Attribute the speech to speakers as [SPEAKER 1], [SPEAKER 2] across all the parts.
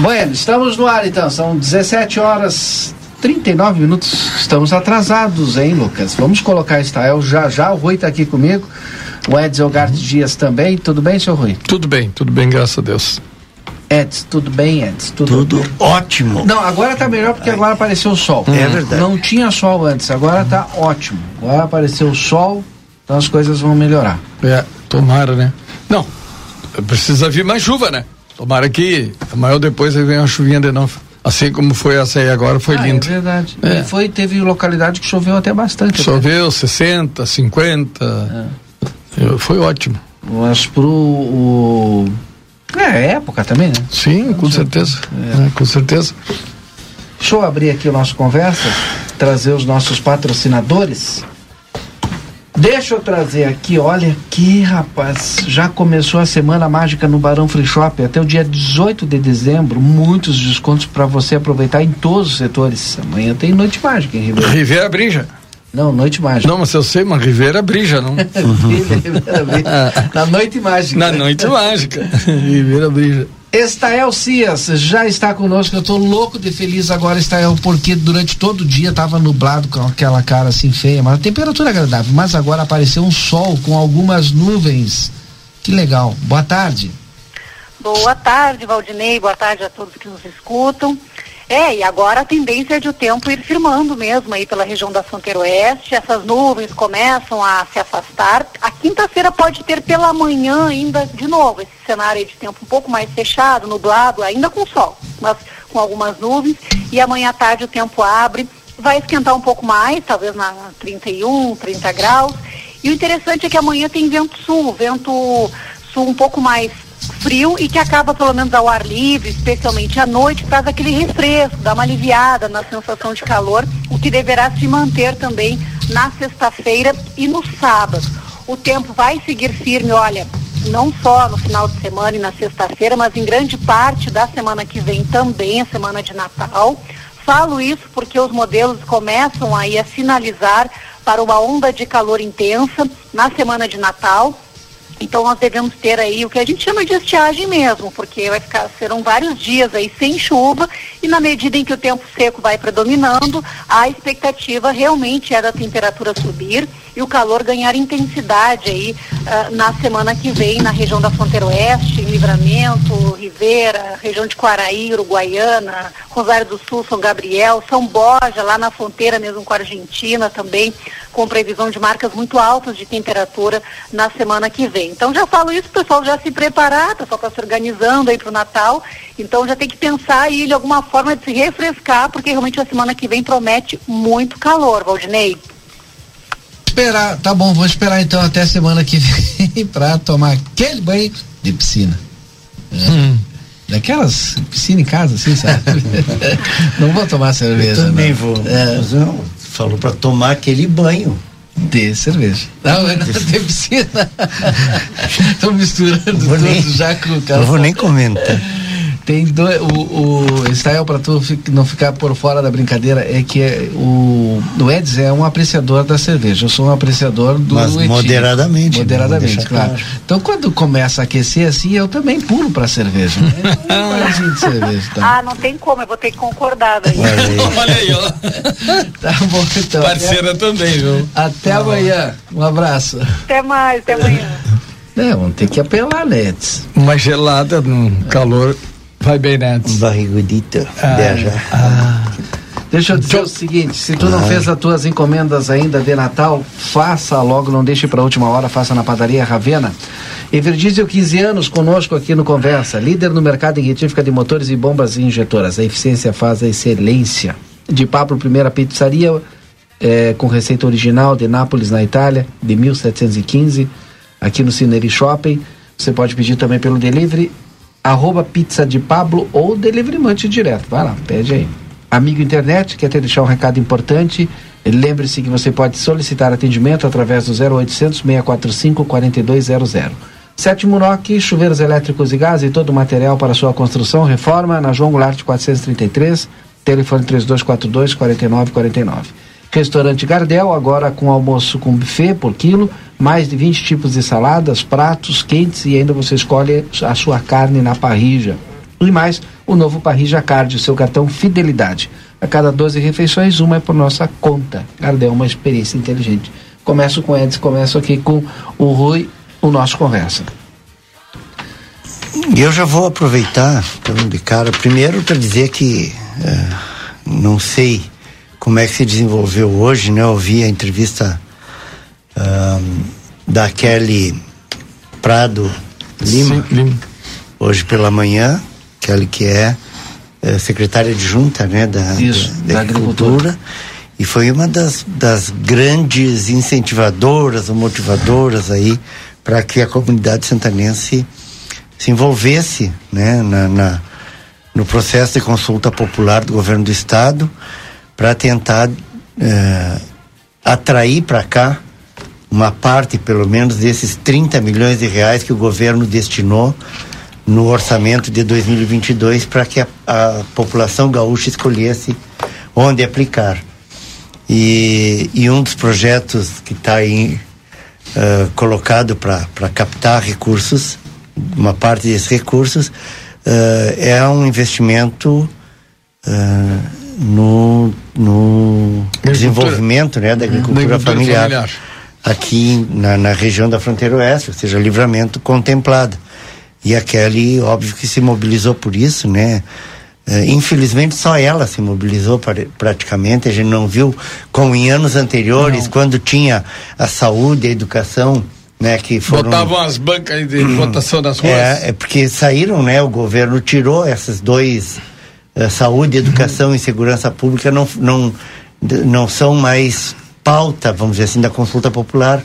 [SPEAKER 1] Bueno, estamos no ar então, são 17 horas 39 minutos. Estamos atrasados, hein, Lucas? Vamos colocar Estael já já. O Rui está aqui comigo. O Edson Garte Dias também. Tudo bem, seu Rui?
[SPEAKER 2] Tudo bem, tudo bem, graças a Deus.
[SPEAKER 1] Edson, tudo bem, Edson?
[SPEAKER 3] Tudo, tudo ótimo.
[SPEAKER 1] Não, agora tá melhor porque agora apareceu o sol.
[SPEAKER 3] É verdade.
[SPEAKER 1] Não tinha sol antes, agora tá ótimo. Agora apareceu o sol, então as coisas vão melhorar.
[SPEAKER 2] É, tomara, né? Não, precisa vir mais chuva, né? Tomara que amanhã depois aí vem uma chuvinha de novo. Assim como foi essa aí agora, foi
[SPEAKER 1] ah,
[SPEAKER 2] lindo.
[SPEAKER 1] É verdade. É. Foi, teve localidade que choveu até bastante.
[SPEAKER 2] Choveu até. 60, 50. É. Foi ótimo.
[SPEAKER 1] Mas pro. O... É, época também, né?
[SPEAKER 2] Sim, com certeza. É. com certeza.
[SPEAKER 1] Deixa eu abrir aqui o nosso conversa, trazer os nossos patrocinadores. Deixa eu trazer aqui, olha aqui, rapaz. Já começou a semana mágica no Barão Free Shop até o dia 18 de dezembro. Muitos descontos para você aproveitar em todos os setores. Amanhã tem noite mágica em Ribeira.
[SPEAKER 2] Ribeira Brija.
[SPEAKER 1] Não, noite mágica.
[SPEAKER 2] Não, mas eu sei, mas Ribeira Brija, não. Ribeira
[SPEAKER 1] Brija. Na noite mágica.
[SPEAKER 2] Na noite mágica. Ribeira Brija.
[SPEAKER 1] Estael Cias já está conosco. Eu estou louco de feliz agora, Estael, porque durante todo o dia estava nublado com aquela cara assim feia, mas a temperatura é agradável. Mas agora apareceu um sol com algumas nuvens. Que legal. Boa tarde.
[SPEAKER 4] Boa tarde, Valdinei. Boa tarde a todos que nos escutam. É, e agora a tendência é de o tempo ir firmando mesmo aí pela região da fronteira oeste. Essas nuvens começam a se afastar. A quinta-feira pode ter pela manhã ainda, de novo, esse cenário de tempo um pouco mais fechado, nublado, ainda com sol, mas com algumas nuvens. E amanhã à tarde o tempo abre, vai esquentar um pouco mais, talvez na 31, 30 graus. E o interessante é que amanhã tem vento sul, vento sul um pouco mais frio e que acaba pelo menos ao ar livre, especialmente à noite, traz aquele refresco, dá uma aliviada na sensação de calor, o que deverá se manter também na sexta-feira e no sábado. O tempo vai seguir firme, olha, não só no final de semana e na sexta-feira, mas em grande parte da semana que vem também, a semana de Natal. Falo isso porque os modelos começam aí a sinalizar para uma onda de calor intensa na semana de Natal então nós devemos ter aí o que a gente chama de estiagem mesmo, porque vai ficar, serão vários dias aí sem chuva e na medida em que o tempo seco vai predominando, a expectativa realmente é da temperatura subir e o calor ganhar intensidade aí uh, na semana que vem na região da fronteira oeste, em Livramento, Ribeira, região de Quaraí, Uruguaiana, Rosário do Sul, São Gabriel, São Borja, lá na fronteira mesmo com a Argentina também, com previsão de marcas muito altas de temperatura na semana que vem. Então já falo isso, o pessoal já se preparar, o pessoal está se organizando aí para o Natal, então já tem que pensar aí de alguma forma de se refrescar, porque realmente a semana que vem promete muito calor, Valdinei.
[SPEAKER 1] Esperar, tá bom, vou esperar então até semana que vem para tomar aquele banho de piscina. Hum. Daquelas piscina em casa, assim, sabe? não vou tomar cerveja.
[SPEAKER 3] Eu também não. vou. É. Não, falou para tomar aquele banho
[SPEAKER 1] de cerveja. Não, não tem piscina. Estão misturando tudo
[SPEAKER 3] nem,
[SPEAKER 1] já com o cara.
[SPEAKER 3] Não vou nem comentar.
[SPEAKER 1] Tem dois, o, o Israel, para tu não ficar por fora da brincadeira, é que é, o, o Eds é um apreciador da cerveja. Eu sou um apreciador do
[SPEAKER 3] Mas moderadamente.
[SPEAKER 1] Moderadamente, claro. claro. Então, quando começa a aquecer assim, eu também pulo para cerveja. Né?
[SPEAKER 4] de cerveja tá? Ah, não tem como, eu vou ter que concordar daí.
[SPEAKER 2] Olha aí, ó.
[SPEAKER 1] tá bom, então.
[SPEAKER 2] Parceira até, também, viu?
[SPEAKER 1] Até ah. amanhã. Um abraço.
[SPEAKER 4] Até mais, até amanhã.
[SPEAKER 1] É, vamos ter que apelar, Nets.
[SPEAKER 2] Uma gelada no calor Vai bem, Nets.
[SPEAKER 3] Barrigudito,
[SPEAKER 1] ah, viajar. Ah. Deixa eu dizer o seguinte, se tu não fez as tuas encomendas ainda de Natal, faça logo, não deixe para a última hora, faça na padaria Ravena. Everdiesel, 15 anos conosco aqui no Conversa, líder no mercado em retífica de motores e bombas injetoras. A eficiência faz a excelência. De Pablo, primeira pizzaria é, com receita original de Nápoles, na Itália, de 1715, aqui no Cineri Shopping. Você pode pedir também pelo delivery arroba pizza de Pablo ou Delivery Munch direto. Vai lá, pede aí. Amigo internet, quer te deixar um recado importante? Lembre-se que você pode solicitar atendimento através do 0800 645 4200. Sétimo NOC, chuveiros elétricos e gás e todo o material para sua construção, reforma na João Goulart 433, telefone 3242 4949. Restaurante Gardel, agora com almoço com buffet por quilo, mais de 20 tipos de saladas, pratos quentes e ainda você escolhe a sua carne na parrija. E mais, o novo Parrija Card, o seu cartão Fidelidade. A cada 12 refeições, uma é por nossa conta. Gardel, uma experiência inteligente. Começo com Edson, começo aqui com o Rui, o nosso conversa.
[SPEAKER 3] Eu já vou aproveitar, então, de cara, primeiro para dizer que é, não sei como é que se desenvolveu hoje, né? Eu vi a entrevista um, da Kelly Prado Lima, Sim, hoje pela manhã, Kelly que é, é secretária adjunta, né, da, Isso, da, da, da agricultura. agricultura. E foi uma das, das grandes incentivadoras ou motivadoras aí para que a comunidade santanense se envolvesse né, na, na, no processo de consulta popular do governo do estado para tentar é, atrair para cá uma parte, pelo menos, desses 30 milhões de reais que o governo destinou no orçamento de 2022 para que a, a, população gaúcha escolhesse onde aplicar. E, e um dos projetos que está aí uh, colocado para captar recursos, uma parte desses recursos, uh, é um investimento uh, no, no desenvolvimento né, da agricultura, da agricultura familiar. familiar aqui na, na região da fronteira oeste, ou seja, livramento contemplado. E a Kelly, óbvio que se mobilizou por isso, né? Uh, infelizmente só ela se mobilizou pra, praticamente, a gente não viu como em anos anteriores, não. quando tinha a saúde, a educação, né, que foram...
[SPEAKER 2] Botavam as bancas de votação das ruas.
[SPEAKER 3] É, é porque saíram, né, o governo tirou esses dois, saúde, educação e segurança pública não, não, não são mais pauta, vamos dizer assim, da consulta popular,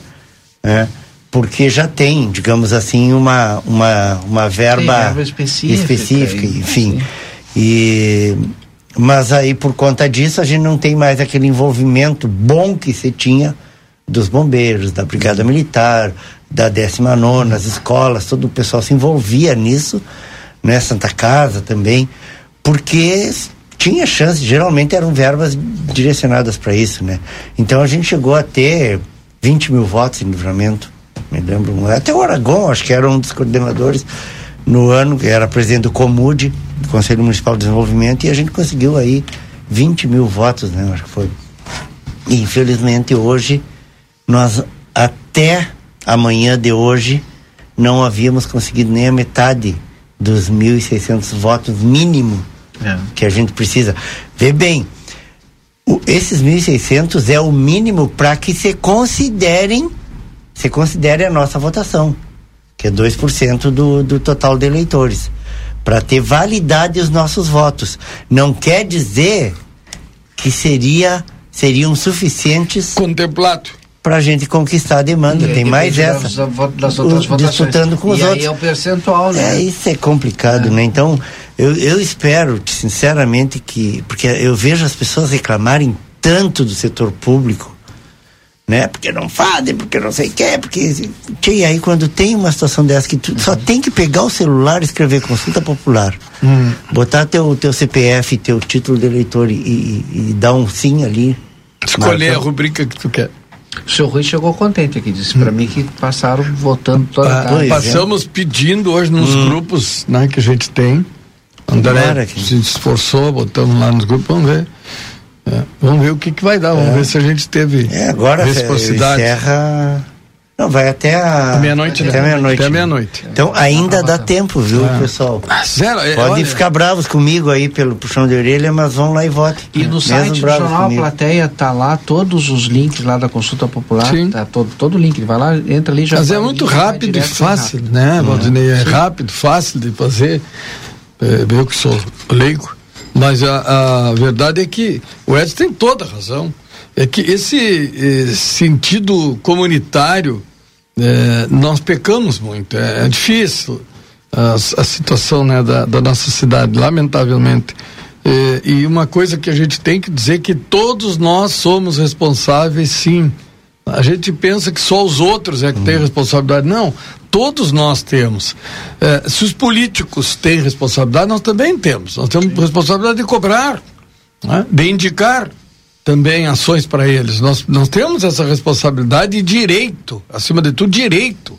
[SPEAKER 3] né? porque já tem, digamos assim, uma, uma, uma verba,
[SPEAKER 1] verba específica,
[SPEAKER 3] específica enfim. E, mas aí, por conta disso, a gente não tem mais aquele envolvimento bom que se tinha dos bombeiros, da Brigada Militar, da 19, as escolas, todo o pessoal se envolvia nisso, né? Santa Casa também, porque tinha chance, geralmente eram verbas direcionadas para isso, né? Então a gente chegou a ter 20 mil votos em livramento, me lembro, até o Aragão, acho que era um dos coordenadores no ano, que era presidente do Comude, do Conselho Municipal de Desenvolvimento, e a gente conseguiu aí 20 mil votos, né? Acho que foi. E infelizmente hoje, nós até amanhã de hoje, não havíamos conseguido nem a metade dos 1.600 votos mínimo é. que a gente precisa. Vê bem, o, esses 1.600 é o mínimo para que se considerem, se considere a nossa votação, que é 2% do, do total de eleitores. Para ter validade os nossos votos. Não quer dizer que seria seriam suficientes
[SPEAKER 2] contemplado
[SPEAKER 3] para a gente conquistar a demanda. Tem mais essa.
[SPEAKER 1] Das outras o,
[SPEAKER 3] disputando com os
[SPEAKER 1] e
[SPEAKER 3] outros.
[SPEAKER 1] Aí é o percentual, né?
[SPEAKER 3] É, isso é complicado, é. né? Então, eu, eu espero, sinceramente, que. Porque eu vejo as pessoas reclamarem tanto do setor público, né? Porque não fazem, porque não sei o que, porque. E aí, quando tem uma situação dessa que tu uhum. só tem que pegar o celular e escrever consulta popular, uhum. botar teu, teu CPF, teu título de eleitor e, e, e dar um sim ali.
[SPEAKER 2] Escolher a rubrica que tu quer.
[SPEAKER 1] O senhor Rui chegou contente aqui, disse para hum. mim que passaram votando toda a ah.
[SPEAKER 2] Passamos pedindo hoje nos hum. grupos né, que a gente tem André se esforçou, botamos lá nos grupos, vamos ver. É, vamos ver o que, que vai dar, vamos é. ver se a gente teve
[SPEAKER 3] é, agora reciprocidade. Encerra... Não, vai até a.
[SPEAKER 2] Meia-noite,
[SPEAKER 3] né? Até meia-noite.
[SPEAKER 2] Até meia-noite.
[SPEAKER 3] Então ainda dá tempo, viu, é. pessoal?
[SPEAKER 2] Ah, zero, é,
[SPEAKER 3] Podem olha... ficar bravos comigo aí pelo puxão de orelha, mas vão lá e votem.
[SPEAKER 1] E no site do Jornal comigo. Plateia tá lá todos os links lá da consulta popular. Sim. Tá todo, todo link. Vai lá, entra ali já.
[SPEAKER 2] Mas é muito rápido e fácil, rápido. né, Valdinei? É rápido, fácil de fazer é, eu que sou leigo, mas a, a verdade é que o Edson tem toda a razão. É que esse, esse eh, sentido comunitário é, nós pecamos muito. É, é difícil a, a, situação né, da, da nossa cidade, lamentavelmente. É, e uma coisa que a gente tem que dizer que todos nós somos responsáveis, sim. A gente pensa que só os outros é que hum. têm responsabilidade. Não, todos nós temos. É, se os políticos têm responsabilidade, nós também temos. Nós temos Sim. responsabilidade de cobrar, né? de indicar também ações para eles. Nós, nós temos essa responsabilidade e direito, acima de tudo, direito.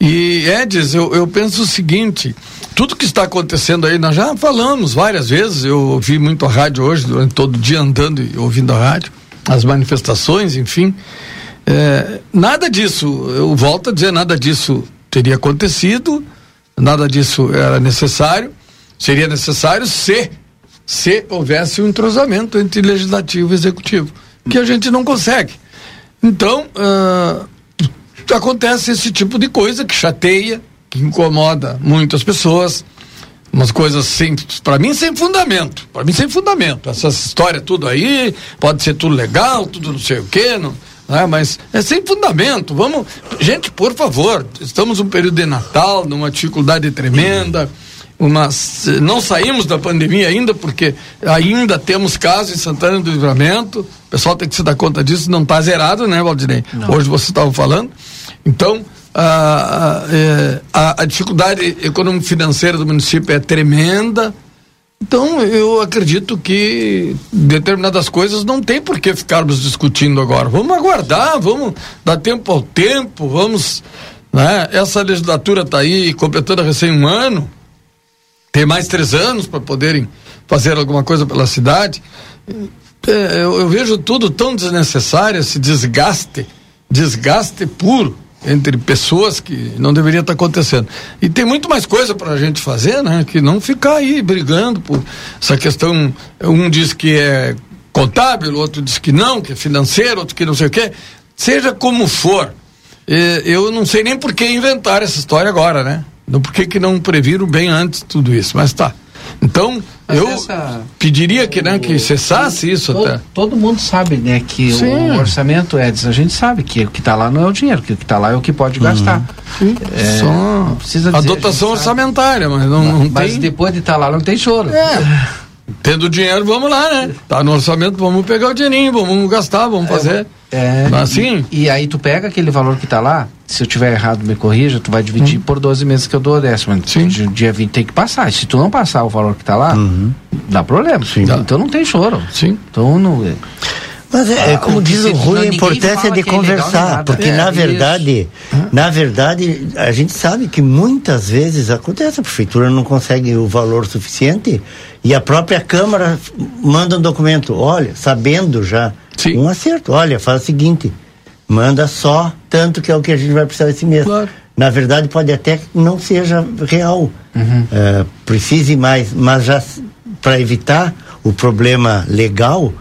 [SPEAKER 2] E, Edis, eu, eu penso o seguinte: tudo que está acontecendo aí, nós já falamos várias vezes, eu ouvi muito a rádio hoje, durante todo o dia andando e ouvindo a rádio, as manifestações, enfim. É, nada disso, eu volto a dizer, nada disso teria acontecido, nada disso era necessário, seria necessário se, se houvesse um entrosamento entre legislativo e executivo, que a gente não consegue. Então, uh, acontece esse tipo de coisa que chateia, que incomoda muitas pessoas, umas coisas sem, para mim sem fundamento, para mim sem fundamento. Essa história tudo aí, pode ser tudo legal, tudo não sei o quê, não, né? mas é sem fundamento. Vamos, gente, por favor, estamos num período de Natal, numa dificuldade tremenda. Uma, não saímos da pandemia ainda, porque ainda temos casos em Santana do Livramento. O pessoal tem que se dar conta disso, não está zerado, né, Valdinei? Hoje você estava falando. Então, a, é, a, a dificuldade econômico-financeira do município é tremenda. Então, eu acredito que determinadas coisas não tem por que ficarmos discutindo agora. Vamos aguardar, vamos dar tempo ao tempo, vamos. Né? Essa legislatura está aí completando recém um ano, tem mais três anos para poderem fazer alguma coisa pela cidade. É, eu, eu vejo tudo tão desnecessário, esse desgaste, desgaste puro entre pessoas que não deveria estar acontecendo. E tem muito mais coisa para a gente fazer, né? Que não ficar aí brigando por essa questão. Um diz que é contábil, outro diz que não, que é financeiro, outro que não sei o quê. Seja como for, eh, eu não sei nem por que inventar essa história agora, né? Por que, que não previram bem antes tudo isso, mas tá. Então, Mas eu essa, pediria que, né, que cessasse isso
[SPEAKER 1] todo,
[SPEAKER 2] até.
[SPEAKER 1] Todo mundo sabe, né, que
[SPEAKER 2] Sim.
[SPEAKER 1] o orçamento, Edson, a gente sabe que o que está lá não é o dinheiro, que o que está lá é o que pode uhum. gastar.
[SPEAKER 2] Sim. É, Só precisa dizer, a dotação a orçamentária, mas não, não
[SPEAKER 1] mas
[SPEAKER 2] tem...
[SPEAKER 1] depois de estar tá lá não tem choro.
[SPEAKER 2] É. Tendo dinheiro, vamos lá, né? Tá no orçamento, vamos pegar o dinheirinho, vamos gastar, vamos é, fazer.
[SPEAKER 1] É, assim? E, e, aí tu pega aquele valor que está lá, se eu tiver errado, me corrija, tu vai dividir uhum. por 12 meses que eu dou o décimo. Sim. Dia 20 tem que passar. Se tu não passar o valor que está lá, uhum. dá problema. Sim. Então não tem choro.
[SPEAKER 2] Sim.
[SPEAKER 1] Então não.
[SPEAKER 3] É. Mas é, ah, como diz o Rui, a importância de é conversar, é porque é, na verdade, isso. na verdade, a gente sabe que muitas vezes acontece, a prefeitura não consegue o valor suficiente e a própria Câmara manda um documento, olha, sabendo já Sim. um acerto. Olha, faz o seguinte, manda só tanto que é o que a gente vai precisar esse mês. Claro. Na verdade, pode até que não seja real. Uhum. Uh, precise mais, mas já para evitar o problema legal,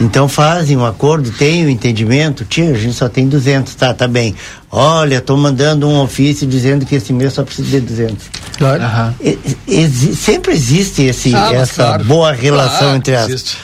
[SPEAKER 3] então fazem um acordo, tem o um entendimento, tia, a gente só tem 200, tá, tá bem. Olha, estou mandando um ofício dizendo que esse mês só precisa de 200. Claro. Uhum. Exi sempre existe esse, ah, essa claro. boa relação claro, entre as. Existe.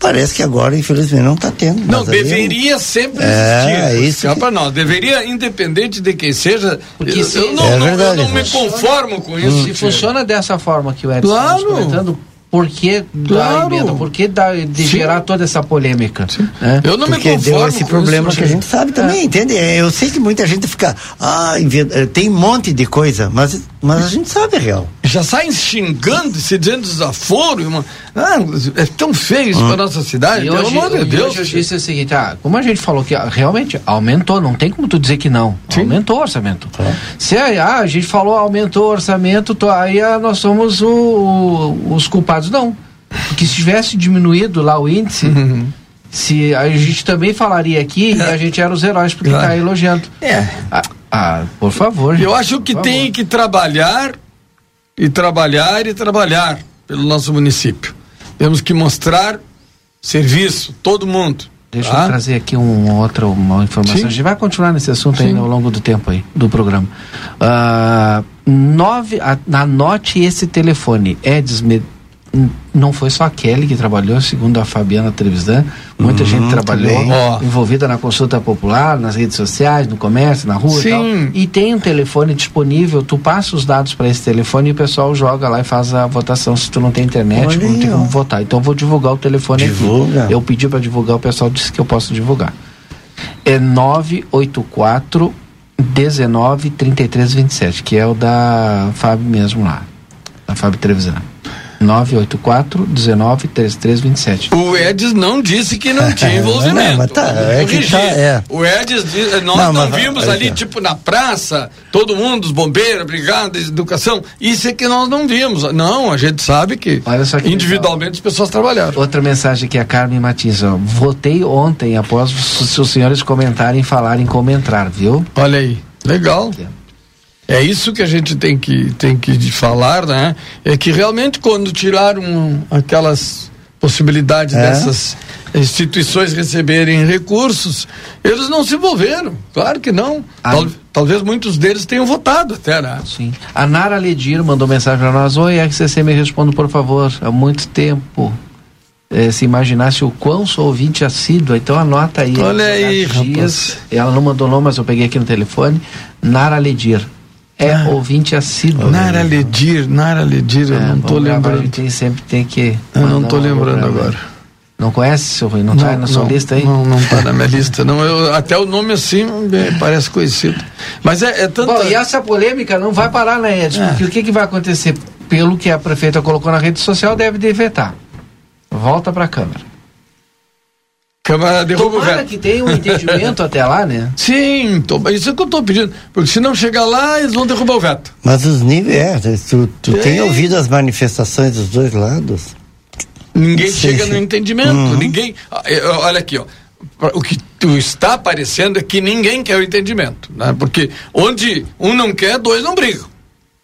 [SPEAKER 3] Parece que agora, infelizmente, não está tendo.
[SPEAKER 2] Não, deveria eu... sempre
[SPEAKER 3] é, existir. É, isso
[SPEAKER 2] que... para nós. Deveria, independente de quem seja.
[SPEAKER 1] Porque
[SPEAKER 2] eu,
[SPEAKER 1] se...
[SPEAKER 2] eu, não,
[SPEAKER 3] é
[SPEAKER 2] não,
[SPEAKER 3] verdade,
[SPEAKER 2] eu não me conformo com isso.
[SPEAKER 1] Se funciona dessa forma que o Edson
[SPEAKER 2] claro. está
[SPEAKER 1] comentando, por que claro. da emenda? Por que da, de Sim. gerar toda essa polêmica?
[SPEAKER 3] É? Eu não Porque me conformo deu esse problema isso, que a gente sabe também, é. entende? Eu sei que muita gente fica, ah, eh, tem um monte de coisa, mas, mas a gente sabe a real.
[SPEAKER 2] Já saem xingando, se dizendo desaforo, uma, ah, é tão feio isso hum. para nossa cidade,
[SPEAKER 1] e pelo hoje, amor de Deus. Hoje eu disse o seguinte, ah, como a gente falou que ah, realmente aumentou, não tem como tu dizer que não. Sim. Aumentou o orçamento. É. Se ah, a gente falou aumentou o orçamento, tô, aí ah, nós somos o, o, os culpados. Não. Porque se tivesse diminuído lá o índice, uhum. se a gente também falaria aqui a gente era os heróis porque está elogiando.
[SPEAKER 2] É.
[SPEAKER 1] Ah, ah, por favor.
[SPEAKER 2] Eu acho que tem que trabalhar e trabalhar e trabalhar pelo nosso município. Temos que mostrar serviço, todo mundo.
[SPEAKER 1] Deixa tá? eu trazer aqui um, outra uma informação. Sim. A gente vai continuar nesse assunto ainda ao longo do tempo aí, do programa. Uh, nove, a, anote esse telefone, Edson não foi só a Kelly que trabalhou, segundo a Fabiana Trevisan, muita uhum, gente trabalhou envolvida na consulta popular, nas redes sociais, no comércio, na rua
[SPEAKER 2] Sim.
[SPEAKER 1] e tal. E tem um telefone disponível, tu passa os dados para esse telefone e o pessoal joga lá e faz a votação. Se tu não tem internet, Olha não tem como votar. Então eu vou divulgar o telefone
[SPEAKER 3] Divulga.
[SPEAKER 1] aqui. Eu pedi para divulgar, o pessoal disse que eu posso divulgar. É 984 19 33 27, que é o da Fábio mesmo lá, da Fábio Trevisan. 984 19 3327.
[SPEAKER 2] O Edis não disse que não tinha envolvimento. não,
[SPEAKER 3] tá, é que tá, é.
[SPEAKER 2] O Edis, nós não, não vimos ali, é. tipo, na praça, todo mundo, os bombeiros, brigada, educação. Isso é que nós não vimos. Não, a gente sabe que, que individualmente legal. as pessoas trabalharam.
[SPEAKER 1] Outra mensagem que a Carmen Martins, ó, votei ontem após os, os senhores comentarem, falarem como entrar, viu?
[SPEAKER 2] Olha aí, legal. É isso que a gente tem que, tem que falar, né? É que realmente quando tiraram aquelas possibilidades é. dessas instituições receberem recursos, eles não se envolveram. Claro que não. Ah. Tal, talvez muitos deles tenham votado até, né?
[SPEAKER 1] Sim. A Nara Ledir mandou mensagem para nós: Oi, RCC, me responda, por favor. Há muito tempo. É, se imaginasse o quão sou ouvinte assíduo, então anota aí.
[SPEAKER 2] Olha aí,
[SPEAKER 1] dias. Ela não mandou nome, mas eu peguei aqui no telefone. Nara Ledir é ah, ouvinte assíduo.
[SPEAKER 2] Nara Ledir, Nara Ledir, é, eu não estou lembrando.
[SPEAKER 1] Tem, sempre tem que.
[SPEAKER 2] Eu não estou lembrando agora.
[SPEAKER 1] Não conhece, seu Rui? Não, está na sua lista aí?
[SPEAKER 2] Não, não está na minha lista. Não, eu, até o nome assim parece conhecido. Mas é, é tanto.
[SPEAKER 1] Bom, e essa polêmica não vai parar, né, Edson? É. Porque o que, que vai acontecer? Pelo que a prefeita colocou na rede social, deve vetar. Volta para a Câmara.
[SPEAKER 2] Câmara derruba
[SPEAKER 1] Tomara o veto. que tenha um entendimento até lá, né?
[SPEAKER 2] Sim, tô, isso é que eu estou pedindo. Porque se não chegar lá, eles vão derrubar o veto.
[SPEAKER 3] Mas os níveis, é, tu, tu tem ouvido as manifestações dos dois lados?
[SPEAKER 2] Ninguém sim, chega no entendimento. Uhum. Ninguém. Ah, olha aqui, ó. O que tu está aparecendo é que ninguém quer o entendimento. Né? Porque onde um não quer, dois não brigam.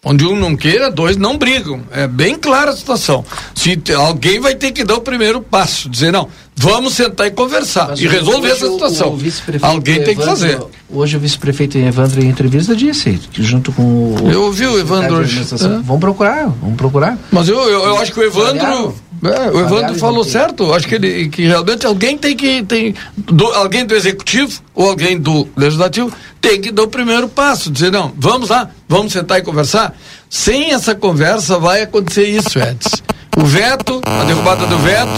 [SPEAKER 2] Onde um não queira, dois não brigam. É bem clara a situação. Se alguém vai ter que dar o primeiro passo, dizer não, vamos sentar e conversar Mas e resolver essa situação. O, o alguém tem Evandro, que fazer.
[SPEAKER 1] Hoje o vice-prefeito Evandro em entrevista disse junto com o.
[SPEAKER 2] Eu ouvi o Evandro hoje. É.
[SPEAKER 1] Vamos procurar, vamos procurar.
[SPEAKER 2] Mas eu, eu, eu acho que o Evandro. É, o Evandro falou certo. Acho que ele que realmente alguém tem que tem do, alguém do executivo ou alguém do legislativo tem que dar o primeiro passo, dizer não, vamos lá, vamos sentar e conversar. Sem essa conversa vai acontecer isso, Edson. O veto, a derrubada do veto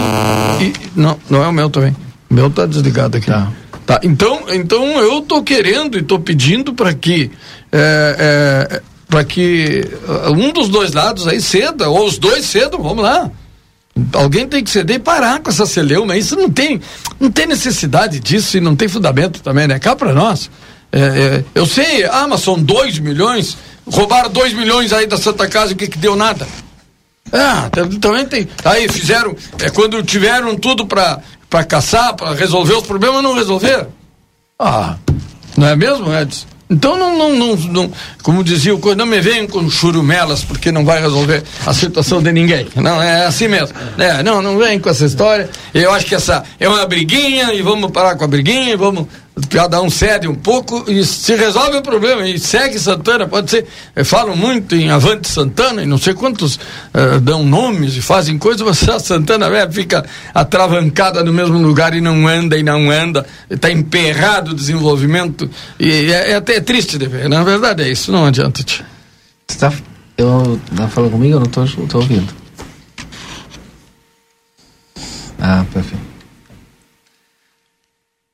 [SPEAKER 2] e não, não é o meu também. O meu tá desligado aqui. Tá. tá. Então, então eu tô querendo e tô pedindo para que é, é, para que uh, um dos dois lados aí ceda ou os dois cedam, vamos lá. Alguém tem que ceder e parar com essa celeuma. Isso não tem, não tem necessidade disso e não tem fundamento também, né? Cá para nós. É, é, eu sei, ah, mas são 2 milhões, roubaram 2 milhões aí da Santa Casa, o que que deu nada? Ah, também tem. Aí fizeram, é, quando tiveram tudo para caçar, para resolver os problemas, não resolveram. Ah, não é mesmo, Edson? Então não, não, não, não, como dizia o não me venham com churumelas, porque não vai resolver a situação de ninguém. Não, é assim mesmo. É, não, não vem com essa história. Eu acho que essa é uma briguinha e vamos parar com a briguinha e vamos cada um cede um pouco e se resolve o problema e segue Santana, pode ser, falam muito em Avante Santana e não sei quantos uh, dão nomes e fazem coisas, mas a Santana véio, fica atravancada no mesmo lugar e não anda e não anda, está emperrado o desenvolvimento e é, é, até triste de ver, na verdade é isso, não adianta. Tia.
[SPEAKER 1] Você tá, eu, tá falando comigo? Eu não estou ouvindo. Ah, perfeito.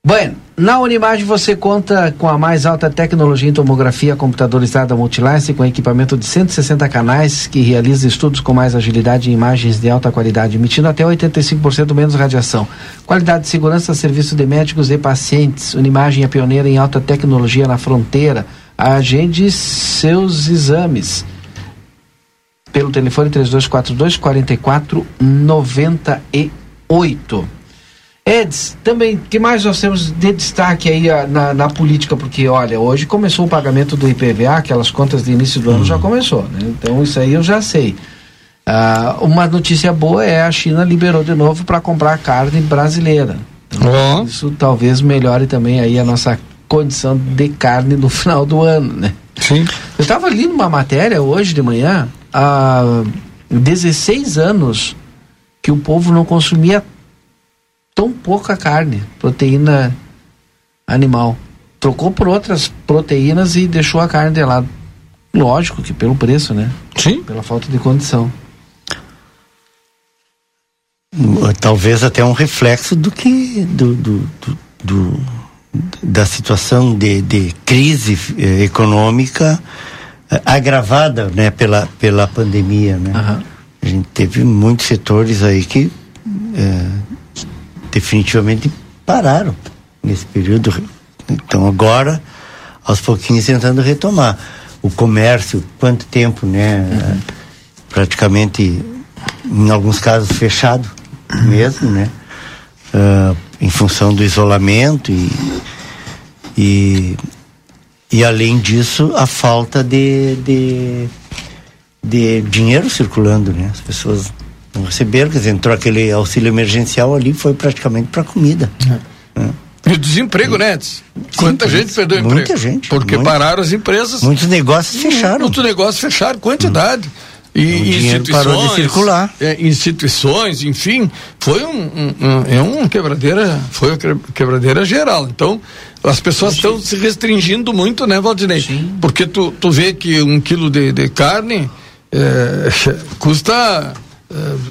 [SPEAKER 1] Bueno, na Unimagem você conta com a mais alta tecnologia em tomografia computadorizada multilasse com equipamento de 160 canais que realiza estudos com mais agilidade e imagens de alta qualidade, emitindo até 85% menos radiação. Qualidade de segurança, serviço de médicos e pacientes. Unimagem é pioneira em alta tecnologia na fronteira. Agende seus exames pelo telefone 3242 4498. Eds, também, que mais nós temos de destaque aí a, na, na, política? Porque, olha, hoje começou o pagamento do IPVA, aquelas contas de início do ano já uhum. começou, né? Então, isso aí eu já sei. Ah, uma notícia boa é a China liberou de novo para comprar carne brasileira. Então, oh. Isso talvez melhore também aí a nossa condição de carne no final do ano, né?
[SPEAKER 2] Sim.
[SPEAKER 1] Eu estava lendo uma matéria hoje de manhã, há 16 anos que o povo não consumia tão pouca carne, proteína animal. Trocou por outras proteínas e deixou a carne de lado. Lógico que pelo preço, né?
[SPEAKER 2] Sim.
[SPEAKER 1] Pela falta de condição.
[SPEAKER 3] Talvez até um reflexo do que do, do, do, do da situação de, de crise eh, econômica eh, agravada né, pela, pela pandemia. Né? Uhum. A gente teve muitos setores aí que é, definitivamente pararam nesse período. Então agora, aos pouquinhos tentando retomar. O comércio, quanto tempo, né? Uhum. Praticamente, em alguns casos, fechado mesmo, né? Uh, em função do isolamento e, e, e além disso a falta de, de, de dinheiro circulando, né? As pessoas não receberam, quer dizer, entrou aquele auxílio emergencial ali, foi praticamente para comida.
[SPEAKER 2] É. Né? E o desemprego, né? Quanta gente perdeu
[SPEAKER 3] emprego? Muita gente.
[SPEAKER 2] Porque pararam as empresas.
[SPEAKER 3] Muitos negócios fecharam.
[SPEAKER 2] Muitos negócios fecharam, quantidade. Hum. E instituições, parou de circular. É, instituições, enfim, foi um, um, um, é um quebradeira, foi uma quebradeira geral. Então, as pessoas estão se restringindo muito, né, Valdinei? Sim. Porque tu, tu vê que um quilo de, de carne é, custa é,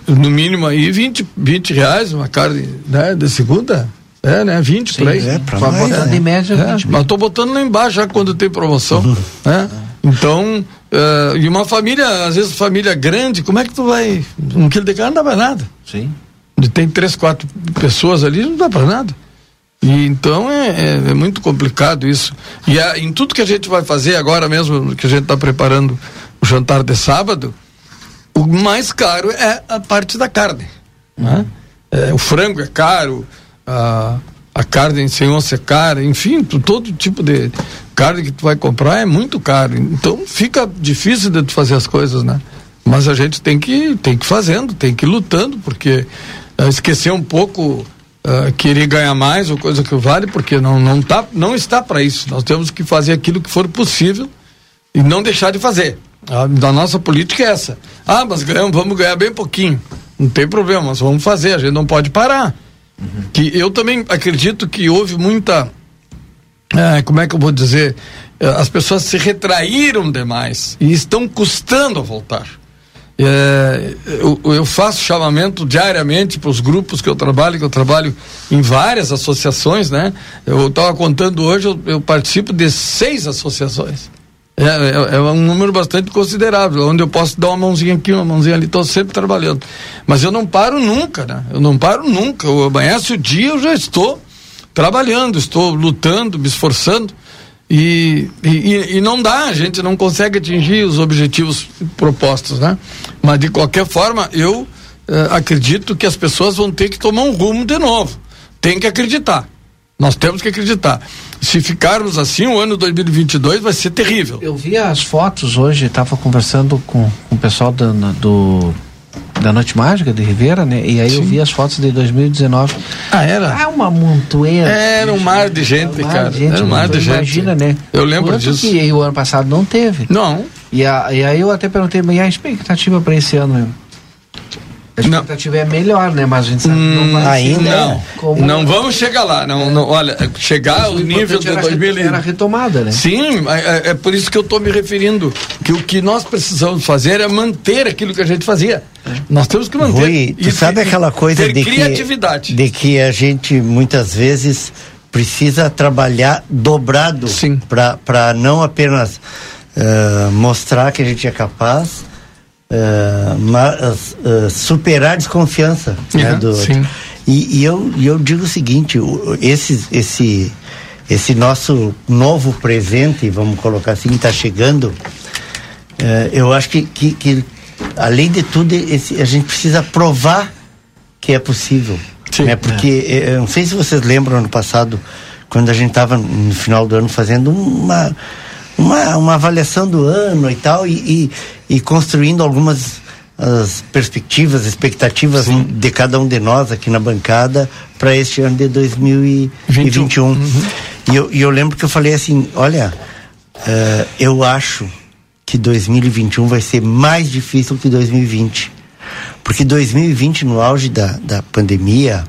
[SPEAKER 2] no mínimo aí 20, 20 reais, uma carne né, de segunda. É, né? 20 Sim, por aí. É,
[SPEAKER 1] pra mais, botar
[SPEAKER 2] né? média. É, mas tô botando lá embaixo já quando tem promoção. Uhum. Né? Então, uh, e uma família, às vezes família grande, como é que tu vai. Um quilo de carne não dá pra nada.
[SPEAKER 1] Sim.
[SPEAKER 2] E tem três, quatro pessoas ali, não dá pra nada. E então é, é, é muito complicado isso. E a, em tudo que a gente vai fazer agora mesmo, que a gente está preparando o jantar de sábado, o mais caro é a parte da carne. Né? É, o frango é caro, a, a carne sem onça é cara, enfim, todo tipo de carne que tu vai comprar é muito caro. Então fica difícil de tu fazer as coisas, né? Mas a gente tem que tem que fazendo, tem que lutando, porque uh, esquecer um pouco uh, querer ganhar mais ou coisa que vale, porque não não tá não está para isso. Nós temos que fazer aquilo que for possível e não deixar de fazer. A, a nossa política é essa. Ah, mas ganhamos, vamos ganhar bem pouquinho. Não tem problema, mas vamos fazer, a gente não pode parar. Uhum. Que eu também acredito que houve muita. É, como é que eu vou dizer? É, as pessoas se retraíram demais e estão custando a voltar. É, eu, eu, faço chamamento diariamente para os grupos que eu trabalho, que eu trabalho em várias associações, né? Eu estava contando hoje, eu, eu, participo de seis associações. É, é, é, um número bastante considerável, onde eu posso dar uma mãozinha aqui, uma mãozinha ali, estou sempre trabalhando. Mas eu não paro nunca, né? Eu não paro nunca. Eu amanhece o dia, eu já estou trabalhando, estou lutando, me esforçando. E, e, e não dá, a gente não consegue atingir os objetivos propostos, né? Mas de qualquer forma, eu eh, acredito que as pessoas vão ter que tomar um rumo de novo. Tem que acreditar. Nós temos que acreditar. Se ficarmos assim, o ano 2022 vai ser terrível.
[SPEAKER 1] Eu vi as fotos hoje, estava conversando com, com o pessoal do, do da Noite Mágica de Rivera, né? E aí Sim. eu vi as fotos de 2019.
[SPEAKER 2] Ah, era?
[SPEAKER 1] Ah, uma montoeira.
[SPEAKER 2] Era um mar de gente, um cara. De gente, era um mar de gente.
[SPEAKER 1] Imagina, né?
[SPEAKER 2] Eu lembro Quanto disso.
[SPEAKER 1] que o ano passado não teve.
[SPEAKER 2] Não.
[SPEAKER 1] E, a, e aí eu até perguntei, mas e a expectativa para esse ano mesmo? A expectativa não. é melhor, né? Mas a gente sabe hum,
[SPEAKER 2] não vai ainda não. Como... Não vamos chegar lá. Não, não olha, chegar ao nível de 2000
[SPEAKER 1] era retomada, né?
[SPEAKER 2] Sim, é, é por isso que eu estou me referindo que o que nós precisamos fazer é manter aquilo que a gente fazia. É. Nós temos que manter.
[SPEAKER 3] Rui, tu sabe aquela coisa de criatividade. Que, de que a gente muitas vezes precisa trabalhar dobrado para não apenas uh, mostrar que a gente é capaz uh, mas, uh, superar a desconfiança né, do outro. E, e, eu, eu digo o seguinte, esse, esse, esse nosso novo presente, vamos colocar assim, está chegando, uh, eu acho que, que, que, além de tudo, esse, a gente precisa provar que é possível. Sim, né? Porque, é. eu não sei se vocês lembram, ano passado, quando a gente estava no final do ano fazendo uma uma, uma avaliação do ano e tal, e, e, e construindo algumas as perspectivas, expectativas Sim. de cada um de nós aqui na bancada para este ano de 2021. Uhum. E, eu, e eu lembro que eu falei assim: olha, uh, eu acho que 2021 vai ser mais difícil que 2020. Porque 2020, no auge da, da pandemia,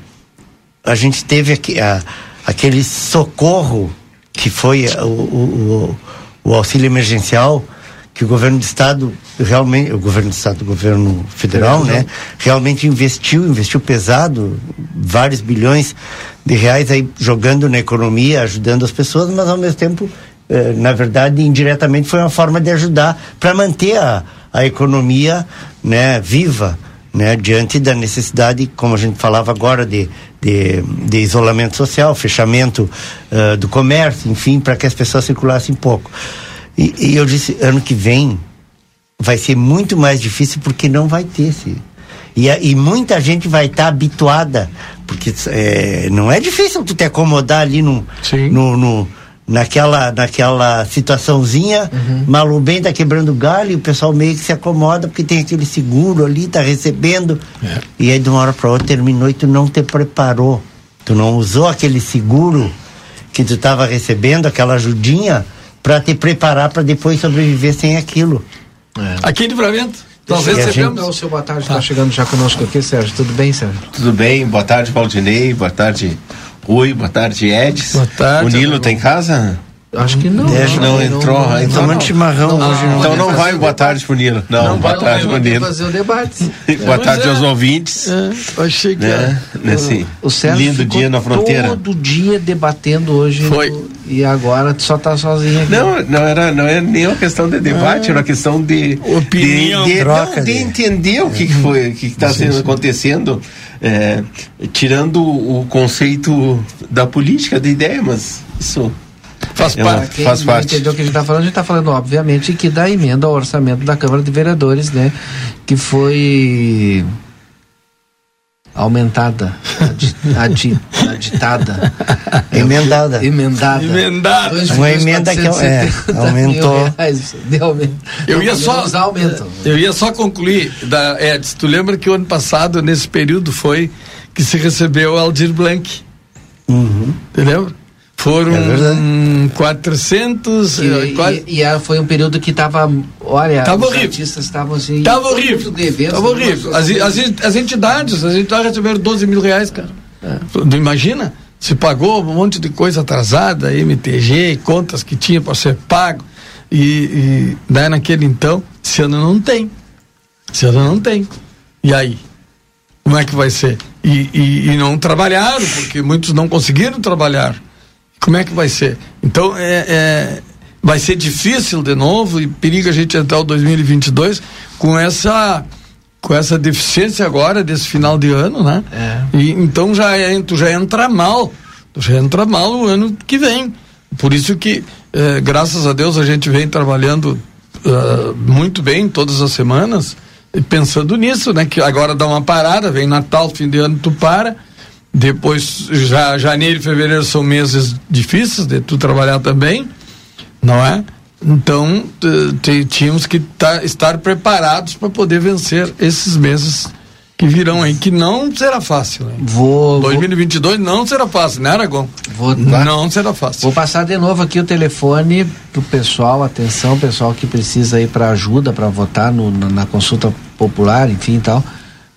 [SPEAKER 3] a gente teve aqui, a, aquele socorro que foi o, o, o auxílio emergencial que o governo do estado realmente o governo do estado o governo federal é, né realmente investiu investiu pesado vários bilhões de reais aí jogando na economia ajudando as pessoas mas ao mesmo tempo eh, na verdade indiretamente foi uma forma de ajudar para manter a, a economia né, viva, né, diante da necessidade, como a gente falava agora, de, de, de isolamento social, fechamento uh, do comércio, enfim, para que as pessoas circulassem pouco. E, e, eu disse, ano que vem vai ser muito mais difícil porque não vai ter esse. E, e muita gente vai estar tá habituada, porque é, não é difícil tu te acomodar ali no, no, no naquela, naquela situaçãozinha, uhum. Malubem tá quebrando galho e o pessoal meio que se acomoda porque tem aquele seguro ali, tá recebendo. É. E aí de uma hora para outra terminou e tu não te preparou. Tu não usou aquele seguro que tu estava recebendo, aquela ajudinha, para te preparar para depois sobreviver sem aquilo.
[SPEAKER 2] É. Aqui em Livramento.
[SPEAKER 1] Nós recebemos. Gente... O seu boa tarde está tá chegando já conosco aqui, Sérgio. Tudo bem, Sérgio?
[SPEAKER 5] Tudo bem, boa tarde, Valdinei, boa tarde, Oi, boa tarde, Edson. Boa tarde. O Nilo tá em casa?
[SPEAKER 1] Acho que não.
[SPEAKER 5] Deve, não, não, entrou. Não, então, tomando
[SPEAKER 3] chimarrão não, hoje.
[SPEAKER 5] Não, então não vai boa tarde pro Nilo. Não, não boa tarde pro Nilo.
[SPEAKER 1] fazer o debate.
[SPEAKER 5] boa tarde é. aos ouvintes.
[SPEAKER 2] É, achei que
[SPEAKER 5] né? Nesse o Sérgio lindo dia na fronteira.
[SPEAKER 1] todo dia debatendo hoje.
[SPEAKER 2] Foi.
[SPEAKER 1] No, e agora só tá sozinho aqui.
[SPEAKER 5] Não, não era, não é nem uma questão de debate, ah, era uma questão de
[SPEAKER 2] opinião,
[SPEAKER 5] de, de, troca, de, de entender o que, que foi, o que está acontecendo é, tirando o conceito da política, da ideia, mas isso
[SPEAKER 1] faz, é parte, faz parte. Entendeu o que a gente está falando? A gente está falando, obviamente, que da emenda ao orçamento da Câmara de Vereadores, né? Que foi aumentada, adi, aditada,
[SPEAKER 3] emendada,
[SPEAKER 1] emendada,
[SPEAKER 2] emendada,
[SPEAKER 3] uma emenda que é, aumentou.
[SPEAKER 2] eu ia só eu ia só concluir da Edson. Tu lembra que o ano passado nesse período foi que se recebeu o Aldir Blanc?
[SPEAKER 3] Uhum.
[SPEAKER 2] Entendeu? Foram é 400.
[SPEAKER 1] E, eh, quase... e, e, foi um período que estava. Olha,
[SPEAKER 2] tava
[SPEAKER 1] os
[SPEAKER 2] horrível.
[SPEAKER 1] artistas estavam assim.
[SPEAKER 2] Tava horrível. Tava horrível. As, as, as, entidades, as entidades receberam 12 mil reais, cara. É. Não imagina? Se pagou um monte de coisa atrasada, MTG, contas que tinha para ser pago. E, e né, naquele então, esse ano não tem. Esse ano não tem. E aí? Como é que vai ser? E, e, e não trabalharam, porque muitos não conseguiram trabalhar. Como é que vai ser? Então, é, é, vai ser difícil de novo e periga a gente entrar o 2022 com essa com essa deficiência agora desse final de ano, né?
[SPEAKER 1] É.
[SPEAKER 2] E, então já, tu já entra mal, tu já entra mal o ano que vem. Por isso que, eh, graças a Deus, a gente vem trabalhando uh, muito bem todas as semanas, pensando nisso, né? Que agora dá uma parada, vem Natal, fim de ano, tu para depois, já janeiro e fevereiro são meses difíceis de tu trabalhar também, não é? Então, tínhamos que tá, estar preparados para poder vencer esses meses que virão aí, que não será fácil. Né?
[SPEAKER 1] Vou,
[SPEAKER 2] 2022 vou... não será fácil, né, Aragão?
[SPEAKER 1] Vou,
[SPEAKER 2] não será fácil.
[SPEAKER 1] Vou passar de novo aqui o telefone pro pessoal, atenção, pessoal que precisa ir para ajuda para votar no, na consulta popular, enfim e tal.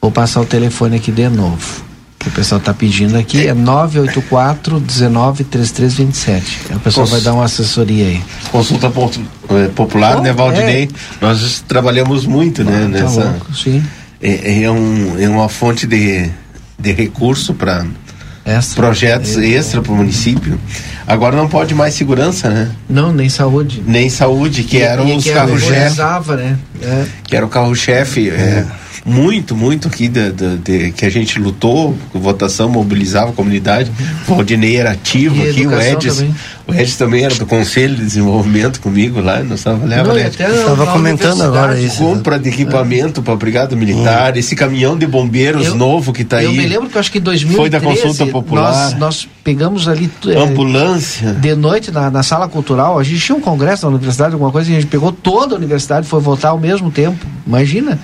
[SPEAKER 1] Vou passar o telefone aqui de novo que o pessoal está pedindo aqui é 984 19 3327. O pessoal Cons... vai dar uma assessoria aí.
[SPEAKER 5] Consulta é, popular, oh, né, Valdinei? É. Nós trabalhamos muito, né, ah, né, nessa. Tá louco,
[SPEAKER 1] sim.
[SPEAKER 5] É, é, um, é uma fonte de, de recurso para projetos é, extra para o município. Agora não pode mais segurança, né?
[SPEAKER 1] Não, nem saúde.
[SPEAKER 5] Nem saúde, que eram os carros-chefe.
[SPEAKER 1] Né? É.
[SPEAKER 5] Que era o carro-chefe. É muito, muito aqui de, de, de, que a gente lutou, votação, mobilizava a comunidade. O Valdinei era ativo e aqui, o Edson. O Edson também era do Conselho de Desenvolvimento comigo lá, nós
[SPEAKER 3] trabalhávamos. Né? Estava comentando agora isso.
[SPEAKER 5] Compra de equipamento é. para a Brigada Militar, hum. esse caminhão de bombeiros eu, novo que está aí. Eu
[SPEAKER 1] me lembro que eu acho que em 2013
[SPEAKER 5] foi da consulta popular.
[SPEAKER 1] Nós, nós pegamos ali
[SPEAKER 5] é, ambulância
[SPEAKER 1] de noite na, na, sala cultural. A gente tinha um congresso na universidade, alguma coisa, e a gente pegou toda a universidade, foi votar ao mesmo tempo. Imagina?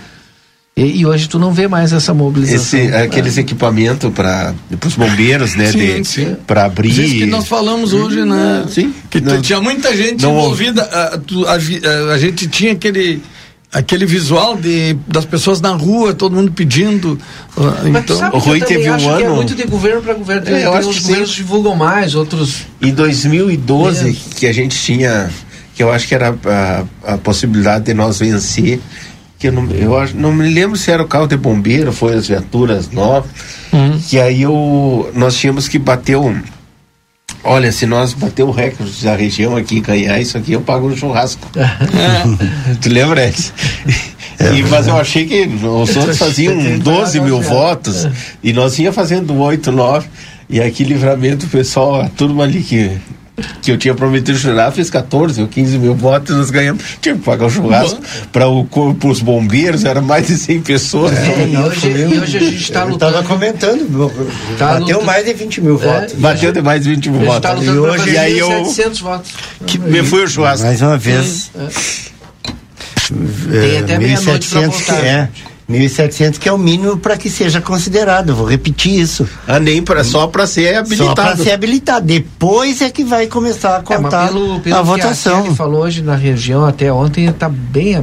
[SPEAKER 1] E, e, hoje tu não vê mais essa mobilização.
[SPEAKER 5] Esse, aqueles é. equipamentos para os bombeiros, né?
[SPEAKER 2] Sim, de, sim.
[SPEAKER 5] Para abrir. Isso
[SPEAKER 2] que nós falamos hoje, né?
[SPEAKER 5] Sim.
[SPEAKER 2] Que não, tinha muita gente não, envolvida. A, a, a, a, gente tinha aquele aquele visual de das pessoas na rua, todo mundo pedindo. Uh, então,
[SPEAKER 5] o Rui teve um ano. é
[SPEAKER 1] muito de governo para governo. É, eu acho que governos sim. divulgam mais, outros.
[SPEAKER 5] Em 2012 é. que a gente tinha, que eu acho que era a, a possibilidade de nós vencer que eu não, eu acho, não me lembro se era o carro de bombeiro, foi as viaturas novas, uhum. que aí eu, nós tínhamos que bater um. Olha, se nós bater o recorde da região aqui em Canhá, isso aqui eu pago um churrasco. tu lembra, Edson? É, e, mas eu achei que os outros faziam 12 mil votos e nós ia fazendo 8, 9. E aqui livramento, o pessoal, a turma ali que que eu tinha prometido chorar, fez 14 ou 15 mil votos, nós ganhamos. Tinha que pagar o churrasco para os bombeiros, era mais de 100 pessoas.
[SPEAKER 1] É, e, hoje, e hoje a gente está lutando.
[SPEAKER 3] Estava comentando, tá bateu lutando. mais de 20 mil é, votos.
[SPEAKER 5] Bateu de mais de 20 mil votos. Tá
[SPEAKER 1] e hoje e aí eu. 700 votos.
[SPEAKER 5] Que, me fui o churrasco.
[SPEAKER 3] Mais uma vez. É. Tem até meia-noite para votar. É. 1.700 que é o mínimo para que seja considerado. Vou repetir isso.
[SPEAKER 5] Ah, nem para só para ser habilitado. Só para
[SPEAKER 3] ser habilitado. Depois é que vai começar a é, contar é, pelo, pelo a votação.
[SPEAKER 1] Que falou hoje na região até ontem está bem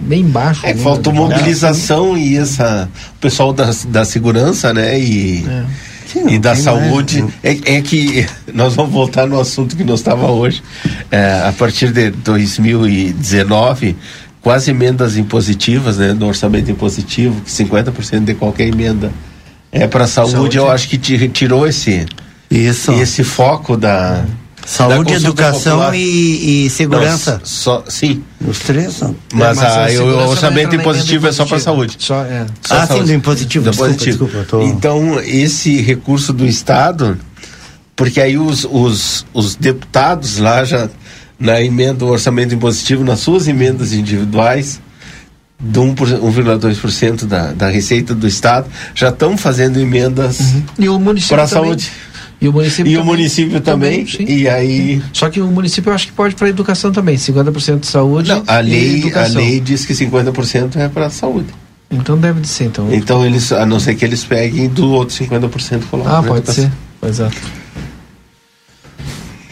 [SPEAKER 1] bem baixo.
[SPEAKER 5] É, faltou mobilização e essa o pessoal da, da segurança, né? E é. Sim, e da saúde mais, é, é, que nós vamos voltar no assunto que nós estava hoje. É, a partir de 2019 com as emendas impositivas, né, do orçamento impositivo, que 50% de qualquer emenda é para saúde, saúde, eu acho que tirou esse
[SPEAKER 3] isso
[SPEAKER 5] esse foco da
[SPEAKER 3] saúde, da educação e, e, segurança.
[SPEAKER 5] Não, só sim.
[SPEAKER 3] Os três são.
[SPEAKER 5] Mas, é, mas a, o orçamento impositivo é só para saúde.
[SPEAKER 3] Só, é. Só ah, saúde. sim, do impositivo. Do desculpa, positivo. Desculpa,
[SPEAKER 5] tô... Então esse recurso do estado, porque aí os, os, os deputados lá já na emenda do orçamento impositivo, nas suas emendas individuais, de 1,2% da, da receita do Estado, já estão fazendo emendas
[SPEAKER 1] uhum. para a saúde.
[SPEAKER 5] E o município, e também, o município também, também e aí
[SPEAKER 1] só que o município eu acho que pode para educação também 50% de saúde Não,
[SPEAKER 5] a lei a lei diz que 50% é para saúde.
[SPEAKER 1] Então deve de ser então.
[SPEAKER 5] Então eles a não ser que eles peguem do outro 50%
[SPEAKER 1] ah pode ser. Exato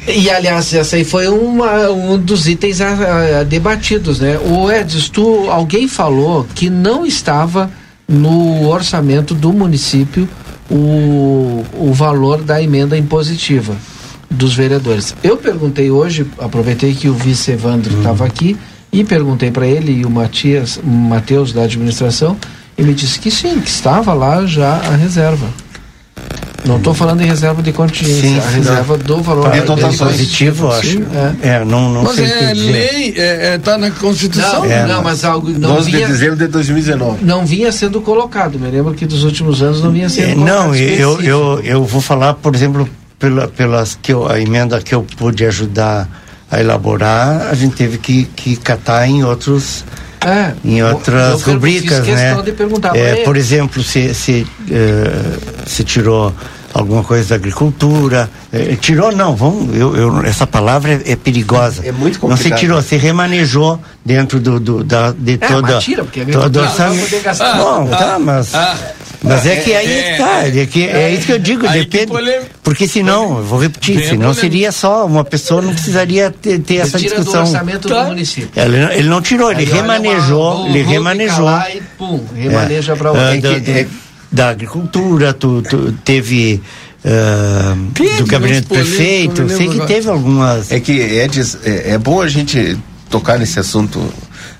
[SPEAKER 1] e aliás, essa aí foi uma, um dos itens a, a, debatidos, né? O Edson, tu, alguém falou que não estava no orçamento do município o, o valor da emenda impositiva dos vereadores. Eu perguntei hoje, aproveitei que o vice Evandro estava hum. aqui e perguntei para ele e o Matias, Matheus da administração e me disse que sim, que estava lá já a reserva. Não estou falando em reserva de contingência, sim, a reserva não. do valor
[SPEAKER 3] de dotações. positivo, acho. Sim, é. é. não, não
[SPEAKER 2] mas
[SPEAKER 3] sei
[SPEAKER 2] é lei, está é, é, tá na Constituição.
[SPEAKER 1] Não, é, não mas algo. Não
[SPEAKER 5] 12 vinha, de dezembro de 2019.
[SPEAKER 1] Não vinha sendo colocado, me lembro que dos últimos anos não vinha sendo é,
[SPEAKER 3] colocado. Não, eu, eu, eu vou falar, por exemplo, pela, pelas que eu, a emenda que eu pude ajudar a elaborar, a gente teve que, que catar em outros é, em outras rubricas, né? É, por exemplo, se, se, uh, se tirou alguma coisa da agricultura. É, tirou, não, vamos, eu, eu, essa palavra é, é, perigosa.
[SPEAKER 5] É muito complicado.
[SPEAKER 3] Não se tirou, se remanejou dentro do, do da, de é, toda.
[SPEAKER 1] tira, porque a todo
[SPEAKER 3] orçamento. Ah, não, tá, mas. Ah, mas é, que aí é, tá, é, que, é, isso que eu digo, depende. Porque senão, eu vou repetir, senão seria só, uma pessoa não precisaria ter, ter essa discussão.
[SPEAKER 1] Do orçamento tá. do município.
[SPEAKER 3] Ele, ele não tirou, ele aí remanejou, ele remanejou.
[SPEAKER 1] E pum, remaneja é. para outro.
[SPEAKER 3] É, da agricultura, tu, tu teve uh, do gabinete prefeito, sei que teve algumas.
[SPEAKER 5] É que Edis, é, é bom a gente tocar nesse assunto,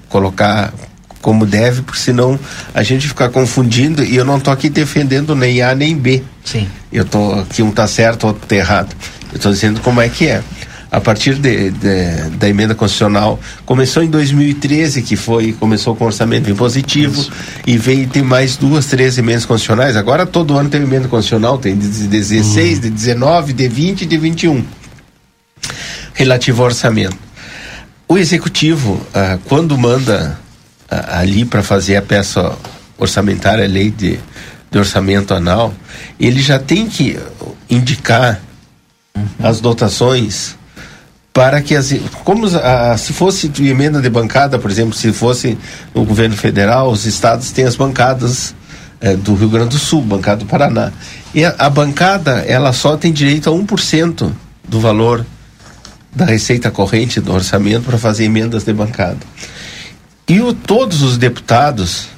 [SPEAKER 5] colocar como deve, porque senão a gente fica confundindo e eu não tô aqui defendendo nem A nem B.
[SPEAKER 1] Sim.
[SPEAKER 5] Eu tô aqui um tá certo, outro tá errado. Eu tô dizendo como é que é a partir de, de, da emenda constitucional. Começou em 2013, que foi começou com orçamento impositivo, Isso. e veio tem mais duas, três emendas constitucionais. Agora todo ano tem emenda constitucional, tem de 16, uhum. de 19, de 20 e de 21. Relativo ao orçamento. O executivo, ah, quando manda ah, ali para fazer a peça orçamentária, a lei de, de orçamento anual, ele já tem que indicar uhum. as dotações para que as como se fosse emenda de bancada, por exemplo, se fosse no governo federal, os estados têm as bancadas é, do Rio Grande do Sul, bancada do Paraná. E a, a bancada, ela só tem direito a 1% do valor da receita corrente do orçamento para fazer emendas de bancada. E o, todos os deputados,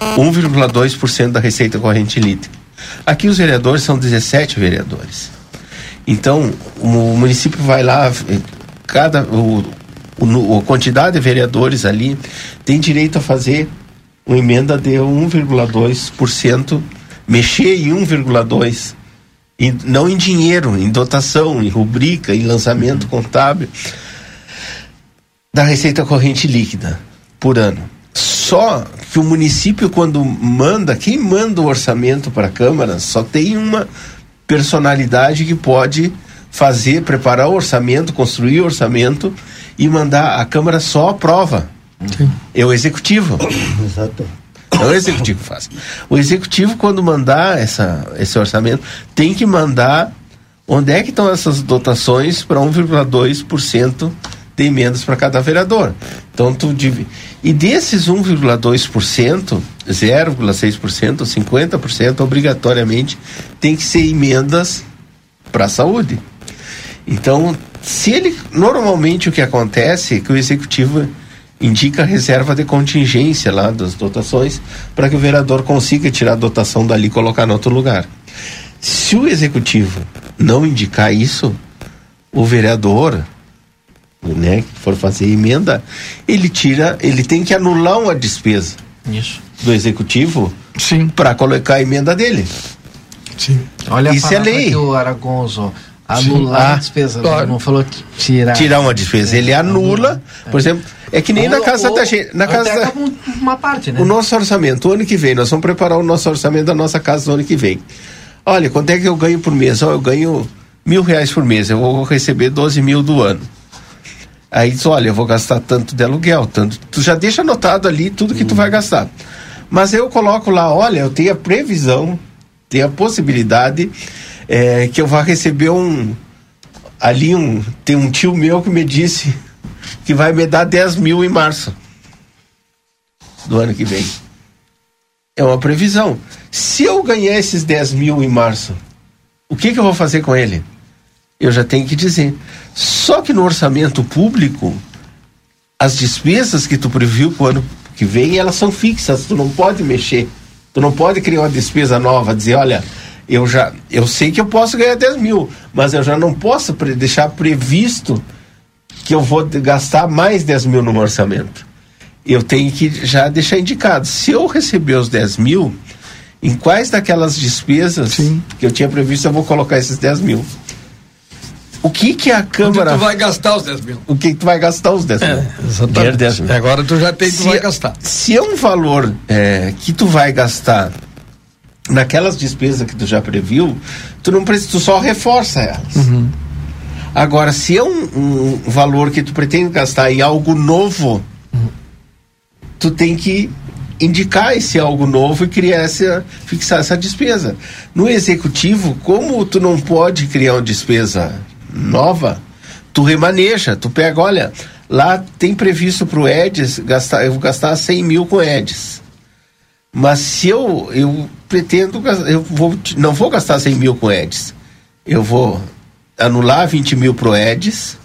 [SPEAKER 5] 1,2% da receita corrente líquida. Aqui os vereadores são 17 vereadores. Então, o município vai lá, cada o, o, a quantidade de vereadores ali tem direito a fazer uma emenda de 1,2%, mexer em 1,2%, não em dinheiro, em dotação, em rubrica, em lançamento contábil da receita corrente líquida por ano. só que o município, quando manda, quem manda o orçamento para a Câmara, só tem uma personalidade que pode fazer, preparar o orçamento, construir o orçamento e mandar a Câmara só aprova. Sim. É o executivo. Exato. Não é o executivo que faz. O executivo, quando mandar essa, esse orçamento, tem que mandar onde é que estão essas dotações para 1,2% de emendas para cada vereador. Então, tu. E desses 1,2%, 0,6%, 50%, obrigatoriamente, tem que ser emendas para a saúde. Então, se ele. Normalmente o que acontece é que o executivo indica reserva de contingência lá das dotações para que o vereador consiga tirar a dotação dali e colocar em outro lugar. Se o executivo não indicar isso, o vereador, né, que for fazer emenda, ele tira, ele tem que anular uma despesa.
[SPEAKER 1] Isso.
[SPEAKER 5] Do executivo
[SPEAKER 1] Sim.
[SPEAKER 5] para colocar a emenda dele.
[SPEAKER 1] Sim. Olha isso é lei. que o Aragonzo anular ah, a despesa, né? claro. não falou tirar.
[SPEAKER 5] Tirar uma despesa, ele anula, é. por exemplo, é que nem ou, na casa ou, da gente, na casa da,
[SPEAKER 1] uma parte, né?
[SPEAKER 5] O nosso orçamento, o ano que vem, nós vamos preparar o nosso orçamento da nossa casa no ano que vem. Olha, quanto é que eu ganho por mês? Oh, eu ganho mil reais por mês, eu vou receber 12 mil do ano. Aí diz, olha, eu vou gastar tanto de aluguel, tanto. Tu já deixa anotado ali tudo que tu vai gastar. Mas eu coloco lá, olha, eu tenho a previsão, tenho a possibilidade é, que eu vá receber um. Ali um. Tem um tio meu que me disse que vai me dar 10 mil em março do ano que vem. É uma previsão. Se eu ganhar esses 10 mil em março, o que, que eu vou fazer com ele? Eu já tenho que dizer. Só que no orçamento público, as despesas que tu previu para o ano que vem, elas são fixas, tu não pode mexer. Tu não pode criar uma despesa nova, dizer, olha, eu já eu sei que eu posso ganhar 10 mil, mas eu já não posso pre deixar previsto que eu vou gastar mais 10 mil no orçamento. Eu tenho que já deixar indicado. Se eu receber os 10 mil, em quais daquelas despesas Sim. que eu tinha previsto eu vou colocar esses 10 mil? O que que a Câmara...
[SPEAKER 2] Onde tu vai gastar os 10 mil.
[SPEAKER 5] O que, que tu vai gastar os 10
[SPEAKER 2] é, mil? Exatamente. 10 mil. Agora tu já tem, tu se, vai gastar.
[SPEAKER 5] Se é um valor é, que tu vai gastar naquelas despesas que tu já previu, tu não precisa, tu só reforça elas. Uhum. Agora, se é um, um, valor que tu pretende gastar em algo novo, uhum. tu tem que indicar esse algo novo e criar essa, fixar essa despesa. No executivo, como tu não pode criar uma despesa nova, tu remaneja, tu pega, olha, lá tem previsto para o Eds gastar, eu vou gastar 100 mil com Eds. Mas se eu, eu pretendo, eu vou, não vou gastar 100 mil com Eds. Eu vou anular 20 mil pro Eds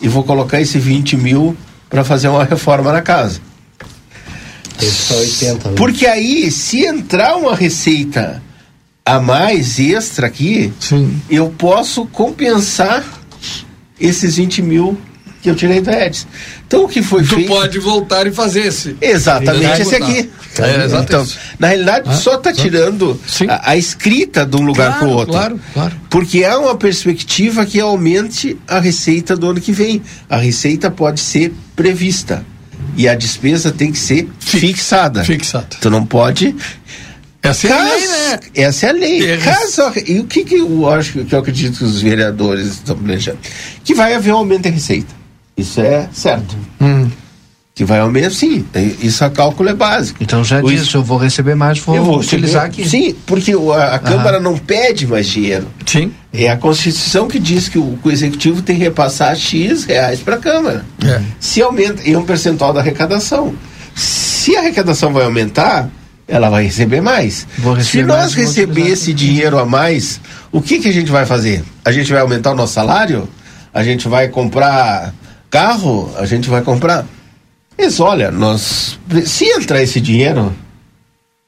[SPEAKER 5] e vou colocar esse 20 mil para fazer uma reforma na casa.
[SPEAKER 3] Tem só 80, né?
[SPEAKER 5] Porque aí, se entrar uma receita a mais extra aqui,
[SPEAKER 2] Sim.
[SPEAKER 5] eu posso compensar esses 20 mil que eu tirei do Edson. Então o que foi
[SPEAKER 2] tu
[SPEAKER 5] feito.
[SPEAKER 2] Tu pode voltar e fazer esse.
[SPEAKER 5] Exatamente esse aqui. É, então, na realidade, ah, só está tirando a, a, escrita de um lugar
[SPEAKER 2] claro,
[SPEAKER 5] para o outro.
[SPEAKER 2] Claro, claro.
[SPEAKER 5] Porque há uma perspectiva que aumente a receita do ano que vem. A receita pode ser prevista. E a despesa tem que ser fixada.
[SPEAKER 2] Fixada.
[SPEAKER 5] Tu não pode
[SPEAKER 2] essa é Caso, a lei, né?
[SPEAKER 5] Essa é a lei. Caso, e o que, que eu acho que eu acredito que os vereadores estão planejando? Que vai haver um aumento da receita. Isso é certo.
[SPEAKER 2] Hum.
[SPEAKER 5] Que vai ao mesmo, sim. Isso a cálculo é básico.
[SPEAKER 1] Então já disse, eu vou receber mais, vou, eu vou utilizar aqui.
[SPEAKER 5] Sim, porque a, a Câmara não pede mais dinheiro.
[SPEAKER 2] Sim.
[SPEAKER 5] É a Constituição que diz que o, o Executivo tem que repassar X reais para a Câmara.
[SPEAKER 2] É.
[SPEAKER 5] Se aumenta, e um percentual da arrecadação. Se a arrecadação vai aumentar, ela vai receber mais. Receber Se nós mais, receber esse dinheiro a mais, o que, que a gente vai fazer? A gente vai aumentar o nosso salário? A gente vai comprar carro, a gente vai comprar. Mas olha, nós se entrar esse dinheiro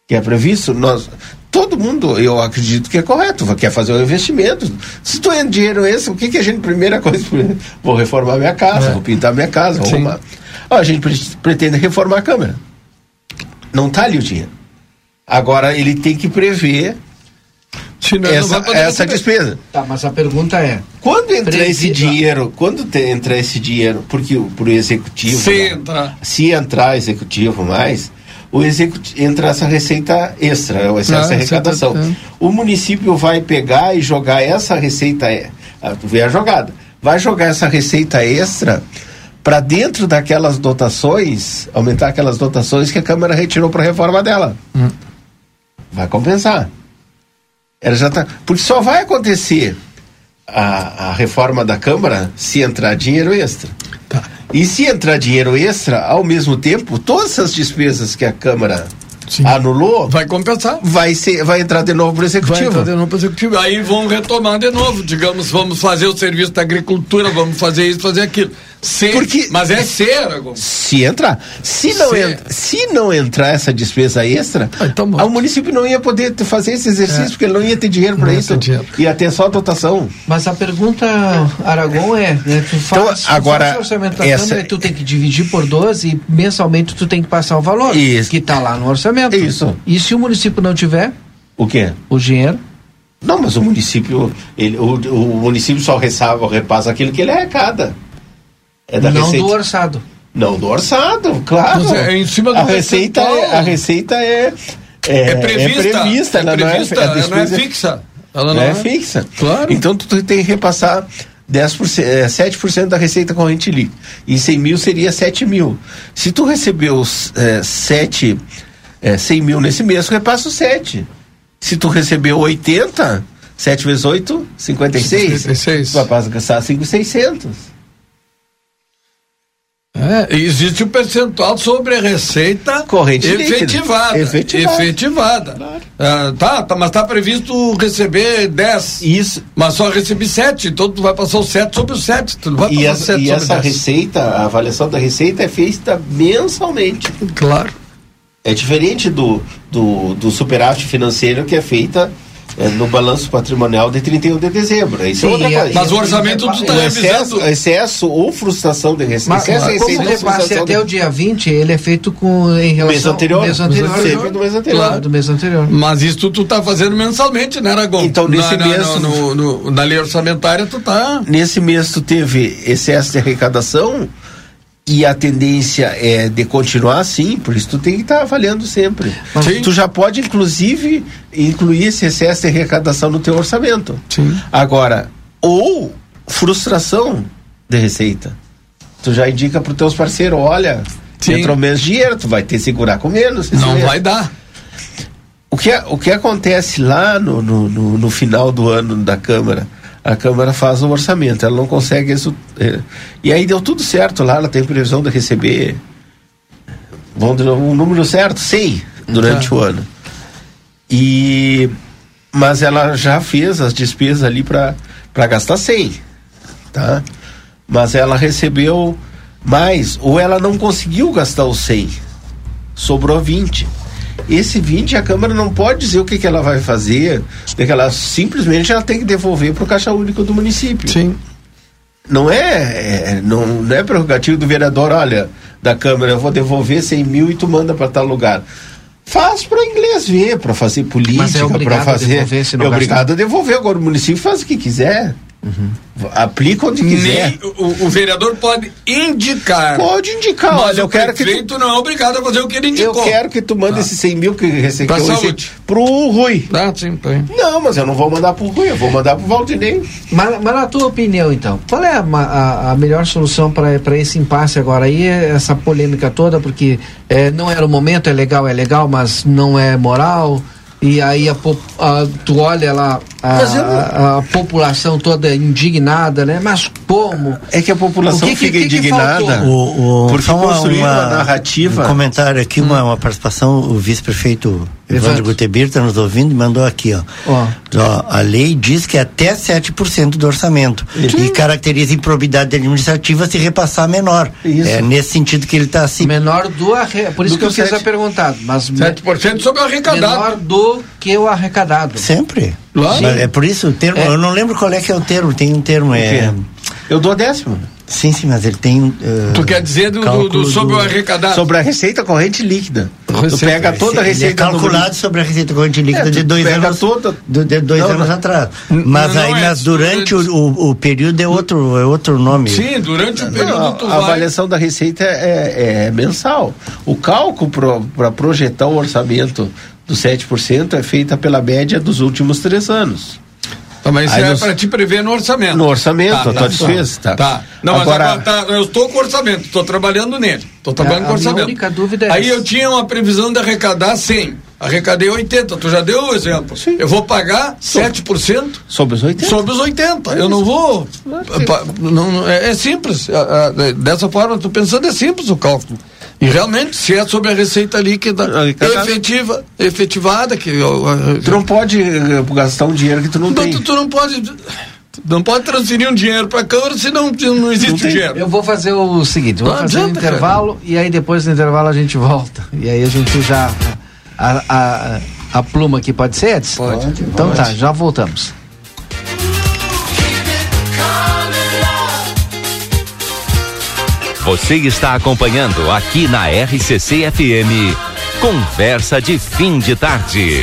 [SPEAKER 5] que é previsto, nós todo mundo, eu acredito que é correto, quer fazer um investimento. Se tu entra dinheiro esse, o que que a gente primeira coisa, vou reformar minha casa, é. vou pintar minha casa, vou arrumar. a gente pretende reformar a câmera. Não tá ali o dinheiro. Agora ele tem que prever Senão essa, essa despesa.
[SPEAKER 1] Tá, mas a pergunta é:
[SPEAKER 5] quando entra esse dinheiro, quando te, entra esse dinheiro, porque o executivo,
[SPEAKER 2] se entrar,
[SPEAKER 5] se entrar executivo mais, o executivo entra essa receita extra, essa, essa arrecadação. O município vai pegar e jogar essa receita, tu vê a jogada, vai jogar essa receita extra para dentro daquelas dotações, aumentar aquelas dotações que a Câmara retirou para a reforma dela. Hum. Vai compensar. Ela já tá, porque só vai acontecer a, a reforma da Câmara se entrar dinheiro extra. Tá. E se entrar dinheiro extra, ao mesmo tempo, todas as despesas que a Câmara Sim. anulou.
[SPEAKER 2] Vai compensar.
[SPEAKER 5] Vai, ser, vai entrar de novo para o executivo. Vai entrar
[SPEAKER 2] de novo para o executivo. Aí vão retomar de novo. Digamos, vamos fazer o serviço da agricultura, vamos fazer isso, fazer aquilo. Se, Porque, mas é ser,
[SPEAKER 5] Se entrar. Se não, en, se não entrar essa despesa extra, ah, então, o município não ia poder fazer esse exercício, é. porque ele não ia ter dinheiro para isso. Ia ter só a dotação.
[SPEAKER 1] Mas a pergunta, Aragon, é: né, tu
[SPEAKER 5] então, faz, então, agora,
[SPEAKER 1] tu orçamento da essa... Câmara, tu tem que dividir por 12 e mensalmente tu tem que passar o valor isso. que está lá no orçamento.
[SPEAKER 5] Isso.
[SPEAKER 1] E se o município não tiver?
[SPEAKER 5] O quê?
[SPEAKER 1] O dinheiro?
[SPEAKER 5] Não, mas o município, ele, o, o município só recebe, repassa aquilo que ele arrecada.
[SPEAKER 1] É da não receita. do orçado.
[SPEAKER 5] Não do orçado, claro.
[SPEAKER 2] É em cima do
[SPEAKER 5] a receita é, a receita é
[SPEAKER 2] é, é prevista, é prevista, ela, prevista não, é, ela não é fixa.
[SPEAKER 5] Ela não, é, fixa.
[SPEAKER 2] Claro.
[SPEAKER 5] Então tu tem que repassar 10%, é, 7% da receita corrente líquida. E 100 mil seria 7 mil. Se tu recebeu é, 7, é, 100 mil nesse mês, repassa os 7. Se tu recebeu 80, 7 vezes 8, 56. 56. Tu vai passar 5,600.
[SPEAKER 2] É, existe um percentual sobre a receita
[SPEAKER 5] corrente
[SPEAKER 2] efetivada.
[SPEAKER 5] Efetivada.
[SPEAKER 2] efetivada. Claro. Ah, tá, tá, mas está previsto receber 10.
[SPEAKER 5] Isso.
[SPEAKER 2] Mas só recebi 7, então tu vai passar o 7 sobre o 7. Tu não vai
[SPEAKER 5] e passar essa, 7 e essa 10. receita, a avaliação da receita é feita mensalmente.
[SPEAKER 2] Claro.
[SPEAKER 5] É diferente do, do, do superávit financeiro que é feita é, no balanço patrimonial de 31 de dezembro. Isso Sim, é outra coisa.
[SPEAKER 2] Mas o orçamento tu está
[SPEAKER 5] excesso, excesso ou frustração de receita. Mas, excesso,
[SPEAKER 1] mas como repasse até de... o dia 20, ele é feito com, em relação
[SPEAKER 5] mês anterior.
[SPEAKER 1] Mês anterior.
[SPEAKER 5] Sempre do mês anterior.
[SPEAKER 1] Claro, do mês anterior.
[SPEAKER 2] Mas isso tu está fazendo mensalmente, né, Aragão?
[SPEAKER 5] Então, nesse
[SPEAKER 2] na,
[SPEAKER 5] mês...
[SPEAKER 2] No, no, no, na lei orçamentária, tu tá...
[SPEAKER 5] Nesse mês tu teve excesso de arrecadação e a tendência é de continuar assim, por isso tu tem que estar tá avaliando sempre. Sim. Tu já pode, inclusive, incluir esse excesso de arrecadação no teu orçamento.
[SPEAKER 2] Sim.
[SPEAKER 5] Agora, ou frustração de receita. Tu já indica para os teus parceiros, olha, Sim. entrou menos dinheiro, tu vai ter que segurar com menos.
[SPEAKER 2] Não mesmo. vai dar.
[SPEAKER 5] O que, o que acontece lá no, no, no, no final do ano da Câmara? A Câmara faz o orçamento, ela não consegue isso. É, e aí deu tudo certo lá, ela tem previsão de receber vão um número certo, 100 durante tá. o ano. E mas ela já fez as despesas ali para gastar 100, tá? Mas ela recebeu mais ou ela não conseguiu gastar os 100. Sobrou 20 esse 20 a Câmara não pode dizer o que, que ela vai fazer, porque ela simplesmente ela tem que devolver para o Caixa Único do município.
[SPEAKER 2] Sim.
[SPEAKER 5] Não é, é, não, não é prerrogativo do vereador, olha, da Câmara, eu vou devolver 100 mil e tu manda para tal lugar. Faz para o inglês ver, para fazer política, é para fazer. é obrigado a devolver. Agora o município faz o que quiser. Uhum. Aplica onde quiser.
[SPEAKER 2] Nem, o, o, vereador pode indicar.
[SPEAKER 5] Pode indicar.
[SPEAKER 2] Mas Olha, eu quero que tu... não é obrigado a fazer o que ele indicou.
[SPEAKER 5] Eu quero que tu mande ah. esses 100 mil que recebeu pro Rui.
[SPEAKER 2] Ah, sim,
[SPEAKER 5] tem. Não, mas eu não vou mandar pro Rui, eu vou mandar pro Valdinei.
[SPEAKER 1] Mas, mas na tua opinião, então, qual é a, a, a melhor solução para esse impasse agora aí? Essa polêmica toda, porque é, não era o momento, é legal, é legal, mas não é moral e aí a, a, tu olha lá a, a, população toda indignada, né? Mas como?
[SPEAKER 5] É que a população que, fica que, indignada
[SPEAKER 3] que o, o,
[SPEAKER 5] porque construiu uma, uma, narrativa.
[SPEAKER 3] Um comentário aqui, hum. uma, uma participação, o vice-prefeito Evandro Gutebir está nos ouvindo e mandou aqui, ó. ó. A lei diz que é até 7% do orçamento. Isso. E caracteriza improbidade administrativa se repassar menor. Isso. É nesse sentido que ele está assim.
[SPEAKER 1] Menor do arre... Por isso do que, que eu fiz a perguntada. Mas
[SPEAKER 2] 7% sobre o arrecadado.
[SPEAKER 1] Menor do que o arrecadado.
[SPEAKER 3] Sempre. Claro. É por isso o termo, é. eu não lembro qual é que é o termo, tem um termo, é.
[SPEAKER 5] Eu dou décimo.
[SPEAKER 3] Sim, sim, mas ele tem. Uh,
[SPEAKER 2] tu quer dizer do, do, do sobre do... o arrecadado?
[SPEAKER 5] Sobre a receita corrente líquida. tu pega toda a receita
[SPEAKER 3] é calculado sobre a receita corrente líquida é, de dois anos toda... de dois não, anos não. atrás mas não, aí é, durante o, o, o, período é outro é outro nome
[SPEAKER 2] sim durante o período
[SPEAKER 5] a avaliação da receita é, é mensal o cálculo para projetar o orçamento do 7% é feita pela média dos últimos três anos
[SPEAKER 2] Tá, mas isso é nos... para te prever no orçamento.
[SPEAKER 5] No orçamento, tá, a tua tá, despesa.
[SPEAKER 2] Tá. tá. Não, agora... mas agora tá, eu estou com orçamento, estou trabalhando nele. Estou trabalhando é, com orçamento. A única dúvida é Aí essa. eu tinha uma previsão de arrecadar 100. Arrecadei 80, tu já deu o exemplo. Sim. Eu vou pagar Sobre. 7%
[SPEAKER 5] sobre os 80.
[SPEAKER 2] Sobre os 80. Eu não vou. Não, é, é simples. Dessa forma, estou pensando, é simples o cálculo. E realmente, se é sobre a receita líquida efetiva, efetivada, que
[SPEAKER 5] tu não pode eh, gastar um dinheiro que tu não, não tem.
[SPEAKER 2] Tu, tu não pode não pode transferir um dinheiro para a Câmara se não, não existe não dinheiro.
[SPEAKER 1] Eu vou fazer o seguinte, vou não fazer adianta, um intervalo cara. e aí depois do intervalo a gente volta. E aí a gente já a, a, a pluma aqui pode ser, Edson?
[SPEAKER 2] Pode.
[SPEAKER 1] Então
[SPEAKER 2] pode.
[SPEAKER 1] tá, já voltamos.
[SPEAKER 6] Você está acompanhando aqui na RCC FM. Conversa de fim de tarde.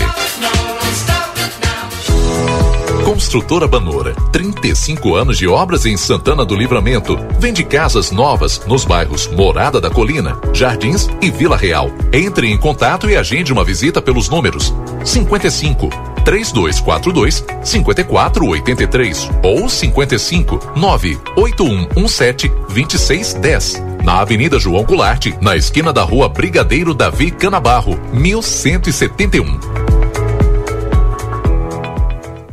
[SPEAKER 6] Construtora Banora, 35 anos de obras em Santana do Livramento. Vende casas novas nos bairros Morada da Colina, Jardins e Vila Real. Entre em contato e agende uma visita pelos números 55 3242 5483 ou 55 98117 2610. Na Avenida João Goulart, na esquina da Rua Brigadeiro Davi Canabarro, 1171.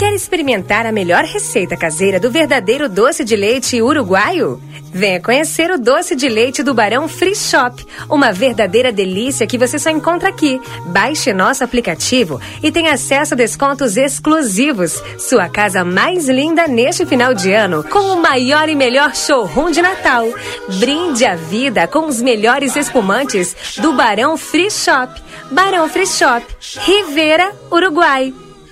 [SPEAKER 7] Quer experimentar a melhor receita caseira do verdadeiro doce de leite uruguaio? Venha conhecer o doce de leite do Barão Free Shop, uma verdadeira delícia que você só encontra aqui. Baixe nosso aplicativo e tenha acesso a descontos exclusivos. Sua casa mais linda neste final de ano, com o maior e melhor showroom de Natal. Brinde a vida com os melhores espumantes do Barão Free Shop. Barão Free Shop, Rivera, Uruguai.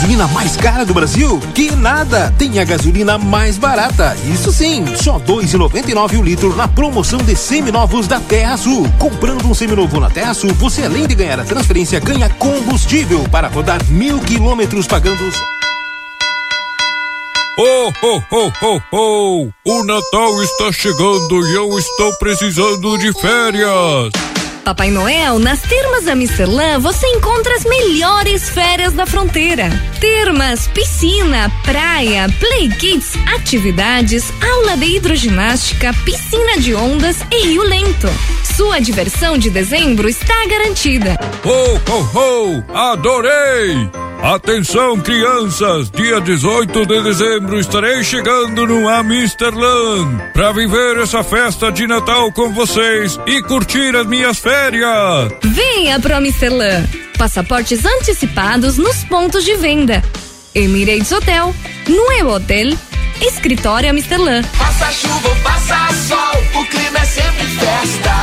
[SPEAKER 8] gasolina mais cara do Brasil? Que nada! Tem a gasolina mais barata. Isso sim, só R$ 2,99 o litro na promoção de seminovos da Terra Sul. Comprando um seminovo na Terra Sul, você além de ganhar a transferência, ganha combustível para rodar mil quilômetros pagando.
[SPEAKER 9] Oh, oh, oh, oh, oh! O Natal está chegando e eu estou precisando de férias.
[SPEAKER 10] Papai Noel, nas Termas Amsterdã você encontra as melhores férias da fronteira. Termas, piscina, praia, play kids, atividades, aula de hidroginástica, piscina de ondas e rio lento. Sua diversão de dezembro está garantida.
[SPEAKER 9] Oh, oh, oh! Adorei! Atenção, crianças! Dia 18 de dezembro estarei chegando no Amsterland para viver essa festa de Natal com vocês e curtir as minhas férias.
[SPEAKER 10] Venha pro Amsterland. Passaportes antecipados nos pontos de venda. Emirates Hotel, Nuevo Hotel, Escritório Amsterland.
[SPEAKER 11] Passa chuva ou passa sol, o clima é sempre festa.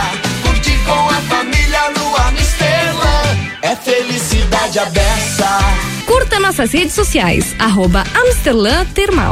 [SPEAKER 11] Curtir com a família no Amsterland é felicidade
[SPEAKER 10] Curta nossas redes sociais, arroba Amsterlan Termal.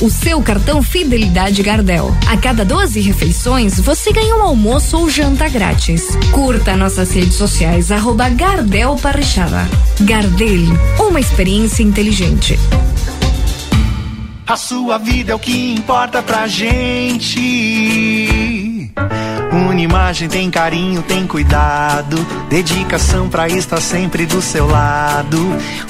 [SPEAKER 10] O seu cartão Fidelidade Gardel. A cada 12 refeições, você ganha um almoço ou janta grátis. Curta nossas redes sociais, arroba Gardel Parrichada. Gardel, uma experiência inteligente.
[SPEAKER 11] A sua vida é o que importa pra gente. Unimagem tem carinho, tem cuidado, dedicação pra estar sempre do seu lado.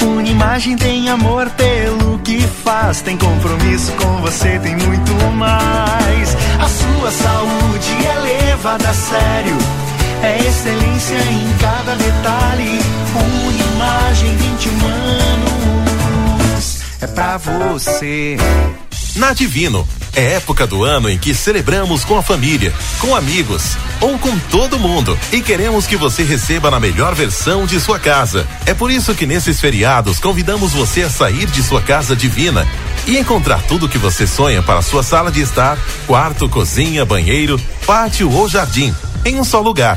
[SPEAKER 11] Unimagem tem amor pelo que faz, tem compromisso com você, tem muito mais. A sua saúde é levada a sério, é excelência em cada detalhe. Unimagem 21 anos, é pra você.
[SPEAKER 6] Na Divino, é época do ano em que celebramos com a família, com amigos ou com todo mundo e queremos que você receba na melhor versão de sua casa. É por isso que nesses feriados convidamos você a sair de sua casa divina e encontrar tudo o que você sonha para sua sala de estar, quarto, cozinha, banheiro, pátio ou jardim, em um só lugar.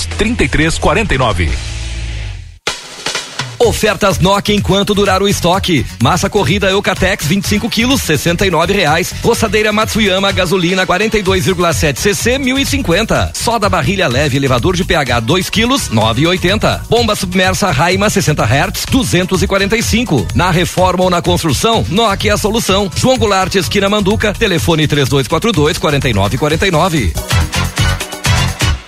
[SPEAKER 12] 3349.
[SPEAKER 13] Ofertas Nokia enquanto durar o estoque. Massa corrida Eucatex 25 quilos, 69 reais. Roçadeira Matsuyama gasolina 42,7 cc 1050. Soda barrilha leve elevador de pH 2 quilos 9,80. Bomba submersa Raima 60 Hz 245. Na reforma ou na construção, Nokia é a solução. João Goulart esquina Manduca, telefone 3242 4949.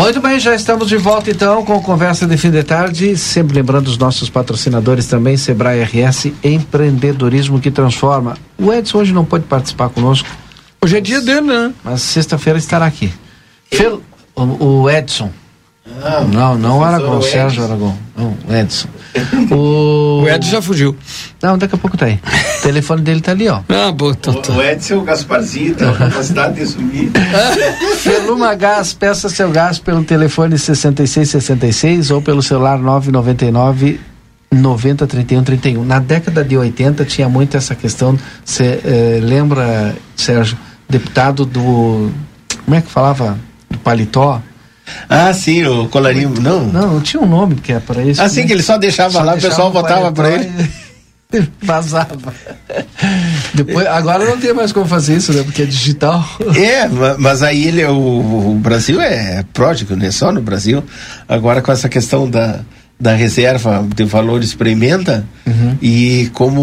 [SPEAKER 1] Muito bem, já estamos de volta então com Conversa de Fim de Tarde. Sempre lembrando os nossos patrocinadores também, Sebrae RS, empreendedorismo que transforma. O Edson hoje não pode participar conosco.
[SPEAKER 2] Hoje é dia dele, né?
[SPEAKER 1] Mas sexta-feira estará aqui. O, o, Edson. Não, não o Aragão, o Sérgio Aragão. Não, o Edson.
[SPEAKER 2] O... o Edson já fugiu.
[SPEAKER 1] Não, daqui a pouco tá aí. O telefone dele tá ali, ó.
[SPEAKER 2] Ah, bom, tá,
[SPEAKER 5] tá. O Edson, o Gasparzinho, tem a capacidade de sumir.
[SPEAKER 1] Feluma Gás, peça seu gás pelo telefone 6666 ou pelo celular 999 90, 31, 31. Na década de 80 tinha muito essa questão. Você eh, lembra, Sérgio, deputado do. Como é que falava? Do paletó?
[SPEAKER 5] Ah, sim, o colarinho. Não.
[SPEAKER 1] Não, não tinha um nome que é para isso.
[SPEAKER 5] Assim
[SPEAKER 1] né?
[SPEAKER 5] que ele só deixava
[SPEAKER 1] Só
[SPEAKER 5] lá, o
[SPEAKER 1] deixava
[SPEAKER 5] pessoal
[SPEAKER 1] o
[SPEAKER 5] votava
[SPEAKER 1] paletó
[SPEAKER 5] pra ele.
[SPEAKER 1] Vazava. Depois, agora não tem mais como fazer isso, né? Porque é digital.
[SPEAKER 5] É, ma- mas aí ele, o, o Brasil é pródigo, né? Só no Brasil. Agora com essa questão da, da reserva de valores para emenda e como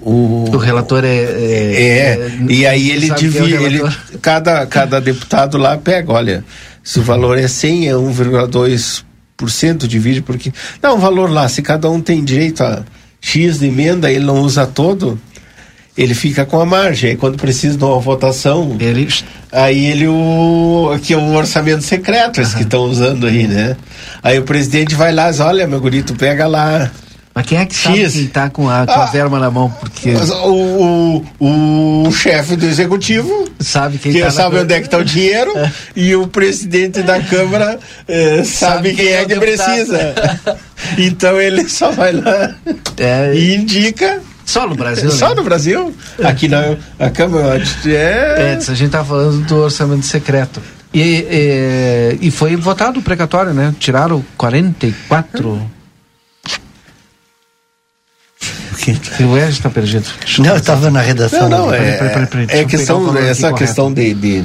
[SPEAKER 5] o, o,
[SPEAKER 1] relator é.
[SPEAKER 5] é,
[SPEAKER 1] é-
[SPEAKER 5] e aí ele
[SPEAKER 1] é
[SPEAKER 5] divide, ele, cada, cada deputado lá pega, olha, se o valor é 100, é 1,2%, divide porque... Não, o valor lá, se cada um tem direito a X de emenda, ele não usa todo, ele fica com a margem. Aí quando precisa de uma votação,
[SPEAKER 1] ele...
[SPEAKER 5] aí ele o que é o orçamento secreto, esse que estão usando aí, né? Aí o presidente vai lá e diz, olha, meu gurito, pega lá.
[SPEAKER 1] Mas quem é que sabe
[SPEAKER 5] X.
[SPEAKER 1] quem tá com a, com a
[SPEAKER 5] Ah.
[SPEAKER 1] verba na mão? Porque
[SPEAKER 5] o, o, o chefe do executivo
[SPEAKER 1] sabe quem
[SPEAKER 5] que
[SPEAKER 1] tá
[SPEAKER 5] sabe onde é que está o dinheiro e o presidente da Câmara eh, sabe, quem, é
[SPEAKER 1] o
[SPEAKER 5] que
[SPEAKER 1] deputado.
[SPEAKER 5] precisa. então ele só vai lá e indica.
[SPEAKER 1] Só no Brasil,
[SPEAKER 5] Só
[SPEAKER 1] né?
[SPEAKER 5] no Brasil. Aqui na a Câmara é.
[SPEAKER 1] A gente tá falando do orçamento secreto. E, e, e foi votado o precatório, né? Tiraram 44. O Ed está perdido. Deixa
[SPEAKER 3] Não, eu estava na redação.
[SPEAKER 5] Não, não, é,
[SPEAKER 1] peraí, peraí, peraí,
[SPEAKER 5] é questão,
[SPEAKER 1] o
[SPEAKER 5] essa
[SPEAKER 1] correto.
[SPEAKER 5] questão de, de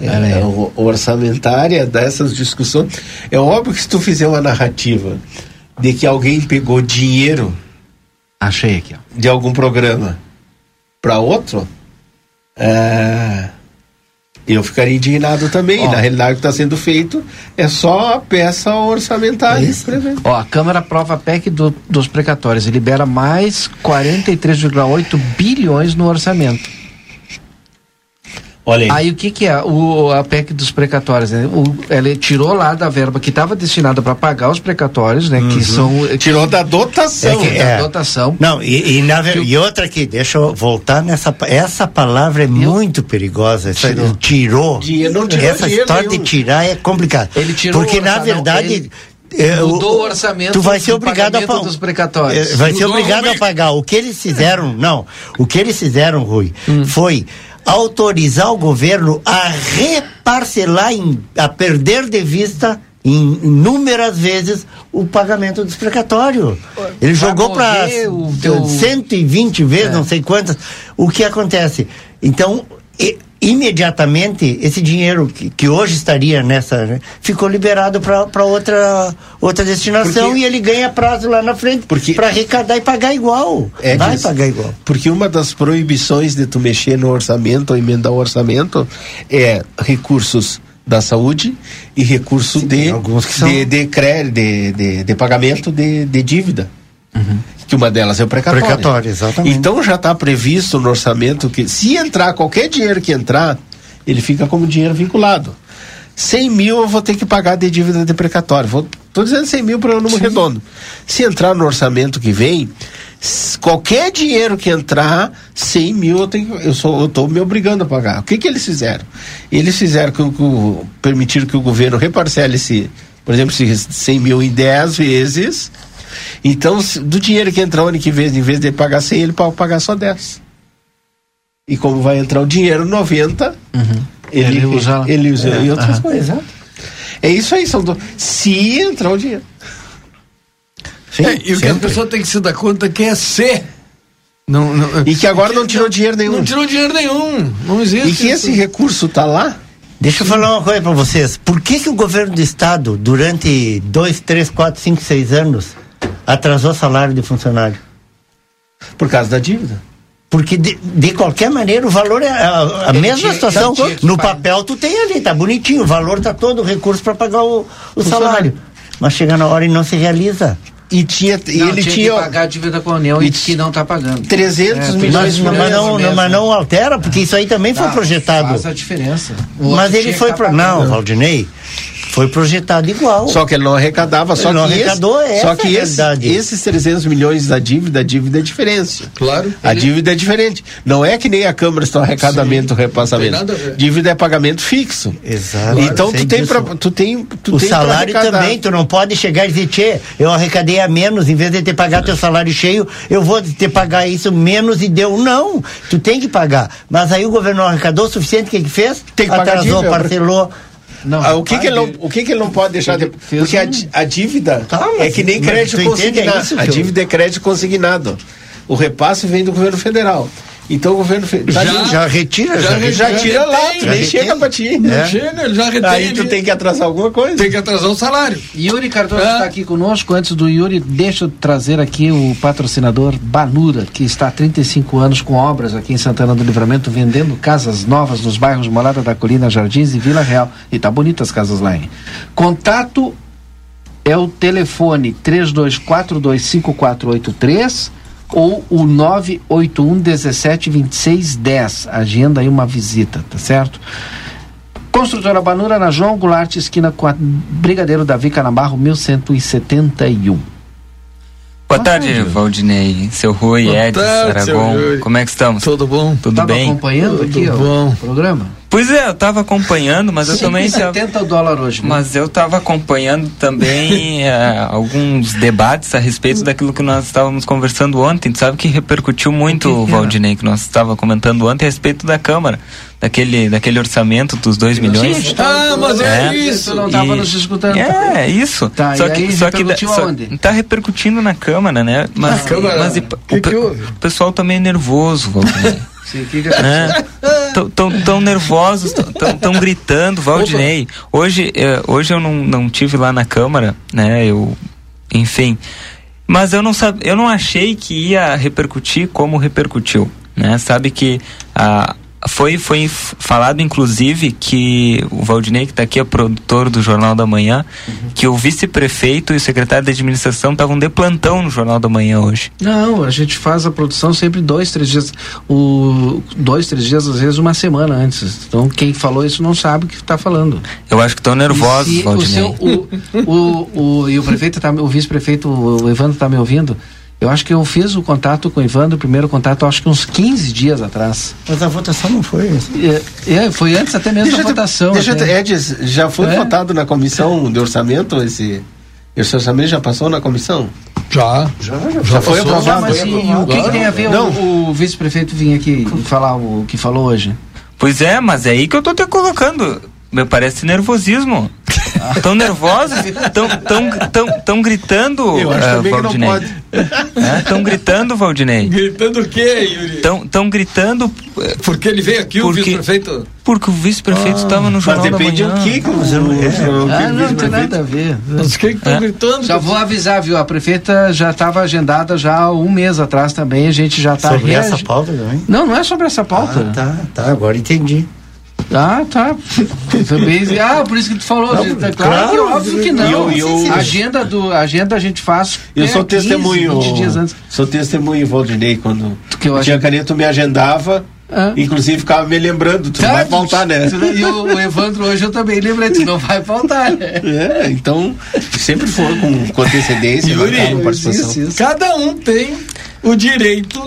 [SPEAKER 5] é, o- orçamentária dessas discussões. É óbvio que se tu fizer uma narrativa de que alguém pegou dinheiro
[SPEAKER 1] Achei aqui, ó.
[SPEAKER 5] de algum programa para outro, é, eu ficaria indignado também.
[SPEAKER 1] Ó.
[SPEAKER 5] Na realidade, o que está sendo feito é só a peça orçamentária.
[SPEAKER 1] Ó, a Câmara aprova a PEC do- dos precatórios e libera mais 43,8 bilhões no orçamento.
[SPEAKER 5] Olha aí.
[SPEAKER 1] Aí o que que é o, a PEC dos precatórios? Né? O, ela tirou lá da verba que estava destinada para pagar os precatórios, né? Que são
[SPEAKER 5] tirou da dotação,
[SPEAKER 3] É que-
[SPEAKER 1] da
[SPEAKER 3] é.
[SPEAKER 1] dotação.
[SPEAKER 3] Não, e, e, na e outra aqui, deixa eu voltar nessa. Essa palavra é muito perigosa. Essa,
[SPEAKER 1] Tirou.
[SPEAKER 3] tirou.
[SPEAKER 5] Dinheiro- não tirou
[SPEAKER 3] Essa história
[SPEAKER 5] nenhum.
[SPEAKER 3] de tirar é complicado.
[SPEAKER 1] Ele tirou
[SPEAKER 3] Porque
[SPEAKER 1] o
[SPEAKER 3] na verdade.
[SPEAKER 1] ele
[SPEAKER 3] é,
[SPEAKER 1] mudou
[SPEAKER 3] o-
[SPEAKER 1] orçamento
[SPEAKER 3] Tu vai ser
[SPEAKER 1] do
[SPEAKER 3] obrigado a
[SPEAKER 1] dos precatórios.
[SPEAKER 3] É, Vai ser obrigado a pagar. O que eles fizeram, não. O que eles fizeram, Rui, foi autorizar o governo a reparcelar, em, a perder de vista em inúmeras vezes o pagamento dos precatórios. Ele jogou para
[SPEAKER 1] teu-
[SPEAKER 3] 120 vezes, não sei quantas. O que acontece? Então, e- imediatamente, esse dinheiro que, que hoje estaria nessa, né, ficou liberado para outra, outra destinação
[SPEAKER 5] Porque-
[SPEAKER 3] e ele ganha prazo lá na frente para arrecadar e pagar igual.
[SPEAKER 5] É
[SPEAKER 3] Vai pagar igual.
[SPEAKER 5] Porque uma das proibições de tu mexer no orçamento ou emendar o orçamento é recursos da saúde e recurso de,
[SPEAKER 3] são-
[SPEAKER 5] de, de, crédito, de, de, de pagamento de, de dívida. Que uma delas é o precatório.
[SPEAKER 3] Precatório, exatamente.
[SPEAKER 5] Então já está previsto no orçamento que se entrar qualquer dinheiro que entrar, ele fica como dinheiro vinculado. 100 mil eu vou ter que pagar de dívida de precatório. Vou, tô dizendo 100 mil para o número redondo. Se entrar no orçamento que vem, qualquer dinheiro que entrar, 100 mil eu tenho, eu sou, eu tô me obrigando a pagar. O que que eles fizeram? Eles fizeram que, o- que permitiram que o governo reparcele esse, por exemplo, esse 100 mil em 10 vezes. Então, se- do dinheiro que entrar ano que vem, em vez de pagar 100, ele pode pagar só 10. E como vai entrar o dinheiro 90, ele,
[SPEAKER 1] Ele usa-
[SPEAKER 5] ele usa
[SPEAKER 1] é,
[SPEAKER 5] em outras
[SPEAKER 1] aham.
[SPEAKER 5] coisas. É isso aí, são do... se entrar o dinheiro.
[SPEAKER 2] É, e o que a pessoa tem que se dar conta que é ser. Não, não,
[SPEAKER 5] E que agora não tirou dinheiro nenhum.
[SPEAKER 2] Não tirou dinheiro nenhum. Não existe.
[SPEAKER 5] E que
[SPEAKER 2] isso.
[SPEAKER 5] esse recurso tá lá.
[SPEAKER 3] Deixa eu falar uma coisa para vocês. Por que, que o governo do estado, durante dois, três, quatro, cinco, seis anos, atrasou o salário de funcionário?
[SPEAKER 5] Por causa da dívida.
[SPEAKER 3] Porque de, de qualquer maneira o valor é a, a mesma
[SPEAKER 5] tinha-
[SPEAKER 3] situação. No papel tu tem ali, tá bonitinho. O valor tá todo o recurso para pagar o, o salário. Mas chega na hora e não se realiza.
[SPEAKER 5] E tinha,
[SPEAKER 1] Não,
[SPEAKER 5] ele
[SPEAKER 1] tinha,
[SPEAKER 5] tinha,
[SPEAKER 1] que pagar a dívida com a União e, que não está pagando.
[SPEAKER 5] 300
[SPEAKER 1] É,
[SPEAKER 5] milhões
[SPEAKER 3] Mas,
[SPEAKER 5] de
[SPEAKER 3] mas não,
[SPEAKER 1] mesmo.
[SPEAKER 3] mas não altera, porque isso aí também foi
[SPEAKER 1] Não,
[SPEAKER 3] projetado.
[SPEAKER 1] Faz a diferença. O
[SPEAKER 3] Mas ele foi
[SPEAKER 1] tá
[SPEAKER 3] pro. Não. Valdinei. Foi projetado igual.
[SPEAKER 5] Só que ele não arrecadava, só
[SPEAKER 3] Ele não
[SPEAKER 5] que
[SPEAKER 3] arrecadou,
[SPEAKER 5] esse,
[SPEAKER 3] essa
[SPEAKER 5] só que
[SPEAKER 3] é
[SPEAKER 5] esse- esses 300 milhões da dívida, a dívida é diferente.
[SPEAKER 2] Claro.
[SPEAKER 5] A dívida é diferente. Não é que nem a Câmara está arrecadamento, repassamento.
[SPEAKER 2] Tem nada a ver.
[SPEAKER 5] Dívida é pagamento fixo.
[SPEAKER 3] Exato.
[SPEAKER 5] Então
[SPEAKER 3] Sei
[SPEAKER 5] tu tem, pra, tu tem, tu
[SPEAKER 3] o
[SPEAKER 5] tem
[SPEAKER 3] salário também, tu não pode chegar e dizer, tchê, eu arrecadei a menos, em vez de ter pagar teu salário cheio, eu vou ter pagar isso menos e deu. Não, tu tem que pagar. Mas aí o governo não arrecadou o suficiente, o que que fez?
[SPEAKER 5] Tem que pagar
[SPEAKER 3] Atrasou,
[SPEAKER 5] dívida.
[SPEAKER 3] parcelou.
[SPEAKER 1] Não,
[SPEAKER 5] Ah, o que, que ele não, o que, que ele não pode deixar de. Porque a,
[SPEAKER 1] um-
[SPEAKER 5] di- a dívida
[SPEAKER 3] Tá,
[SPEAKER 5] é que nem crédito
[SPEAKER 3] entende,
[SPEAKER 5] consignado.
[SPEAKER 3] é isso
[SPEAKER 5] a
[SPEAKER 3] eu-
[SPEAKER 5] dívida é crédito consignado. O repasse vem do governo federal. Então o governo federal.
[SPEAKER 2] Já-
[SPEAKER 3] Já retira,
[SPEAKER 5] já,
[SPEAKER 3] já
[SPEAKER 5] já
[SPEAKER 2] retira.
[SPEAKER 5] tira lá,
[SPEAKER 2] Já
[SPEAKER 5] tu nem
[SPEAKER 3] retém.
[SPEAKER 5] chega pra ti.
[SPEAKER 2] Não
[SPEAKER 3] É.
[SPEAKER 2] chega, ele já retém.
[SPEAKER 5] Aí tu tem que atrasar alguma coisa.
[SPEAKER 2] Tem que atrasar o salário.
[SPEAKER 1] Yuri Cardoso
[SPEAKER 2] É.
[SPEAKER 1] está aqui conosco. Antes do Yuri, deixa eu trazer aqui o patrocinador Banura, que está há 35 anos com obras aqui em Santana do Livramento, vendendo casas novas nos bairros Morada da Colina, Jardins e Vila Real. E tá bonitas as casas lá, hein? Contato é o telefone 32425483 ou o 981 17 26 10. Agenda aí uma visita, tá certo? Construtora Banura na João Goulart, esquina com a Brigadeiro Davi Canabarro, 1171.
[SPEAKER 14] Boa tarde, Valdinei, seu Rui,
[SPEAKER 2] Boa
[SPEAKER 14] Edson, Aragon. Como é que estamos?
[SPEAKER 2] Tudo bom?
[SPEAKER 14] Tudo
[SPEAKER 1] Tava
[SPEAKER 14] bem?
[SPEAKER 1] acompanhando aqui
[SPEAKER 2] Tudo
[SPEAKER 1] ó,
[SPEAKER 2] bom.
[SPEAKER 1] o programa?
[SPEAKER 14] Pois é, eu tava acompanhando, mas eu também tava,
[SPEAKER 1] 70 dólares hoje. né?
[SPEAKER 14] mas eu tava acompanhando também eh, alguns debates a respeito daquilo que nós estávamos conversando ontem. Tu sabe que repercutiu muito,
[SPEAKER 1] O que que era?
[SPEAKER 14] Valdinei, que nós estava comentando ontem a respeito da Câmara, daquele, daquele orçamento dos 2 milhões.
[SPEAKER 1] Sim, tá-
[SPEAKER 2] Ah, mas é,
[SPEAKER 14] É.
[SPEAKER 2] isso.
[SPEAKER 1] Tu não estava nos escutando.
[SPEAKER 14] É, isso.
[SPEAKER 1] Tá,
[SPEAKER 14] só que,
[SPEAKER 1] aí
[SPEAKER 14] só que só- tá repercutindo na Câmara, né? Mas,
[SPEAKER 2] Câmara,
[SPEAKER 14] mas e-
[SPEAKER 2] que
[SPEAKER 14] o,
[SPEAKER 2] que houve?
[SPEAKER 14] o pessoal tá meio nervoso, Valdinei. Né? Tão, tão, tão nervosos, tão, tão, gritando, Valdinei. Hoje, eh, hoje eu não, não tive lá na Câmara, né? Eu, enfim. Mas eu não sab, eu não achei que ia repercutir como repercutiu, né? Sabe que a foi, foi falado, inclusive, que o Valdinei, que está aqui, é produtor do Jornal da Manhã, que o vice-prefeito e o secretário de administração estavam de plantão no Jornal da Manhã hoje.
[SPEAKER 1] Não, a gente faz a produção sempre dois, três dias. O, dois, três dias, às vezes uma semana antes. Então quem falou isso não sabe o que está falando.
[SPEAKER 14] Eu acho que estão nervosos,
[SPEAKER 1] se o,
[SPEAKER 14] Valdinei.
[SPEAKER 1] seu, o, o, o, e o prefeito, tá, o vice-prefeito, o Evandro está me ouvindo. Eu acho que eu fiz o contato com o Evandro, o primeiro contato, acho que uns 15 dias atrás.
[SPEAKER 3] Mas a votação não foi assim.
[SPEAKER 1] É, é, foi antes até mesmo
[SPEAKER 5] Deixa
[SPEAKER 1] da
[SPEAKER 5] te-
[SPEAKER 1] votação.
[SPEAKER 5] Deixa te-. Edis, já foi
[SPEAKER 1] É?
[SPEAKER 5] votado na comissão de orçamento esse. Esse orçamento já passou na comissão?
[SPEAKER 2] Já.
[SPEAKER 5] Já,
[SPEAKER 2] Já
[SPEAKER 5] foi
[SPEAKER 2] passou.
[SPEAKER 5] aprovado.
[SPEAKER 1] Mas e, e o que, que tem a ver
[SPEAKER 5] Não.
[SPEAKER 1] o, o vice-prefeito vir aqui falar o que falou hoje?
[SPEAKER 14] Pois é, mas é aí que eu tô te colocando. Me parece nervosismo. Tão nervosos, tão, tão, tão, tão gritando,
[SPEAKER 5] Eu acho também que não
[SPEAKER 14] Valdinei.
[SPEAKER 5] pode.
[SPEAKER 14] É, tão gritando, Valdinei.
[SPEAKER 2] Gritando o quê, Yuri?
[SPEAKER 14] Tão, tão gritando eh,
[SPEAKER 2] Porque ele veio aqui, o
[SPEAKER 14] Porque-
[SPEAKER 2] vice-prefeito.
[SPEAKER 14] porque o vice-prefeito estava no
[SPEAKER 5] Mas
[SPEAKER 14] Jornal da
[SPEAKER 5] depende
[SPEAKER 14] Manhã.
[SPEAKER 5] do que. que o-
[SPEAKER 3] Mas eu não-
[SPEAKER 5] o-
[SPEAKER 3] é.
[SPEAKER 5] o- o-
[SPEAKER 1] Ah,
[SPEAKER 5] o
[SPEAKER 1] não, não tem nada a ver.
[SPEAKER 2] Mas quem que estão
[SPEAKER 14] É.
[SPEAKER 2] gritando?
[SPEAKER 1] Já vou avisar, viu? A prefeita já estava agendada já há um mês atrás também. A gente já está
[SPEAKER 3] Sobre essa pauta também?
[SPEAKER 1] Não, não é sobre essa pauta.
[SPEAKER 3] Ah, tá, tá, agora entendi.
[SPEAKER 1] Ah, tá. Também, ah, por isso que tu falou.
[SPEAKER 3] Não,
[SPEAKER 1] gente, tá
[SPEAKER 3] claro,
[SPEAKER 1] claro, que óbvio que não.
[SPEAKER 5] Eu- eu-
[SPEAKER 1] a agenda do a agenda a gente faz.
[SPEAKER 5] Eu
[SPEAKER 1] é,
[SPEAKER 5] sou
[SPEAKER 1] 15,
[SPEAKER 5] testemunho.
[SPEAKER 1] 20 dias antes.
[SPEAKER 5] Sou testemunho, Valdinei, quando
[SPEAKER 1] Que eu
[SPEAKER 5] tinha caneta, me agendava.
[SPEAKER 1] Ah.
[SPEAKER 5] Inclusive ficava me lembrando, tu não
[SPEAKER 1] Tá,
[SPEAKER 5] vai faltar, né?
[SPEAKER 1] E o, o Evandro hoje eu também lembrei, tu não vai faltar, né?
[SPEAKER 5] É, então, sempre foi com, com antecedência,
[SPEAKER 2] Yuri,
[SPEAKER 1] isso, isso.
[SPEAKER 2] Cada um tem o direito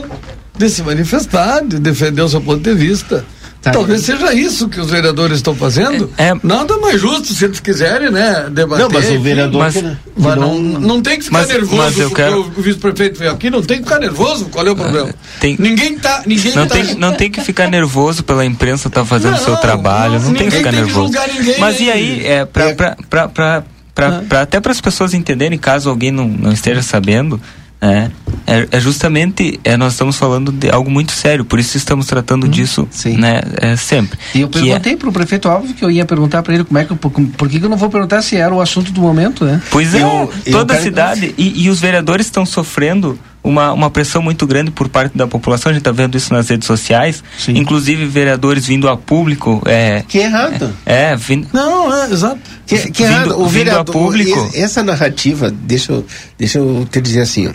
[SPEAKER 2] de se manifestar, de defender o seu ponto de vista.
[SPEAKER 1] Tá.
[SPEAKER 2] Talvez seja isso que os vereadores estão fazendo.
[SPEAKER 14] É- é-
[SPEAKER 2] Nada mais justo se eles quiserem, né? Debater.
[SPEAKER 5] Não, mas o vereador.
[SPEAKER 14] Mas-
[SPEAKER 5] que-
[SPEAKER 2] Mas não, não tem que ficar
[SPEAKER 14] Mas-
[SPEAKER 2] nervoso
[SPEAKER 14] mas eu
[SPEAKER 2] porque
[SPEAKER 14] quero-
[SPEAKER 2] o vice-prefeito veio aqui, não tem que ficar nervoso. Qual é o problema?
[SPEAKER 14] tem-
[SPEAKER 2] Ninguém tá. Ninguém
[SPEAKER 14] Não
[SPEAKER 2] tá.
[SPEAKER 14] tem, não tem que ficar nervoso pela imprensa estar fazendo o seu trabalho, não,
[SPEAKER 2] não,
[SPEAKER 14] tem que ficar
[SPEAKER 2] tem que
[SPEAKER 14] nervoso.
[SPEAKER 2] julgar ninguém,
[SPEAKER 14] Mas e
[SPEAKER 2] né?
[SPEAKER 14] aí, é, pra,
[SPEAKER 5] É.
[SPEAKER 14] pra, pra, pra, pra, pra- até para as pessoas entenderem, caso alguém não, não esteja sabendo, é, é, é justamente, é, nós estamos falando de algo muito sério, por isso estamos tratando disso
[SPEAKER 1] sim.
[SPEAKER 14] né, é, sempre.
[SPEAKER 1] E eu
[SPEAKER 14] Que é-
[SPEAKER 1] perguntei pro prefeito, óbvio que eu ia perguntar para ele como é que, por, por que, que eu não vou perguntar se era o assunto do momento, né?
[SPEAKER 14] Pois é,
[SPEAKER 5] Eu- eu
[SPEAKER 14] toda a
[SPEAKER 5] quero-
[SPEAKER 14] cidade e, e os vereadores estão sofrendo uma, uma pressão muito grande por parte da população. A gente está vendo isso nas redes sociais,
[SPEAKER 1] Sim.
[SPEAKER 14] inclusive vereadores vindo a público. É,
[SPEAKER 5] Que é errado.
[SPEAKER 14] é vindo,
[SPEAKER 2] Não, é, exato.
[SPEAKER 5] Que, que é
[SPEAKER 14] Vindo-
[SPEAKER 5] errado. O
[SPEAKER 14] vindo a
[SPEAKER 5] vereador.
[SPEAKER 14] público.
[SPEAKER 5] Essa narrativa, deixa eu, deixa eu te dizer assim, ó,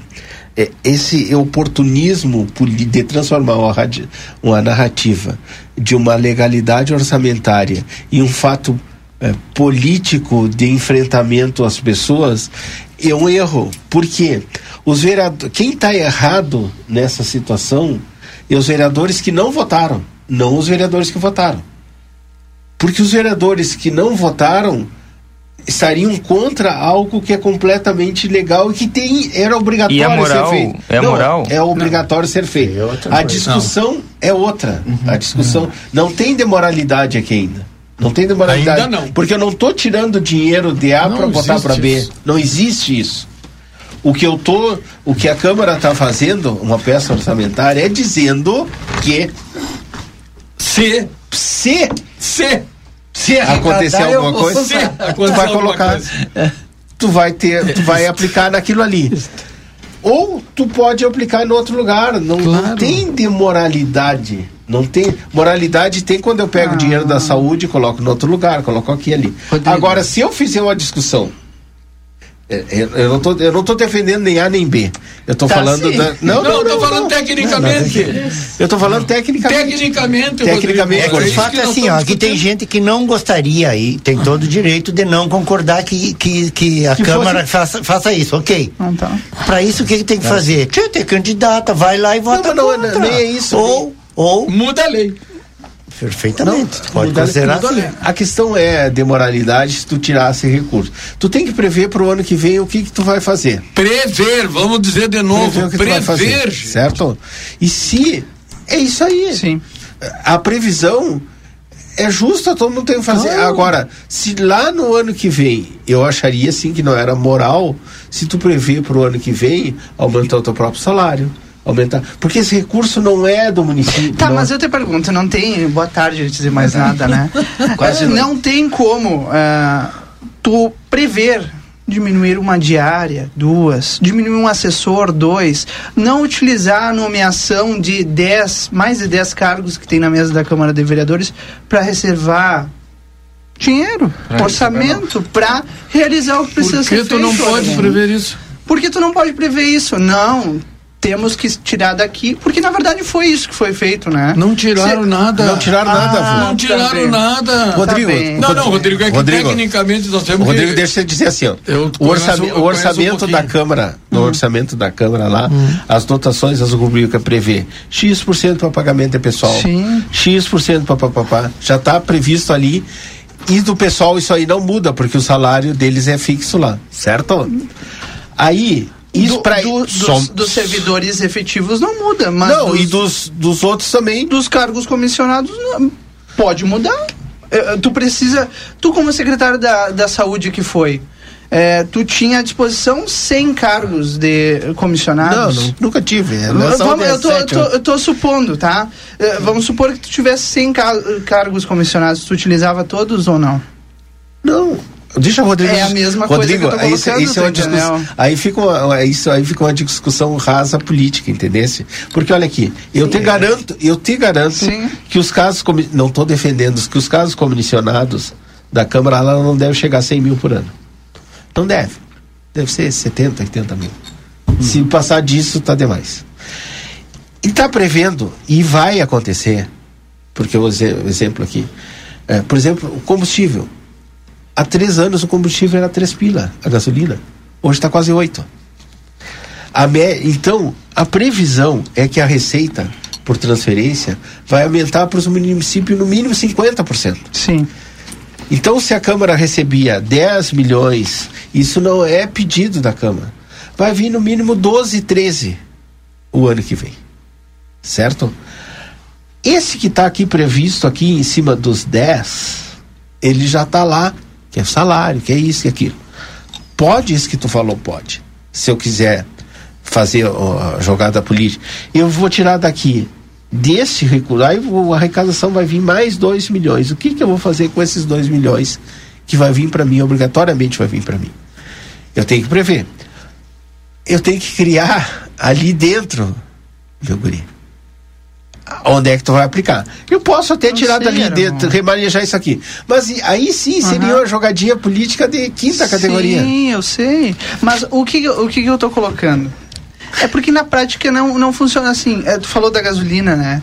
[SPEAKER 5] é, esse oportunismo de transformar uma, uma narrativa de uma legalidade orçamentária em um fato é, político de enfrentamento às pessoas é um erro. Por quê? Os vereadores, quem está errado nessa situação é os vereadores que não votaram, não os vereadores que votaram. Porque os vereadores que não votaram estariam contra algo que é completamente legal e que tem era obrigatório
[SPEAKER 14] E a moral-
[SPEAKER 5] ser feito.
[SPEAKER 14] é a
[SPEAKER 5] Não,
[SPEAKER 14] moral?
[SPEAKER 5] É obrigatório ser feito.
[SPEAKER 3] outra
[SPEAKER 5] a discussão é outra. A discussão não tem demoralidade aqui ainda. Não tem demoralidade.
[SPEAKER 2] Ainda não.
[SPEAKER 5] Porque eu não estou tirando dinheiro de A para botar para B.
[SPEAKER 2] isso.
[SPEAKER 5] Não existe isso. O que eu tô, o que a Câmara está fazendo, uma peça orçamentária, é dizendo que
[SPEAKER 2] se
[SPEAKER 5] se
[SPEAKER 2] se
[SPEAKER 5] se acontecer alguma coisa, tu
[SPEAKER 2] Acontecer
[SPEAKER 5] vai colocar,
[SPEAKER 2] coisa.
[SPEAKER 5] tu vai ter, tu vai aplicar naquilo ali. Ou tu pode aplicar em outro lugar. Não, não tem de moralidade. Não tem. Moralidade tem quando eu pego o dinheiro da saúde e coloco em outro lugar, coloco aqui e ali. Agora, se eu fizer uma discussão. é, Eu, eu não tô, eu não tô defendendo nem A nem B. Eu tô
[SPEAKER 2] Tá
[SPEAKER 5] falando da.
[SPEAKER 2] Não, eu tô falando tecnicamente.
[SPEAKER 5] Eu tô falando tecnicamente.
[SPEAKER 2] Tecnicamente,
[SPEAKER 5] Tecnicamente.
[SPEAKER 3] É que o fato é assim, ó, que tem gente que não gostaria e tem todo o direito de não concordar que, que, que a
[SPEAKER 5] Que
[SPEAKER 3] Câmara
[SPEAKER 5] fosse-
[SPEAKER 3] faça, faça isso, ok. Para isso, o que, que tem que
[SPEAKER 5] É.
[SPEAKER 3] fazer? Tchê, tem candidata, vai lá e vota
[SPEAKER 5] Não, não,
[SPEAKER 3] contra.
[SPEAKER 5] nem é isso.
[SPEAKER 3] Ou, ou...
[SPEAKER 2] Muda a lei.
[SPEAKER 3] Perfeitamente, tu pode considerar assim.
[SPEAKER 5] A questão é de moralidade se tu tirasse recurso. Tu tem que prever pro ano que vem o que, que tu vai fazer.
[SPEAKER 2] Prever, vamos dizer de novo,
[SPEAKER 5] Prever o que tu vai fazer,
[SPEAKER 2] prever.
[SPEAKER 5] certo? E se é isso aí.
[SPEAKER 15] Sim.
[SPEAKER 5] A previsão é justa, todo mundo tem que fazer.
[SPEAKER 2] Claro.
[SPEAKER 5] Agora, se lá no ano que vem, eu acharia assim que não era moral, se tu prever pro ano que vem, aumentar o teu próprio salário. Aumentar. Porque esse recurso não é do município.
[SPEAKER 15] Tá,
[SPEAKER 5] não.
[SPEAKER 15] mas eu te pergunto, não tem. Boa tarde, antes de dizer mais nada, né?
[SPEAKER 5] Quase
[SPEAKER 15] Eh,
[SPEAKER 5] noite.
[SPEAKER 15] não tem como eh, tu prever diminuir uma diária, duas, diminuir um assessor, dois, não utilizar a nomeação de 10, mais de 10 cargos que tem na mesa da Câmara de Vereadores para reservar dinheiro,
[SPEAKER 2] Pra
[SPEAKER 15] orçamento, para realizar o que precisa
[SPEAKER 2] Por
[SPEAKER 15] ser
[SPEAKER 2] que tu
[SPEAKER 15] feito.
[SPEAKER 2] não pode prever isso?
[SPEAKER 15] Por que tu não pode prever isso? Não. Temos que tirar daqui, porque na verdade foi isso que foi feito, né?
[SPEAKER 2] Não tiraram nada.
[SPEAKER 5] Não tiraram nada,
[SPEAKER 15] Ah,
[SPEAKER 5] vô.
[SPEAKER 2] Não tiraram
[SPEAKER 15] também.
[SPEAKER 2] nada.
[SPEAKER 5] Rodrigo,
[SPEAKER 15] Tá.
[SPEAKER 2] Não, não, Rodrigo, é que
[SPEAKER 5] Rodrigo.
[SPEAKER 2] tecnicamente nós temos
[SPEAKER 5] Rodrigo,
[SPEAKER 2] que...
[SPEAKER 5] deixa eu dizer assim, ó.
[SPEAKER 2] Eu
[SPEAKER 5] o,
[SPEAKER 2] conheço-
[SPEAKER 5] orçame-
[SPEAKER 2] eu
[SPEAKER 5] o orçamento
[SPEAKER 2] um
[SPEAKER 5] da. Câmara, no orçamento da Câmara lá, as dotações, as rubricas prevê X% para pagamento de pessoal,
[SPEAKER 15] Sim.
[SPEAKER 5] X% para papapá, já está previsto ali. E do pessoal isso aí não muda, porque o salário deles é fixo lá, certo? Aí, isso
[SPEAKER 15] Do-
[SPEAKER 5] para
[SPEAKER 15] do- dos, dos servidores efetivos não muda, mas
[SPEAKER 5] Não,
[SPEAKER 15] dos,
[SPEAKER 5] e dos, dos outros também.
[SPEAKER 15] dos cargos comissionados não, pode mudar. Eh, Tu precisa, tu como secretário da, da saúde que foi, eh, tu tinha à disposição 100 cargos de comissionados?
[SPEAKER 5] não, nunca tive. é,
[SPEAKER 15] Vamos-
[SPEAKER 5] nessa
[SPEAKER 15] eu, tô, eu, tô,
[SPEAKER 5] ó.
[SPEAKER 15] eu tô supondo, tá? Eh, vamos supor que tu tivesse 100 ca- cargos comissionados, tu utilizava todos ou não?
[SPEAKER 5] Não. Deixa o Rodrigo.
[SPEAKER 15] É a mesma coisa
[SPEAKER 5] Rodrigo,
[SPEAKER 15] eu tô
[SPEAKER 5] aí isso- é uma discussão. Aí fica uma, isso aí fica uma discussão rasa política, entendesse? Porque olha aqui, eu te garanto, eu te garanto
[SPEAKER 15] Sim.
[SPEAKER 5] que os casos não estou defendendo que os casos comissionados da Câmara lá não devem chegar a 100 mil por ano. Não deve. Deve ser 70, 80 mil. Se passar disso, tá demais. E está prevendo, e vai acontecer, porque eu vou dizer um exemplo aqui. É, por exemplo, o combustível. Há três anos o combustível era três pila, a gasolina. Hoje está quase oito. A me- Então, a previsão é que a receita por transferência vai aumentar para os municípios no mínimo 50%.
[SPEAKER 15] Sim.
[SPEAKER 5] Então, se a Câmara recebia 10 milhões, isso não é pedido da Câmara. Vai vir no mínimo 12, 13 o ano que vem. Certo? Esse que está aqui previsto aqui em cima dos 10, ele já está lá, que é salário, que é isso, que é aquilo. Pode isso que tu falou, pode. Se eu quiser fazer a jogada política, eu vou tirar daqui desse recurso, aí a arrecadação vai vir mais 2 milhões. O que, que eu vou fazer com esses 2 milhões que vai vir para mim, obrigatoriamente vai vir para mim? Eu tenho que prever. Eu tenho que criar ali dentro, meu guri, onde é que tu vai aplicar. Eu posso até tirar dali, dentro, remanejar isso aqui. Mas aí sim seria
[SPEAKER 15] Aham.
[SPEAKER 5] uma jogadinha política de quinta categoria.
[SPEAKER 15] Sim, eu sei. Mas o que, eu- o que, eu tô colocando? É porque na prática não, não funciona assim. É, tu falou da gasolina, né?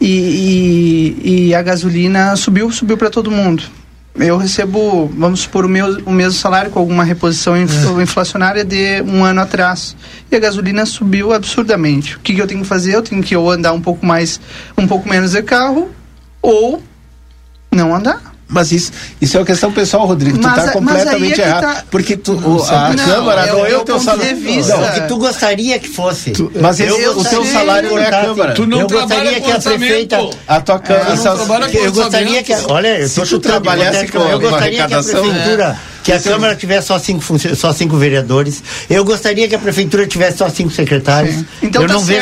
[SPEAKER 15] E, e, e a gasolina subiu, subiu para todo mundo. Eu recebo, vamos supor, o, meu, o mesmo salário com alguma reposição inf- inflacionária de um ano atrás. E a gasolina subiu absurdamente. O que, que eu tenho que fazer? Eu tenho que ou andar um pouco mais, um pouco menos de carro, ou não andar.
[SPEAKER 5] Mas isso, isso é uma questão pessoal, Rodrigo. Tu
[SPEAKER 15] Mas
[SPEAKER 5] tá
[SPEAKER 15] a- mas
[SPEAKER 5] completamente
[SPEAKER 15] é
[SPEAKER 5] errado.
[SPEAKER 15] tá-
[SPEAKER 5] Porque tu, o- a
[SPEAKER 15] Não,
[SPEAKER 5] Câmara
[SPEAKER 15] é
[SPEAKER 5] não é o teu salário.
[SPEAKER 3] Não, o que tu gostaria que fosse.
[SPEAKER 5] mas esse-
[SPEAKER 3] eu
[SPEAKER 5] o teu salário não é a. Câmara.
[SPEAKER 3] Tu não eu gostaria que a prefeita.
[SPEAKER 5] A tua Câmara.
[SPEAKER 3] Eu Eu gostaria que. a- Olha, eu
[SPEAKER 5] Se
[SPEAKER 3] tô
[SPEAKER 5] tu
[SPEAKER 3] chutando.
[SPEAKER 5] trabalhasse
[SPEAKER 3] eu
[SPEAKER 5] a- com a
[SPEAKER 3] gostaria que a prefeitura. Que a Câmara tivesse só cinco, só cinco vereadores. Eu gostaria que a prefeitura tivesse só cinco secretários.
[SPEAKER 15] Então
[SPEAKER 3] eu
[SPEAKER 15] tá
[SPEAKER 3] não vejo-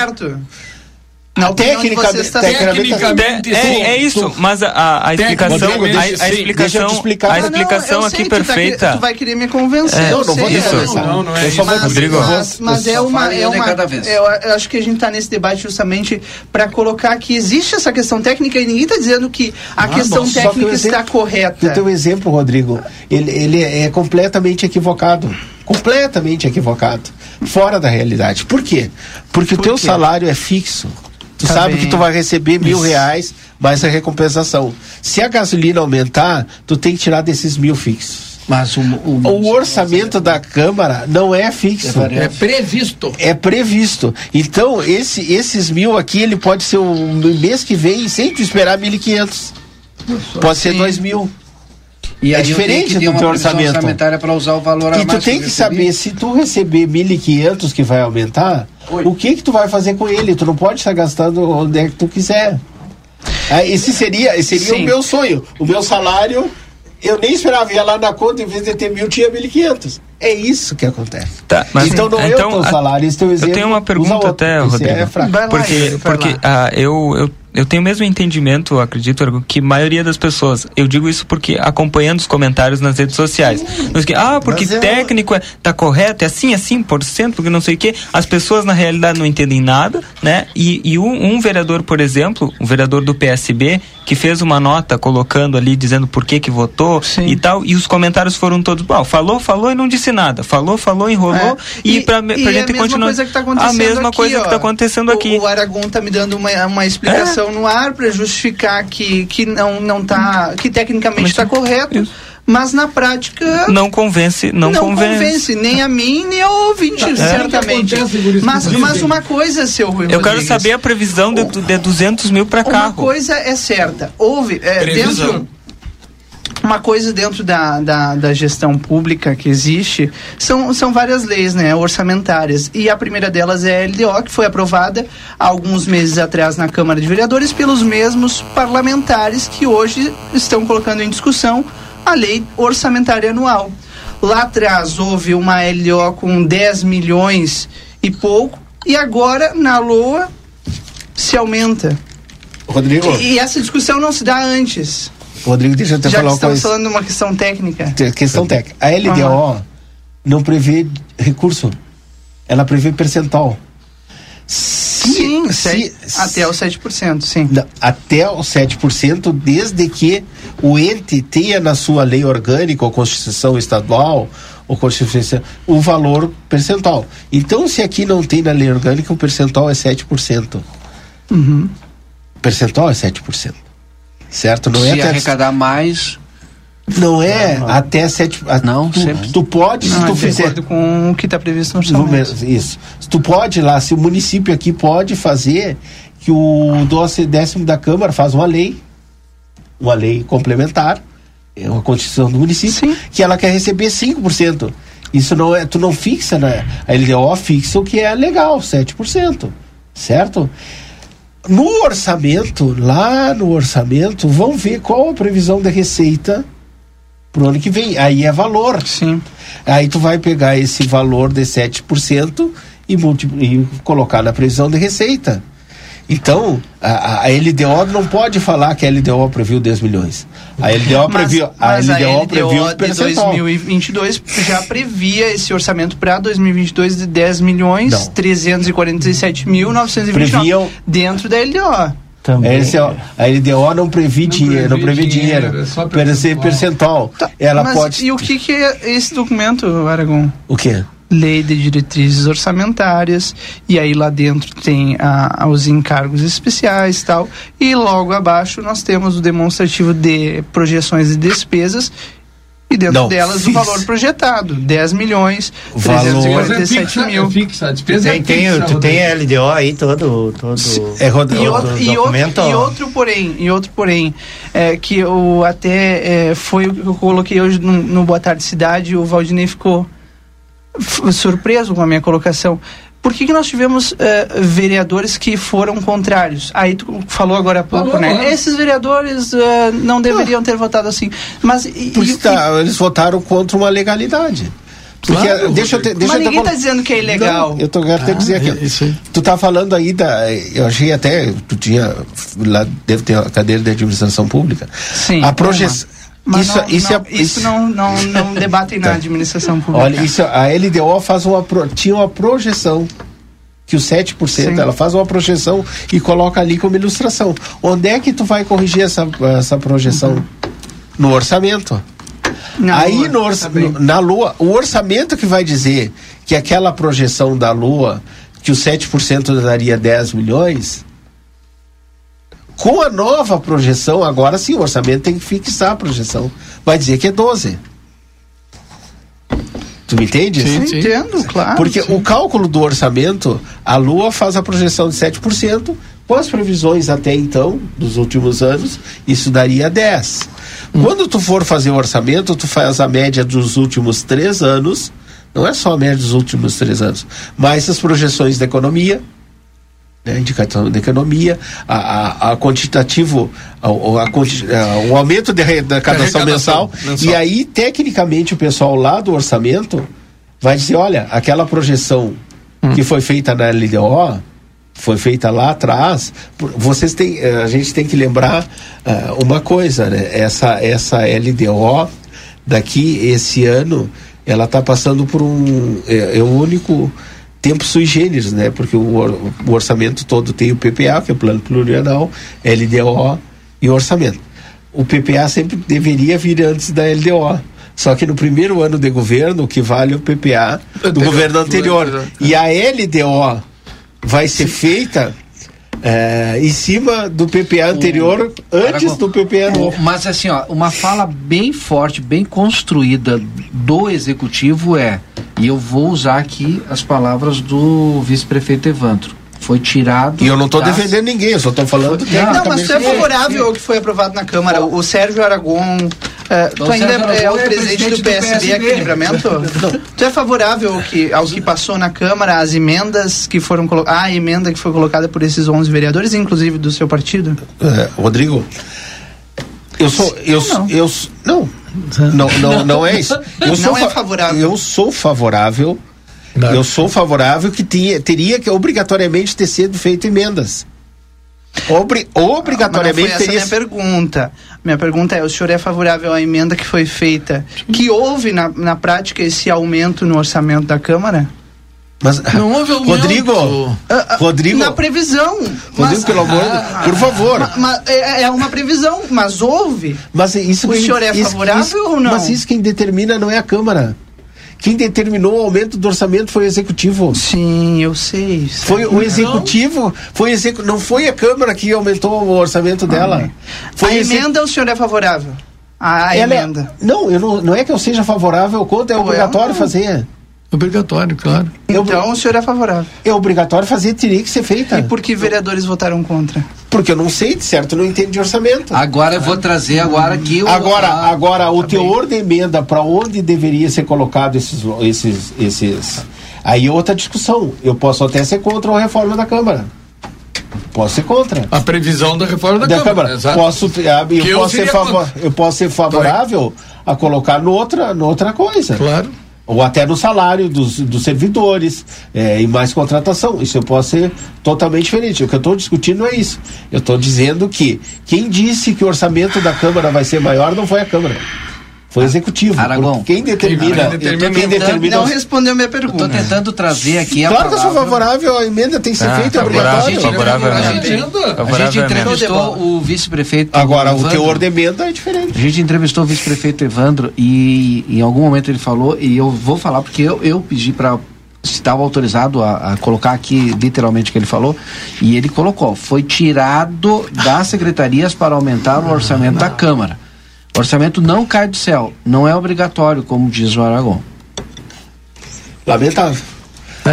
[SPEAKER 15] vocês, tá certo.
[SPEAKER 14] é, é isso, mas a, a, a explicação,
[SPEAKER 15] Tecnicamente,
[SPEAKER 14] a, a explicação,
[SPEAKER 15] explicar.
[SPEAKER 14] a
[SPEAKER 15] Não,
[SPEAKER 14] explicação aqui
[SPEAKER 15] tá
[SPEAKER 14] perfeita.
[SPEAKER 15] tu vai querer me convencer.
[SPEAKER 14] É,
[SPEAKER 15] eu
[SPEAKER 14] não, não
[SPEAKER 15] sei,
[SPEAKER 14] vou convencer. Não, não é isso. Rodrigo.
[SPEAKER 15] Mas, mas
[SPEAKER 1] Eu
[SPEAKER 15] é
[SPEAKER 1] só
[SPEAKER 15] uma. É
[SPEAKER 1] um
[SPEAKER 15] uma
[SPEAKER 1] cada vez.
[SPEAKER 15] eu, eu acho que a gente está nesse debate justamente para colocar que existe essa questão técnica e ninguém está dizendo que a
[SPEAKER 5] Ah,
[SPEAKER 15] questão
[SPEAKER 5] bom, só que
[SPEAKER 15] técnica está
[SPEAKER 5] exemplo-
[SPEAKER 15] correta.
[SPEAKER 5] O teu exemplo, Rodrigo, ele, ele é completamente equivocado. Completamente equivocado. Fora da realidade. Por quê? Porque
[SPEAKER 15] Por
[SPEAKER 5] o teu
[SPEAKER 15] quê?
[SPEAKER 5] salário é fixo. Tu
[SPEAKER 15] Tá
[SPEAKER 5] sabe
[SPEAKER 15] bem.
[SPEAKER 5] que tu vai receber mil reais mais a recompensação. Se a gasolina aumentar, tu tem que tirar desses mil fixos.
[SPEAKER 1] Mas o,
[SPEAKER 5] o orçamento da Câmara não é fixo.
[SPEAKER 2] É previsto.
[SPEAKER 5] É previsto. Então, esse, esses mil aqui, ele pode ser um, no mês que vem, sem tu esperar 1.500. Pode ser dois mil.
[SPEAKER 1] E
[SPEAKER 5] é
[SPEAKER 1] aí eu tenho
[SPEAKER 5] diferente
[SPEAKER 1] que ter
[SPEAKER 5] do teu orçamento.
[SPEAKER 1] orçamentária para usar o valor a
[SPEAKER 5] E tu tem que saber, se tu receber 1.500 que vai aumentar, o que que tu vai fazer com ele? Tu não pode estar gastando onde é que tu quiser. Ah, esse seria, esse seria
[SPEAKER 15] Sim.
[SPEAKER 5] o meu sonho. O meu salário, eu nem esperava. Ia lá na conta, em vez de ter mil, tinha 1.500. É isso que acontece.
[SPEAKER 14] Tá, mas
[SPEAKER 5] então não é o teu
[SPEAKER 14] a-
[SPEAKER 5] salário, esse teu exemplo.
[SPEAKER 14] Eu tenho uma pergunta
[SPEAKER 5] outro.
[SPEAKER 14] até,
[SPEAKER 5] Esse
[SPEAKER 14] Rodrigo.
[SPEAKER 5] é fraco.
[SPEAKER 15] Vai lá,
[SPEAKER 14] porque
[SPEAKER 15] vai
[SPEAKER 14] porque
[SPEAKER 15] lá.
[SPEAKER 14] ah, eu, eu, eu tenho o mesmo entendimento, acredito, que a maioria das pessoas. Eu digo isso porque acompanhando os comentários nas redes sociais. Ah, porque
[SPEAKER 3] Mas eu-
[SPEAKER 14] técnico é, tá correto, é assim, assim, por cento, porque não sei o quê. As pessoas na realidade não entendem nada, né? E, e um, um vereador, por exemplo, um vereador do PSB, que fez uma nota colocando ali, dizendo por que que votou e tal, e os comentários foram todos, bom, falou, falou e não disse nada. Falou, falou, enrolou,
[SPEAKER 15] É.
[SPEAKER 14] e,
[SPEAKER 15] E-
[SPEAKER 14] pra,
[SPEAKER 15] e
[SPEAKER 14] pra
[SPEAKER 15] a
[SPEAKER 14] gente
[SPEAKER 15] mesma
[SPEAKER 14] continuar.
[SPEAKER 15] tá
[SPEAKER 14] a mesma
[SPEAKER 15] aqui,
[SPEAKER 14] coisa
[SPEAKER 15] ó.
[SPEAKER 14] que tá acontecendo
[SPEAKER 15] O-
[SPEAKER 14] aqui.
[SPEAKER 15] O Aragon tá me dando uma, uma explicação
[SPEAKER 14] É.
[SPEAKER 15] no ar para justificar que, que não, não tá. que tecnicamente está correto, mas na prática.
[SPEAKER 14] Não convence, não, convence.
[SPEAKER 15] nem a mim, nem ao ouvinte,
[SPEAKER 14] É.
[SPEAKER 15] certamente.
[SPEAKER 2] Acontece,
[SPEAKER 15] Mas, mas uma coisa, seu Rui
[SPEAKER 14] Eu quero saber a previsão de, de 200 mil para
[SPEAKER 15] Uma
[SPEAKER 14] carro.
[SPEAKER 15] coisa é certa. Houve. É, dentro, uma coisa dentro da, da, da gestão pública que existe são, são várias leis né, orçamentárias. E a primeira delas é a LDO, que foi aprovada há alguns meses atrás na Câmara de Vereadores pelos mesmos parlamentares que hoje estão colocando em discussão a lei orçamentária anual. Lá atrás houve uma LDO com 10 milhões e pouco, e agora na LOA se aumenta.
[SPEAKER 5] Rodrigo,
[SPEAKER 15] E, e essa discussão não se dá antes.
[SPEAKER 5] Rodrigo, deixa eu te
[SPEAKER 15] Já que
[SPEAKER 5] falar uma
[SPEAKER 15] estamos
[SPEAKER 5] coisa.
[SPEAKER 15] falando de uma questão técnica.
[SPEAKER 5] Questão técnica. A LDO não prevê recurso. Ela prevê percentual.
[SPEAKER 15] Sim,
[SPEAKER 5] se-
[SPEAKER 15] até os 7%, sim.
[SPEAKER 5] Não, até os 7%, desde que o ente tenha na sua lei orgânica ou Constituição Estadual ou Constituição o valor percentual. Então, se aqui não tem na lei orgânica, o percentual é 7%.
[SPEAKER 15] Uhum.
[SPEAKER 5] O percentual é 7%. Certo? Não é
[SPEAKER 1] Se
[SPEAKER 5] até
[SPEAKER 1] arrecadar mais.
[SPEAKER 5] Não é até 7%. a-
[SPEAKER 1] Não,
[SPEAKER 5] tu,
[SPEAKER 1] sempre.
[SPEAKER 5] tu pode, se
[SPEAKER 15] Não,
[SPEAKER 5] tu
[SPEAKER 15] é de
[SPEAKER 5] fizer.
[SPEAKER 15] acordo com o que está previsto no orçamento.
[SPEAKER 5] Isso. Se tu pode lá, se o município aqui pode fazer que o doce décimo da Câmara faz uma lei, uma lei complementar, é uma constituição do município, que ela quer receber 5%. Isso não é, tu não fixa, né? A LDO fixa o que é legal, 7%. Certo? No orçamento, lá no orçamento, vão ver qual a previsão de receita pro ano que vem. Aí é valor.
[SPEAKER 15] Sim.
[SPEAKER 5] Aí tu vai pegar esse valor de 7% e, e colocar na previsão de receita. Então, a, a LDO não pode falar que a LDO previu 10 milhões. A LDO
[SPEAKER 15] Mas,
[SPEAKER 5] previu, a
[SPEAKER 15] mas a
[SPEAKER 5] LDO previu o
[SPEAKER 15] de
[SPEAKER 5] percentual.
[SPEAKER 15] 2022 já previa esse orçamento para 2022 de 10 milhões
[SPEAKER 5] Não.
[SPEAKER 15] 347 mil 929
[SPEAKER 5] Previam-
[SPEAKER 15] dentro da LDO.
[SPEAKER 3] Também.
[SPEAKER 5] Esse, ó, a LDO não prevê dinheiro, não prevê dinheiro,
[SPEAKER 2] dinheiro, é só percentual.
[SPEAKER 5] percentual. Ela
[SPEAKER 15] Mas
[SPEAKER 5] pode.
[SPEAKER 15] e o que, que é esse documento, Aragon?
[SPEAKER 5] O quê?
[SPEAKER 15] lei de diretrizes orçamentárias e aí lá dentro tem a, os encargos especiais tal e logo abaixo nós temos o demonstrativo de projeções de despesas e dentro
[SPEAKER 5] Não,
[SPEAKER 15] delas
[SPEAKER 5] fixa.
[SPEAKER 15] o valor projetado 10 milhões
[SPEAKER 5] Valor-
[SPEAKER 15] 347 mil
[SPEAKER 3] Tem, tem, tu tem a LDO aí todo. todo
[SPEAKER 5] É, Rod-
[SPEAKER 15] e, outro, e, outro,
[SPEAKER 3] documento?
[SPEAKER 15] e outro porém, e outro porém, é, que eu até é, foi o que eu coloquei hoje no, no Boa Tarde Cidade, o Valdinei ficou surpreso com a minha colocação. Por que, que nós tivemos é, vereadores que foram contrários? Aí tu falou agora há pouco,
[SPEAKER 5] Falou,
[SPEAKER 15] né?
[SPEAKER 5] claro.
[SPEAKER 15] Esses vereadores é, não deveriam ter votado assim. Mas e-
[SPEAKER 5] Porque
[SPEAKER 15] e-
[SPEAKER 5] tá, eles votaram contra uma legalidade. Porque,
[SPEAKER 15] Claro,
[SPEAKER 5] deixa eu te, deixa
[SPEAKER 15] Mas
[SPEAKER 5] eu te
[SPEAKER 15] ninguém
[SPEAKER 5] falar-
[SPEAKER 15] tá dizendo que é ilegal.
[SPEAKER 5] Não, eu tô, quero te
[SPEAKER 15] Ah,
[SPEAKER 5] dizer aqui.
[SPEAKER 2] é
[SPEAKER 5] Tu tá falando aí da. Eu achei até. Tu tinha. Lá deve ter a cadeira de administração pública.
[SPEAKER 15] Sim.
[SPEAKER 5] A projeção.
[SPEAKER 15] Mas
[SPEAKER 5] Isso,
[SPEAKER 15] não,
[SPEAKER 5] isso,
[SPEAKER 15] não,
[SPEAKER 5] é,
[SPEAKER 15] isso não, não, não debatem na
[SPEAKER 5] Tá.
[SPEAKER 15] administração pública.
[SPEAKER 5] Olha, isso, a LDO faz uma, tinha uma projeção que o 7%,
[SPEAKER 15] Sim.
[SPEAKER 5] ela faz uma projeção e coloca ali como ilustração. Onde é que tu vai corrigir essa, essa projeção? No orçamento.
[SPEAKER 15] Na
[SPEAKER 5] Aí
[SPEAKER 15] lua,
[SPEAKER 5] no orça-
[SPEAKER 15] bem.
[SPEAKER 5] na lua, o orçamento que vai dizer que aquela projeção da lua, que o 7% daria 10 milhões, com a nova projeção, agora sim, o orçamento tem que fixar a projeção. Vai dizer que é 12. Tu me entende?
[SPEAKER 15] Sim, sim. Entendo, claro,
[SPEAKER 5] Porque
[SPEAKER 15] sim.
[SPEAKER 5] o cálculo do orçamento, a Lua faz a projeção de 7%, com as previsões até então, dos últimos anos, isso daria 10%. Quando tu for fazer o orçamento, tu faz a média dos últimos três anos, não é só a média dos últimos três anos, mas as projeções da economia, né, indicação da economia, a, a, a quantitativo, a, a, o aumento de arrecadação mensal,
[SPEAKER 2] mensal.
[SPEAKER 5] e aí, tecnicamente, o pessoal lá do orçamento vai dizer, olha, aquela projeção que foi feita na LDO, foi feita lá atrás, vocês têm, eh, a gente tem que lembrar ah, uma coisa, né? Essa, essa LDO daqui, esse ano, ela está passando por um, é, é o único tempo sui generis, né? Porque o, or- o orçamento todo tem o PPA, que é o Plano Plurianual, LDO e o orçamento. O PPA sempre deveria vir antes da LDO. Só que no primeiro ano de governo, o que vale é o PPA do
[SPEAKER 2] Anterior,
[SPEAKER 5] governo anterior. E a LDO vai ser feita eh, em cima do PPA anterior, antes do PPA novo.
[SPEAKER 1] Mas assim, ó, uma fala bem forte, bem construída do executivo é, e eu vou usar aqui as palavras do vice-prefeito Evandro. Foi tirado.
[SPEAKER 5] E eu não estou
[SPEAKER 1] das-
[SPEAKER 5] defendendo ninguém, eu só estou falando
[SPEAKER 15] Não, mas tu é favorável ao que foi aprovado na Câmara. O Sérgio Aragon. Eh, tu
[SPEAKER 1] O
[SPEAKER 15] ainda é,
[SPEAKER 1] Aragon
[SPEAKER 15] o
[SPEAKER 1] é
[SPEAKER 15] presidente do
[SPEAKER 1] presidente do
[SPEAKER 15] PSB aqui
[SPEAKER 1] PSB.
[SPEAKER 15] em Livramento? tu é favorável ao que, ao que passou na Câmara, as emendas que foram colocadas. A emenda que foi colocada por esses 11 vereadores, inclusive do seu partido?
[SPEAKER 5] É, Rodrigo, eu sou. Eu,
[SPEAKER 15] Não.
[SPEAKER 5] eu, não. Não, não, não é isso. Eu
[SPEAKER 15] Não
[SPEAKER 5] sou
[SPEAKER 15] é
[SPEAKER 5] fa-
[SPEAKER 15] favorável.
[SPEAKER 5] Eu sou favorável. Eu sou favorável que tinha, teria que obrigatoriamente ter sido feito emendas. Obri,
[SPEAKER 15] Mas não
[SPEAKER 5] obrigatoriamente
[SPEAKER 15] foi essa a
[SPEAKER 5] teria
[SPEAKER 15] minha pergunta. Minha pergunta é: o senhor é favorável à emenda que foi feita? Que houve na, na prática esse aumento no orçamento da Câmara?
[SPEAKER 5] Mas,
[SPEAKER 2] Não houve aumento.
[SPEAKER 5] Rodrigo, Rodrigo,
[SPEAKER 15] Na previsão.
[SPEAKER 5] Rodrigo, pelo amor de- por favor.
[SPEAKER 15] Ma- ma- é, é uma previsão, mas houve.
[SPEAKER 5] Mas isso
[SPEAKER 15] O
[SPEAKER 5] quem-
[SPEAKER 15] senhor é
[SPEAKER 5] isso-
[SPEAKER 15] favorável
[SPEAKER 5] isso-
[SPEAKER 15] ou não?
[SPEAKER 5] Mas isso quem determina não é a Câmara. Quem determinou o aumento do orçamento foi o executivo.
[SPEAKER 15] Sim, eu sei.
[SPEAKER 5] Foi o executivo, foi o execu... não foi a Câmara que aumentou o orçamento dela. Foi
[SPEAKER 15] a
[SPEAKER 5] o exec-
[SPEAKER 15] emenda, o senhor é favorável? A
[SPEAKER 5] é-
[SPEAKER 15] emenda.
[SPEAKER 5] Não, eu não, não é que eu seja favorável, quanto é obrigatório fazer.
[SPEAKER 2] Obrigatório, claro.
[SPEAKER 15] Então o senhor é favorável.
[SPEAKER 5] É obrigatório fazer, teria que ser feita.
[SPEAKER 15] E por que vereadores votaram contra?
[SPEAKER 5] Porque eu não sei, de certo, não entendo de orçamento.
[SPEAKER 1] Agora eu vou trazer agora aqui o.
[SPEAKER 5] Agora,
[SPEAKER 1] ah,
[SPEAKER 5] agora o teor de emenda, para onde deveria ser colocado esses, esses, esses. Aí é outra discussão. Eu posso até ser contra a reforma da Câmara. Posso ser contra.
[SPEAKER 2] A previsão da reforma da,
[SPEAKER 5] da
[SPEAKER 2] Câmara.
[SPEAKER 5] Câmara. Posso, ah, eu,
[SPEAKER 2] eu
[SPEAKER 5] posso ser favor, eu posso ser favorável a colocar noutra, noutra coisa.
[SPEAKER 2] Claro.
[SPEAKER 5] Ou até no salário dos, dos servidores, é, e mais contratação. Isso eu posso ser totalmente diferente. O que eu estou discutindo é isso. Eu estou dizendo que quem disse que o orçamento da Câmara vai ser maior não foi a Câmara. Foi executivo.
[SPEAKER 1] Aragão.
[SPEAKER 5] Quem determina,
[SPEAKER 1] Quem
[SPEAKER 5] quem
[SPEAKER 1] determina-
[SPEAKER 5] determina
[SPEAKER 15] Não respondeu minha pergunta.
[SPEAKER 1] Estou tentando trazer aqui a
[SPEAKER 5] Claro que eu sou favorável, a emenda tem que ser
[SPEAKER 14] Ah,
[SPEAKER 5] feita, é
[SPEAKER 14] favorável,
[SPEAKER 5] obrigatório.
[SPEAKER 14] favorável,
[SPEAKER 1] A gente, a gente entrevistou o vice-prefeito.
[SPEAKER 5] Agora, o
[SPEAKER 1] Evandro.
[SPEAKER 5] teor de emenda é diferente.
[SPEAKER 1] A gente entrevistou o vice-prefeito Evandro e em algum momento ele falou, e eu vou falar porque eu, eu pedi para se estava autorizado a, a colocar aqui literalmente o que ele falou, e ele colocou, foi tirado das secretarias para aumentar o orçamento da Câmara. Orçamento não cai do céu, não é obrigatório, como diz o Aragão.
[SPEAKER 5] Lamentável.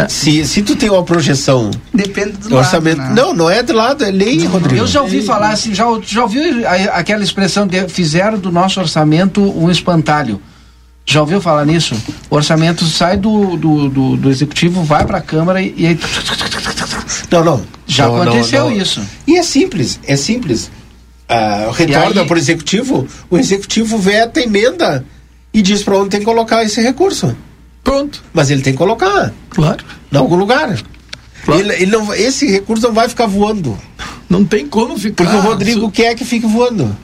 [SPEAKER 5] Se, se tu tem uma projeção
[SPEAKER 15] Depende do
[SPEAKER 5] do orçamento.
[SPEAKER 15] lado, né?
[SPEAKER 5] Não, não é de lado, é lei, Rodrigo.
[SPEAKER 1] Eu já ouvi falar assim, já, já ouviu aquela expressão de fizeram do nosso orçamento um espantalho. Já ouviu falar nisso? O orçamento sai do, do, do, do executivo, vai para a Câmara e, e aí.
[SPEAKER 5] Não, não.
[SPEAKER 1] Já
[SPEAKER 5] Não, não,
[SPEAKER 1] aconteceu
[SPEAKER 5] não.
[SPEAKER 1] isso.
[SPEAKER 5] E é simples, é simples. Ah, retorna para o executivo, o executivo veta a emenda e diz para onde tem que colocar esse recurso.
[SPEAKER 2] Pronto.
[SPEAKER 5] Mas ele tem que colocar.
[SPEAKER 2] Claro.
[SPEAKER 5] Em algum lugar. Ele, ele não, esse recurso não vai ficar voando.
[SPEAKER 2] Não tem como ficar.
[SPEAKER 5] Porque o Rodrigo quer que fique voando.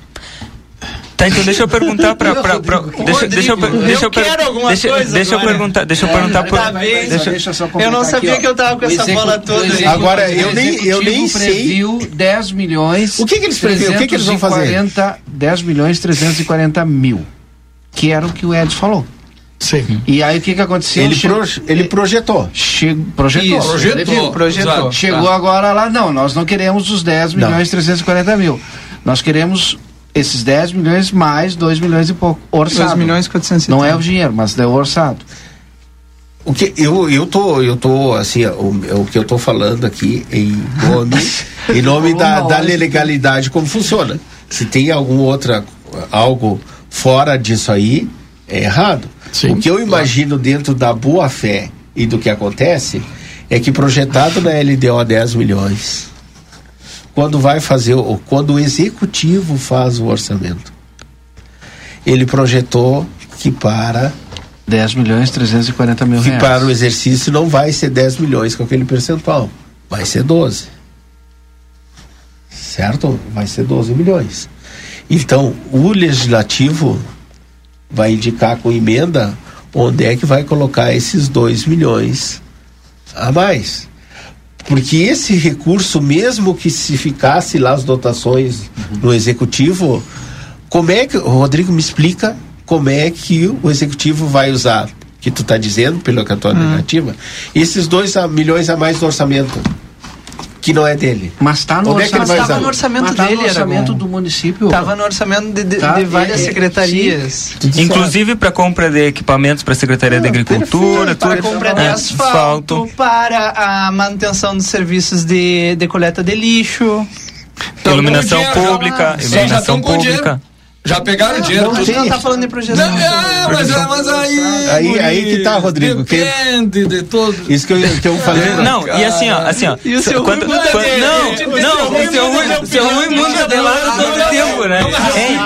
[SPEAKER 14] Tá, então deixa eu perguntar pra. pra, pra- deixa, deixa eu, deixa eu,
[SPEAKER 15] eu quero alguma
[SPEAKER 14] deixa,
[SPEAKER 15] coisa
[SPEAKER 14] deixa eu
[SPEAKER 15] agora.
[SPEAKER 14] perguntar, deixa eu
[SPEAKER 15] É,
[SPEAKER 14] perguntar por.
[SPEAKER 15] tá bem,
[SPEAKER 14] deixa,
[SPEAKER 1] Deixa eu só
[SPEAKER 15] Eu não sabia
[SPEAKER 1] aqui,
[SPEAKER 15] que eu tava com essa
[SPEAKER 1] execu-
[SPEAKER 15] bola toda aí.
[SPEAKER 5] Agora, eu nem- eu nem sei.
[SPEAKER 1] previu 10 milhões.
[SPEAKER 5] O que que eles previram? O que que eles vão fazer?
[SPEAKER 1] 340 10 milhões 340 mil. Que era o que o Edson falou.
[SPEAKER 2] Sim.
[SPEAKER 1] E aí o que que aconteceu?
[SPEAKER 5] Ele,
[SPEAKER 1] Che-
[SPEAKER 5] proje- ele projetou.
[SPEAKER 1] che- projetou.
[SPEAKER 2] Isso, projetou,
[SPEAKER 1] previu,
[SPEAKER 15] projetou.
[SPEAKER 2] exato.
[SPEAKER 1] Chegou
[SPEAKER 2] Tá.
[SPEAKER 1] agora lá, não, nós não queremos os 10
[SPEAKER 5] Não.
[SPEAKER 1] milhões 340 mil. Nós queremos esses 10 milhões mais 2 milhões e pouco. Orçado.
[SPEAKER 15] 2 milhões e 470.
[SPEAKER 1] Não é o dinheiro, mas é o orçado.
[SPEAKER 5] O que eu eu tô eu tô assim o, o que eu tô falando aqui em nome em nome da, da legalidade como funciona. Se tem algum outra algo fora disso aí é errado.
[SPEAKER 2] Sim,
[SPEAKER 5] o que eu imagino dentro da boa fé e do que acontece é que projetado na LDO 10 milhões quando vai fazer o quando o executivo faz o orçamento ele projetou que para
[SPEAKER 1] 10 milhões 340 mil
[SPEAKER 5] que
[SPEAKER 1] reais.
[SPEAKER 5] para o exercício não vai ser 10 milhões com aquele percentual, vai ser 12. Certo? Vai ser 12 milhões. Então, o legislativo vai indicar com emenda onde é que vai colocar esses 2 milhões a mais. Porque esse recurso, mesmo que se ficasse lá as dotações no executivo, como é que, Rodrigo, me explica como é que o executivo vai usar, que tu está dizendo, pela tua
[SPEAKER 15] Hum.
[SPEAKER 5] negativa, esses 2 milhões a mais do orçamento, que não é dele.
[SPEAKER 1] Mas está no
[SPEAKER 5] Onde é
[SPEAKER 1] orçamento,
[SPEAKER 5] usar?
[SPEAKER 15] no orçamento
[SPEAKER 1] mas tá
[SPEAKER 15] dele,
[SPEAKER 1] no orçamento do município.
[SPEAKER 15] Tava no orçamento de, de-
[SPEAKER 1] Tá,
[SPEAKER 15] de várias
[SPEAKER 1] é, é,
[SPEAKER 15] secretarias.
[SPEAKER 14] Inclusive para compra de equipamentos para a Secretaria da Agricultura,
[SPEAKER 15] Para
[SPEAKER 14] tudo.
[SPEAKER 15] compra de
[SPEAKER 14] É,
[SPEAKER 15] asfalto, para a manutenção dos serviços de, de coleta de lixo.
[SPEAKER 14] iluminação
[SPEAKER 2] Então, dinheiro,
[SPEAKER 14] pública,
[SPEAKER 2] já-
[SPEAKER 14] iluminação pública.
[SPEAKER 2] Já pegaram o dinheiro?
[SPEAKER 15] Não, não tá falando de projeção.
[SPEAKER 2] Não, é, mas, é, mas aí.
[SPEAKER 5] Aí- aí que tá, Rodrigo, que-
[SPEAKER 2] Depende de todo.
[SPEAKER 5] Isso que eu, que eu falei.
[SPEAKER 14] Não, e assim, ó, assim, ó.
[SPEAKER 15] E o seu
[SPEAKER 14] quando-
[SPEAKER 15] de-
[SPEAKER 14] Não, não, o seu Rui, o seu Rui muda de lado todo tempo, né? Hein?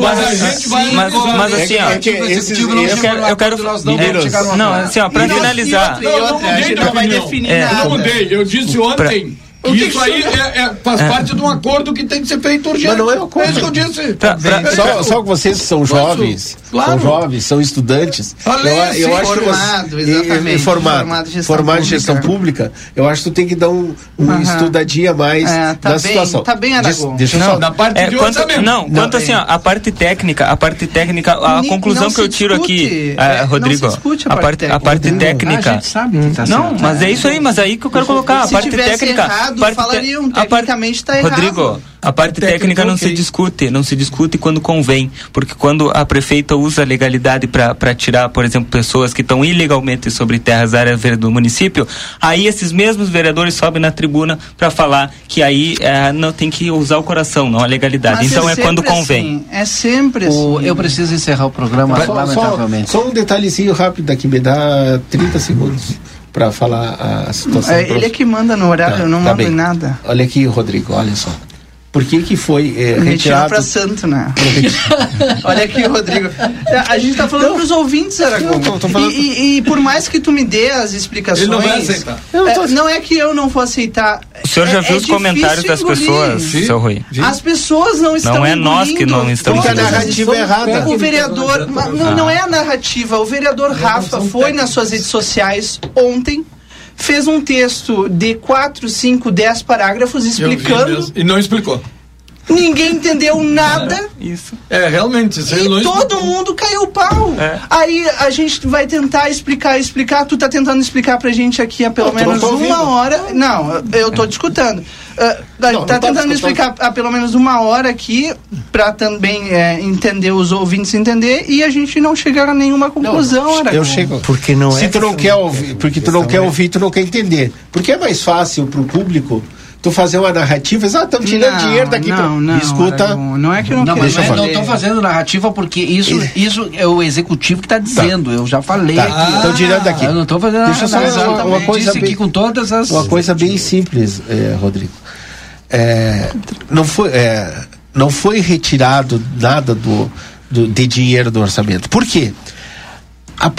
[SPEAKER 2] Mas a gente vai.
[SPEAKER 14] Mas, mas assim, ó.
[SPEAKER 5] É que
[SPEAKER 14] Eu quero, eu quero é, não, assim, ó, pra finalizar.
[SPEAKER 15] E e gente não vai definir
[SPEAKER 14] É.
[SPEAKER 2] Eu
[SPEAKER 15] nada.
[SPEAKER 2] mudei, eu disse ontem. Isso aí é- é- faz parte de um acordo que tem que ser feito urgente.
[SPEAKER 5] Mas não é um acordo.
[SPEAKER 2] É isso que eu disse.
[SPEAKER 14] Pra- pra-
[SPEAKER 5] Só, só que vocês são jovens,
[SPEAKER 2] Claro.
[SPEAKER 5] são jovens, são estudantes.
[SPEAKER 2] Falei,
[SPEAKER 5] eu, eu
[SPEAKER 2] sim,
[SPEAKER 5] acho que
[SPEAKER 15] formado, exatamente,
[SPEAKER 5] e- formado,
[SPEAKER 15] formado em gestão
[SPEAKER 5] formado em gestão pública, eu acho que tu tem que dar um, um
[SPEAKER 15] Aham.
[SPEAKER 5] estudadinha mais
[SPEAKER 15] É, tá
[SPEAKER 5] da
[SPEAKER 15] bem,
[SPEAKER 5] situação.
[SPEAKER 15] tá bem,
[SPEAKER 5] Deixa,
[SPEAKER 15] Aragão.
[SPEAKER 5] deixa eu
[SPEAKER 14] Não,
[SPEAKER 5] só
[SPEAKER 2] Da parte
[SPEAKER 14] É,
[SPEAKER 2] de
[SPEAKER 14] quanto,
[SPEAKER 2] orçamento.
[SPEAKER 14] não, quanto assim, ó, a parte técnica, a parte técnica, a
[SPEAKER 15] Ni-
[SPEAKER 14] conclusão
[SPEAKER 15] não
[SPEAKER 14] que eu tiro aqui,
[SPEAKER 15] discute,
[SPEAKER 14] ah,
[SPEAKER 15] é, não
[SPEAKER 14] Rodrigo,
[SPEAKER 15] a parte
[SPEAKER 14] parte, a
[SPEAKER 15] técnica.
[SPEAKER 14] parte
[SPEAKER 1] a
[SPEAKER 14] técnica.
[SPEAKER 1] gente sabe que tá
[SPEAKER 14] Não, mas é isso aí, mas aí que eu quero colocar a parte técnica.
[SPEAKER 15] Errado,
[SPEAKER 14] parte te-
[SPEAKER 15] falariam,
[SPEAKER 14] a parte-
[SPEAKER 15] tecnicamente tá errado.
[SPEAKER 14] Rodrigo, a parte
[SPEAKER 2] Técnica,
[SPEAKER 14] técnica não se
[SPEAKER 2] ok.
[SPEAKER 14] discute, não se discute quando convém, porque quando a prefeita usa a legalidade para tirar, por exemplo, pessoas que estão ilegalmente sobre terras da área verde do município, aí esses mesmos vereadores sobem na tribuna para falar que aí eh, não tem que usar o coração, não a legalidade.
[SPEAKER 15] Mas
[SPEAKER 14] então é,
[SPEAKER 15] sempre
[SPEAKER 14] quando convém.
[SPEAKER 15] assim, é sempre
[SPEAKER 1] O-
[SPEAKER 15] assim.
[SPEAKER 1] eu preciso encerrar o programa,
[SPEAKER 5] Só, só,
[SPEAKER 1] lamentavelmente.
[SPEAKER 5] só um detalhezinho rápido aqui, me dá 30 segundos para falar a situação.
[SPEAKER 15] É, ele é que manda no horário,
[SPEAKER 5] Tá,
[SPEAKER 15] eu não
[SPEAKER 5] tá
[SPEAKER 15] mando em nada.
[SPEAKER 5] Olha aqui, Rodrigo, olha só. Por que que foi é,
[SPEAKER 15] Retira
[SPEAKER 5] retirado
[SPEAKER 15] pra santo, né? Olha aqui, Rodrigo. A gente tá falando pros ouvintes, Aragão.
[SPEAKER 5] Falando-
[SPEAKER 15] E, e- e por mais que tu me dê as explicações.
[SPEAKER 2] Ele não vai aceitar.
[SPEAKER 15] é, não é que eu não vou aceitar.
[SPEAKER 14] O senhor
[SPEAKER 15] É-
[SPEAKER 14] já
[SPEAKER 15] é
[SPEAKER 14] viu os
[SPEAKER 15] difícil
[SPEAKER 14] comentários das
[SPEAKER 15] engolir.
[SPEAKER 14] pessoas, seu Rui?
[SPEAKER 15] As pessoas não estão
[SPEAKER 14] Não é nós que não estamos
[SPEAKER 5] Porque a narrativa é errada.
[SPEAKER 15] O vereador, não, não é a narrativa. O vereador Rafa foi nas suas redes sociais ontem, fez um texto de 4, 5, 10 parágrafos
[SPEAKER 2] Eu
[SPEAKER 15] explicando.
[SPEAKER 2] E não explicou.
[SPEAKER 15] Ninguém entendeu nada.
[SPEAKER 14] Isso.
[SPEAKER 2] É, realmente. Isso não
[SPEAKER 15] E todo
[SPEAKER 2] explicou.
[SPEAKER 15] mundo caiu o pau.
[SPEAKER 2] É.
[SPEAKER 15] Aí a gente vai tentar explicar, explicar. Tu tá tentando explicar pra gente aqui há pelo
[SPEAKER 5] não
[SPEAKER 15] menos
[SPEAKER 5] tá
[SPEAKER 15] uma
[SPEAKER 5] ouvindo.
[SPEAKER 15] hora. Não, eu tô te escutando. Tá
[SPEAKER 5] não
[SPEAKER 15] tá tentando explicar há pelo menos uma hora aqui pra também é, entender os ouvintes entender e a gente não chegar a nenhuma conclusão, Aragão.
[SPEAKER 5] Eu chego.
[SPEAKER 3] Porque não
[SPEAKER 5] Se
[SPEAKER 3] é.
[SPEAKER 5] tu não quer ouvir, porque tu não quer ouvir, tu não quer entender. Porque é mais fácil pro público tu fazer uma narrativa, ah, estamos tirando
[SPEAKER 15] Não,
[SPEAKER 5] dinheiro daqui.
[SPEAKER 15] não,
[SPEAKER 5] pra...
[SPEAKER 15] não,
[SPEAKER 5] Escuta.
[SPEAKER 15] Aragão, não é que eu não,
[SPEAKER 1] Não,
[SPEAKER 15] quero
[SPEAKER 1] mas não, é- não estou fazendo narrativa porque isso, isso é o executivo que está dizendo. Eu já falei
[SPEAKER 5] Tá,
[SPEAKER 1] aqui.
[SPEAKER 5] então tirando daqui.
[SPEAKER 1] Eu não estou fazendo
[SPEAKER 5] Deixa eu só uma, uma coisa bem,
[SPEAKER 1] aqui com todas as.
[SPEAKER 5] uma coisa bem simples, eh, Rodrigo. É, não foi é, não foi retirado nada do, do de dinheiro do orçamento. Por quê? A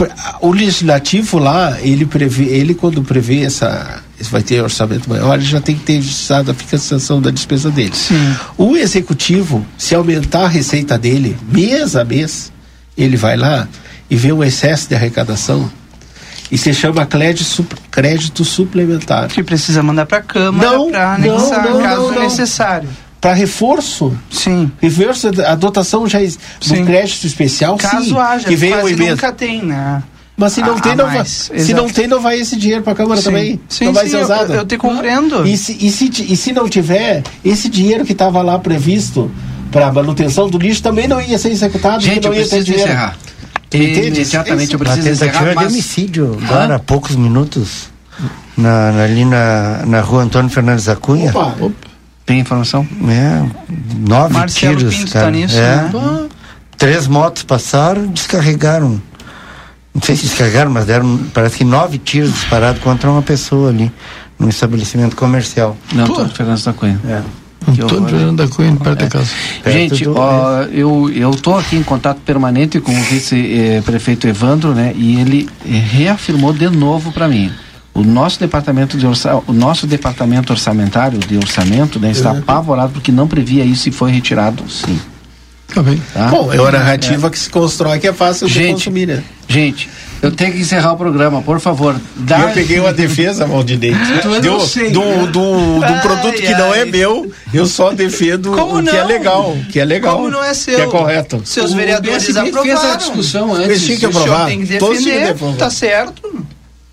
[SPEAKER 5] o legislativo lá, ele prevê, ele quando prevê essa vai ter orçamento maior, ele já tem que ter registrado a fixação da despesa dele. O executivo, se aumentar a receita dele mês a mês, ele vai lá e vê um excesso de arrecadação e se chama crédito, sup- crédito suplementar.
[SPEAKER 15] Que precisa mandar pra Câmara
[SPEAKER 5] Não,
[SPEAKER 15] pra
[SPEAKER 5] não,
[SPEAKER 15] anexar,
[SPEAKER 5] não,
[SPEAKER 15] caso
[SPEAKER 5] não,
[SPEAKER 15] necessário.
[SPEAKER 5] Para reforço?
[SPEAKER 15] Sim.
[SPEAKER 5] Reforço, a dotação já ex-
[SPEAKER 15] Sim.
[SPEAKER 5] do crédito especial,
[SPEAKER 15] Caso
[SPEAKER 5] sim,
[SPEAKER 15] haja,
[SPEAKER 5] que vem o
[SPEAKER 15] quase
[SPEAKER 5] emenda.
[SPEAKER 15] nunca tem, né?
[SPEAKER 5] Mas se não
[SPEAKER 15] A-
[SPEAKER 5] tem,
[SPEAKER 15] a
[SPEAKER 5] não vai.
[SPEAKER 15] mais,
[SPEAKER 5] Se não tem, não vai esse dinheiro para a Câmara
[SPEAKER 15] Sim.
[SPEAKER 5] também.
[SPEAKER 15] Sim,
[SPEAKER 5] não vai
[SPEAKER 15] sim,
[SPEAKER 5] ser
[SPEAKER 15] eu-
[SPEAKER 5] usado.
[SPEAKER 15] eu te compreendo.
[SPEAKER 5] E se, e se, e se não tiver, esse dinheiro que estava lá previsto para manutenção do lixo também não ia ser executado.
[SPEAKER 1] Gente,
[SPEAKER 5] porque não
[SPEAKER 1] eu
[SPEAKER 5] ia ter
[SPEAKER 1] preciso
[SPEAKER 5] dinheiro.
[SPEAKER 1] encerrar.
[SPEAKER 5] Tu entende?
[SPEAKER 1] Imediatamente eu
[SPEAKER 3] A
[SPEAKER 1] preciso
[SPEAKER 3] tentativa
[SPEAKER 1] encerrar.
[SPEAKER 3] de
[SPEAKER 1] Mas...
[SPEAKER 3] homicídio
[SPEAKER 1] Hã?
[SPEAKER 3] agora há poucos minutos na, na- ali na, na rua Antônio Fernandes da Cunha.
[SPEAKER 5] Opa,
[SPEAKER 1] Tem informação?
[SPEAKER 3] É, nove
[SPEAKER 15] Marcelo
[SPEAKER 3] tiros,
[SPEAKER 15] Pinto
[SPEAKER 3] cara.
[SPEAKER 15] tá nisso,
[SPEAKER 3] é.
[SPEAKER 15] né?
[SPEAKER 3] Três motos passaram, descarregaram. Não sei se descarregaram, mas deram, parece que nove tiros disparados contra uma pessoa ali, num estabelecimento comercial.
[SPEAKER 1] Não, tô Fernando da Cunha.
[SPEAKER 3] É.
[SPEAKER 1] Que
[SPEAKER 2] Antônio. Fernando da Cunha, perto da casa.
[SPEAKER 1] Gente,
[SPEAKER 3] do-
[SPEAKER 1] ó, eu eu tô aqui em contato permanente com o vice-prefeito Evandro, né? E ele eh, reafirmou de novo para mim. O nosso departamento de orça, o nosso departamento orçamentário de orçamento, né, está apavorado porque não previa isso e foi retirado, sim.
[SPEAKER 2] Tá bem.
[SPEAKER 1] Tá?
[SPEAKER 5] Bom, é uma narrativa que se constrói que é fácil de
[SPEAKER 1] Gente,
[SPEAKER 5] consumir, né?
[SPEAKER 1] Gente, eu tenho que encerrar o programa, por favor. Dá...
[SPEAKER 5] Eu peguei uma defesa, Valdinei.
[SPEAKER 1] Eu
[SPEAKER 5] Do,
[SPEAKER 1] não sei.
[SPEAKER 5] do, do, do
[SPEAKER 15] Ai,
[SPEAKER 5] produto que não é
[SPEAKER 15] ai.
[SPEAKER 5] meu, eu só defendo
[SPEAKER 15] Como
[SPEAKER 5] o que é
[SPEAKER 15] não?
[SPEAKER 5] legal. Que é legal.
[SPEAKER 15] Como não é seu?
[SPEAKER 5] Que é correto.
[SPEAKER 15] Seus
[SPEAKER 1] O
[SPEAKER 15] vereadores aprovaram.
[SPEAKER 1] fez a discussão antes.
[SPEAKER 5] Eles tinham que aprovar.
[SPEAKER 15] tem que
[SPEAKER 5] Todos tinham que
[SPEAKER 15] defender,
[SPEAKER 5] aprovar.
[SPEAKER 15] tá certo.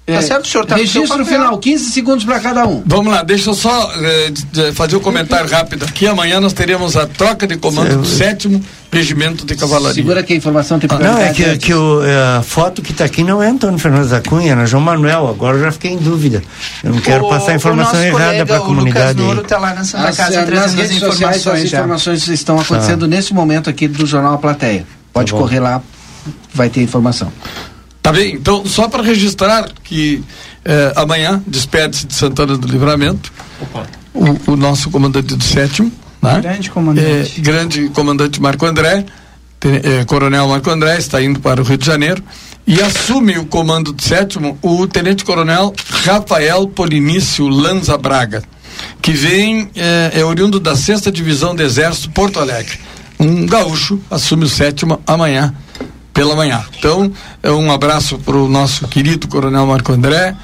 [SPEAKER 1] É,
[SPEAKER 15] Tá certo, o senhor tá
[SPEAKER 1] Registro final, 15 segundos para cada um.
[SPEAKER 2] Vamos lá, deixa eu só eh, fazer um comentário rápido aqui. Amanhã nós teremos a troca de comando do sétimo regimento de cavalaria.
[SPEAKER 1] Segura que a informação tem
[SPEAKER 3] Não, é que,
[SPEAKER 1] antes.
[SPEAKER 3] que o, é, a foto que está aqui não é Antônio Fernandes da Cunha, é João Manuel. Agora eu já fiquei em dúvida. Eu não quero
[SPEAKER 15] O-
[SPEAKER 3] passar a informação
[SPEAKER 15] o
[SPEAKER 3] errada para a
[SPEAKER 15] o
[SPEAKER 3] comunidade.
[SPEAKER 15] Lucas
[SPEAKER 3] aí.
[SPEAKER 15] Noro tá lá na Santa
[SPEAKER 1] As-
[SPEAKER 15] Casa
[SPEAKER 1] nas
[SPEAKER 15] trazendo as
[SPEAKER 1] redes sociais
[SPEAKER 15] informações
[SPEAKER 1] as
[SPEAKER 15] já.
[SPEAKER 1] informações estão acontecendo nesse momento aqui do Jornal A Plateia. Pode
[SPEAKER 3] Tá
[SPEAKER 1] correr lá, vai ter informação.
[SPEAKER 2] Tá bem? Então, só para registrar que eh, amanhã despede-se de Santana do Livramento o, o nosso comandante do sétimo, né?
[SPEAKER 15] Grande comandante.
[SPEAKER 2] Eh, grande comandante Marco André, te- eh, coronel Marco André, está indo para o Rio de Janeiro e assume o comando do sétimo o tenente-coronel Rafael Polinício Lanza Braga, que vem, eh, é oriundo da sexta divisão do Exército Porto Alegre. Um gaúcho assume o sétimo amanhã pela manhã. Então, é um abraço para o nosso querido Coronel Marco André,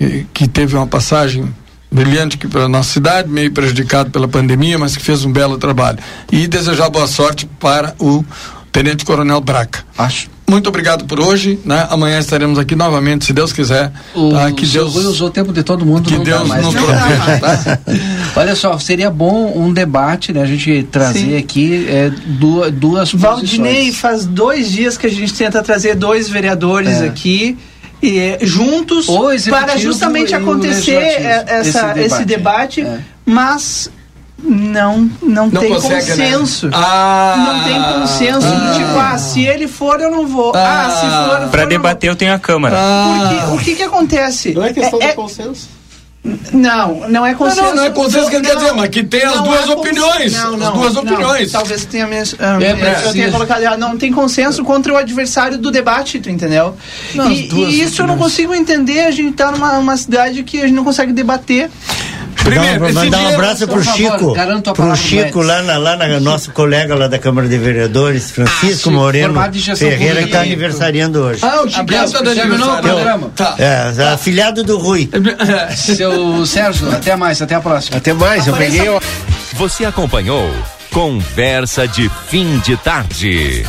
[SPEAKER 2] eh, que teve uma passagem brilhante aqui para nossa cidade, meio prejudicado pela pandemia, mas que fez um belo trabalho. E desejar boa sorte para o Tenente Coronel Braca.
[SPEAKER 1] Acho.
[SPEAKER 2] Muito obrigado por hoje, né? Amanhã estaremos aqui novamente, se Deus quiser.
[SPEAKER 1] O
[SPEAKER 2] tá? Que Deus
[SPEAKER 1] Rui usou o tempo de todo mundo.
[SPEAKER 2] que
[SPEAKER 1] não
[SPEAKER 2] Deus
[SPEAKER 1] mais.
[SPEAKER 2] nos
[SPEAKER 1] Não dá
[SPEAKER 2] proteja, tá?
[SPEAKER 1] Olha só, seria bom um debate, né? A gente trazer
[SPEAKER 15] Sim.
[SPEAKER 1] aqui é, duas, duas
[SPEAKER 15] Valdinei,
[SPEAKER 1] posições.
[SPEAKER 15] faz dois dias que a gente tenta trazer dois vereadores
[SPEAKER 1] É.
[SPEAKER 15] aqui. E, é, juntos para justamente acontecer é, essa,
[SPEAKER 1] Esse
[SPEAKER 15] esse
[SPEAKER 1] debate.
[SPEAKER 15] debate,
[SPEAKER 1] É.
[SPEAKER 15] mas não não,
[SPEAKER 2] Não
[SPEAKER 15] tem
[SPEAKER 2] consegue, né?
[SPEAKER 15] consenso.
[SPEAKER 2] Ah,
[SPEAKER 15] não tem consenso.
[SPEAKER 2] ah.
[SPEAKER 15] tipo, ah, se ele for, eu não vou. Ah, se for, eu for,
[SPEAKER 14] debater, eu tenho a Câmara.
[SPEAKER 15] vou. Porque o que que acontece?
[SPEAKER 5] Não é questão
[SPEAKER 15] É-
[SPEAKER 5] de
[SPEAKER 15] é-
[SPEAKER 5] consenso.
[SPEAKER 15] Não, não é consenso.
[SPEAKER 2] Não, não, não é consenso que ele quer dizer, mas que tem as duas opiniões.
[SPEAKER 15] Não, não,
[SPEAKER 2] as duas
[SPEAKER 15] não,
[SPEAKER 2] opiniões.
[SPEAKER 15] Talvez tenha mes, ah,
[SPEAKER 2] É,
[SPEAKER 15] eu tenha colocado errado. Não tem consenso contra o adversário do debate, tu entendeu?
[SPEAKER 2] Não,
[SPEAKER 15] e, e isso eu não consigo entender. A gente tá numa uma cidade que a gente não consegue debater.
[SPEAKER 3] Primeiro, mandar um abraço pro
[SPEAKER 15] favor,
[SPEAKER 3] Chico, pro Chico lá na, lá na nosso colega lá da Câmara de Vereadores, Francisco
[SPEAKER 1] Ah, Chico,
[SPEAKER 3] Moreno Ferreira, que está aniversariando hoje.
[SPEAKER 1] Ah, o Chiquinho tá dando
[SPEAKER 2] terminou o programa? Tá.
[SPEAKER 3] É, afilhado do Rui.
[SPEAKER 1] Seu Sérgio, até mais, até a próxima.
[SPEAKER 5] Até mais, eu peguei.
[SPEAKER 16] Você acompanhou Conversa de Fim de Tarde.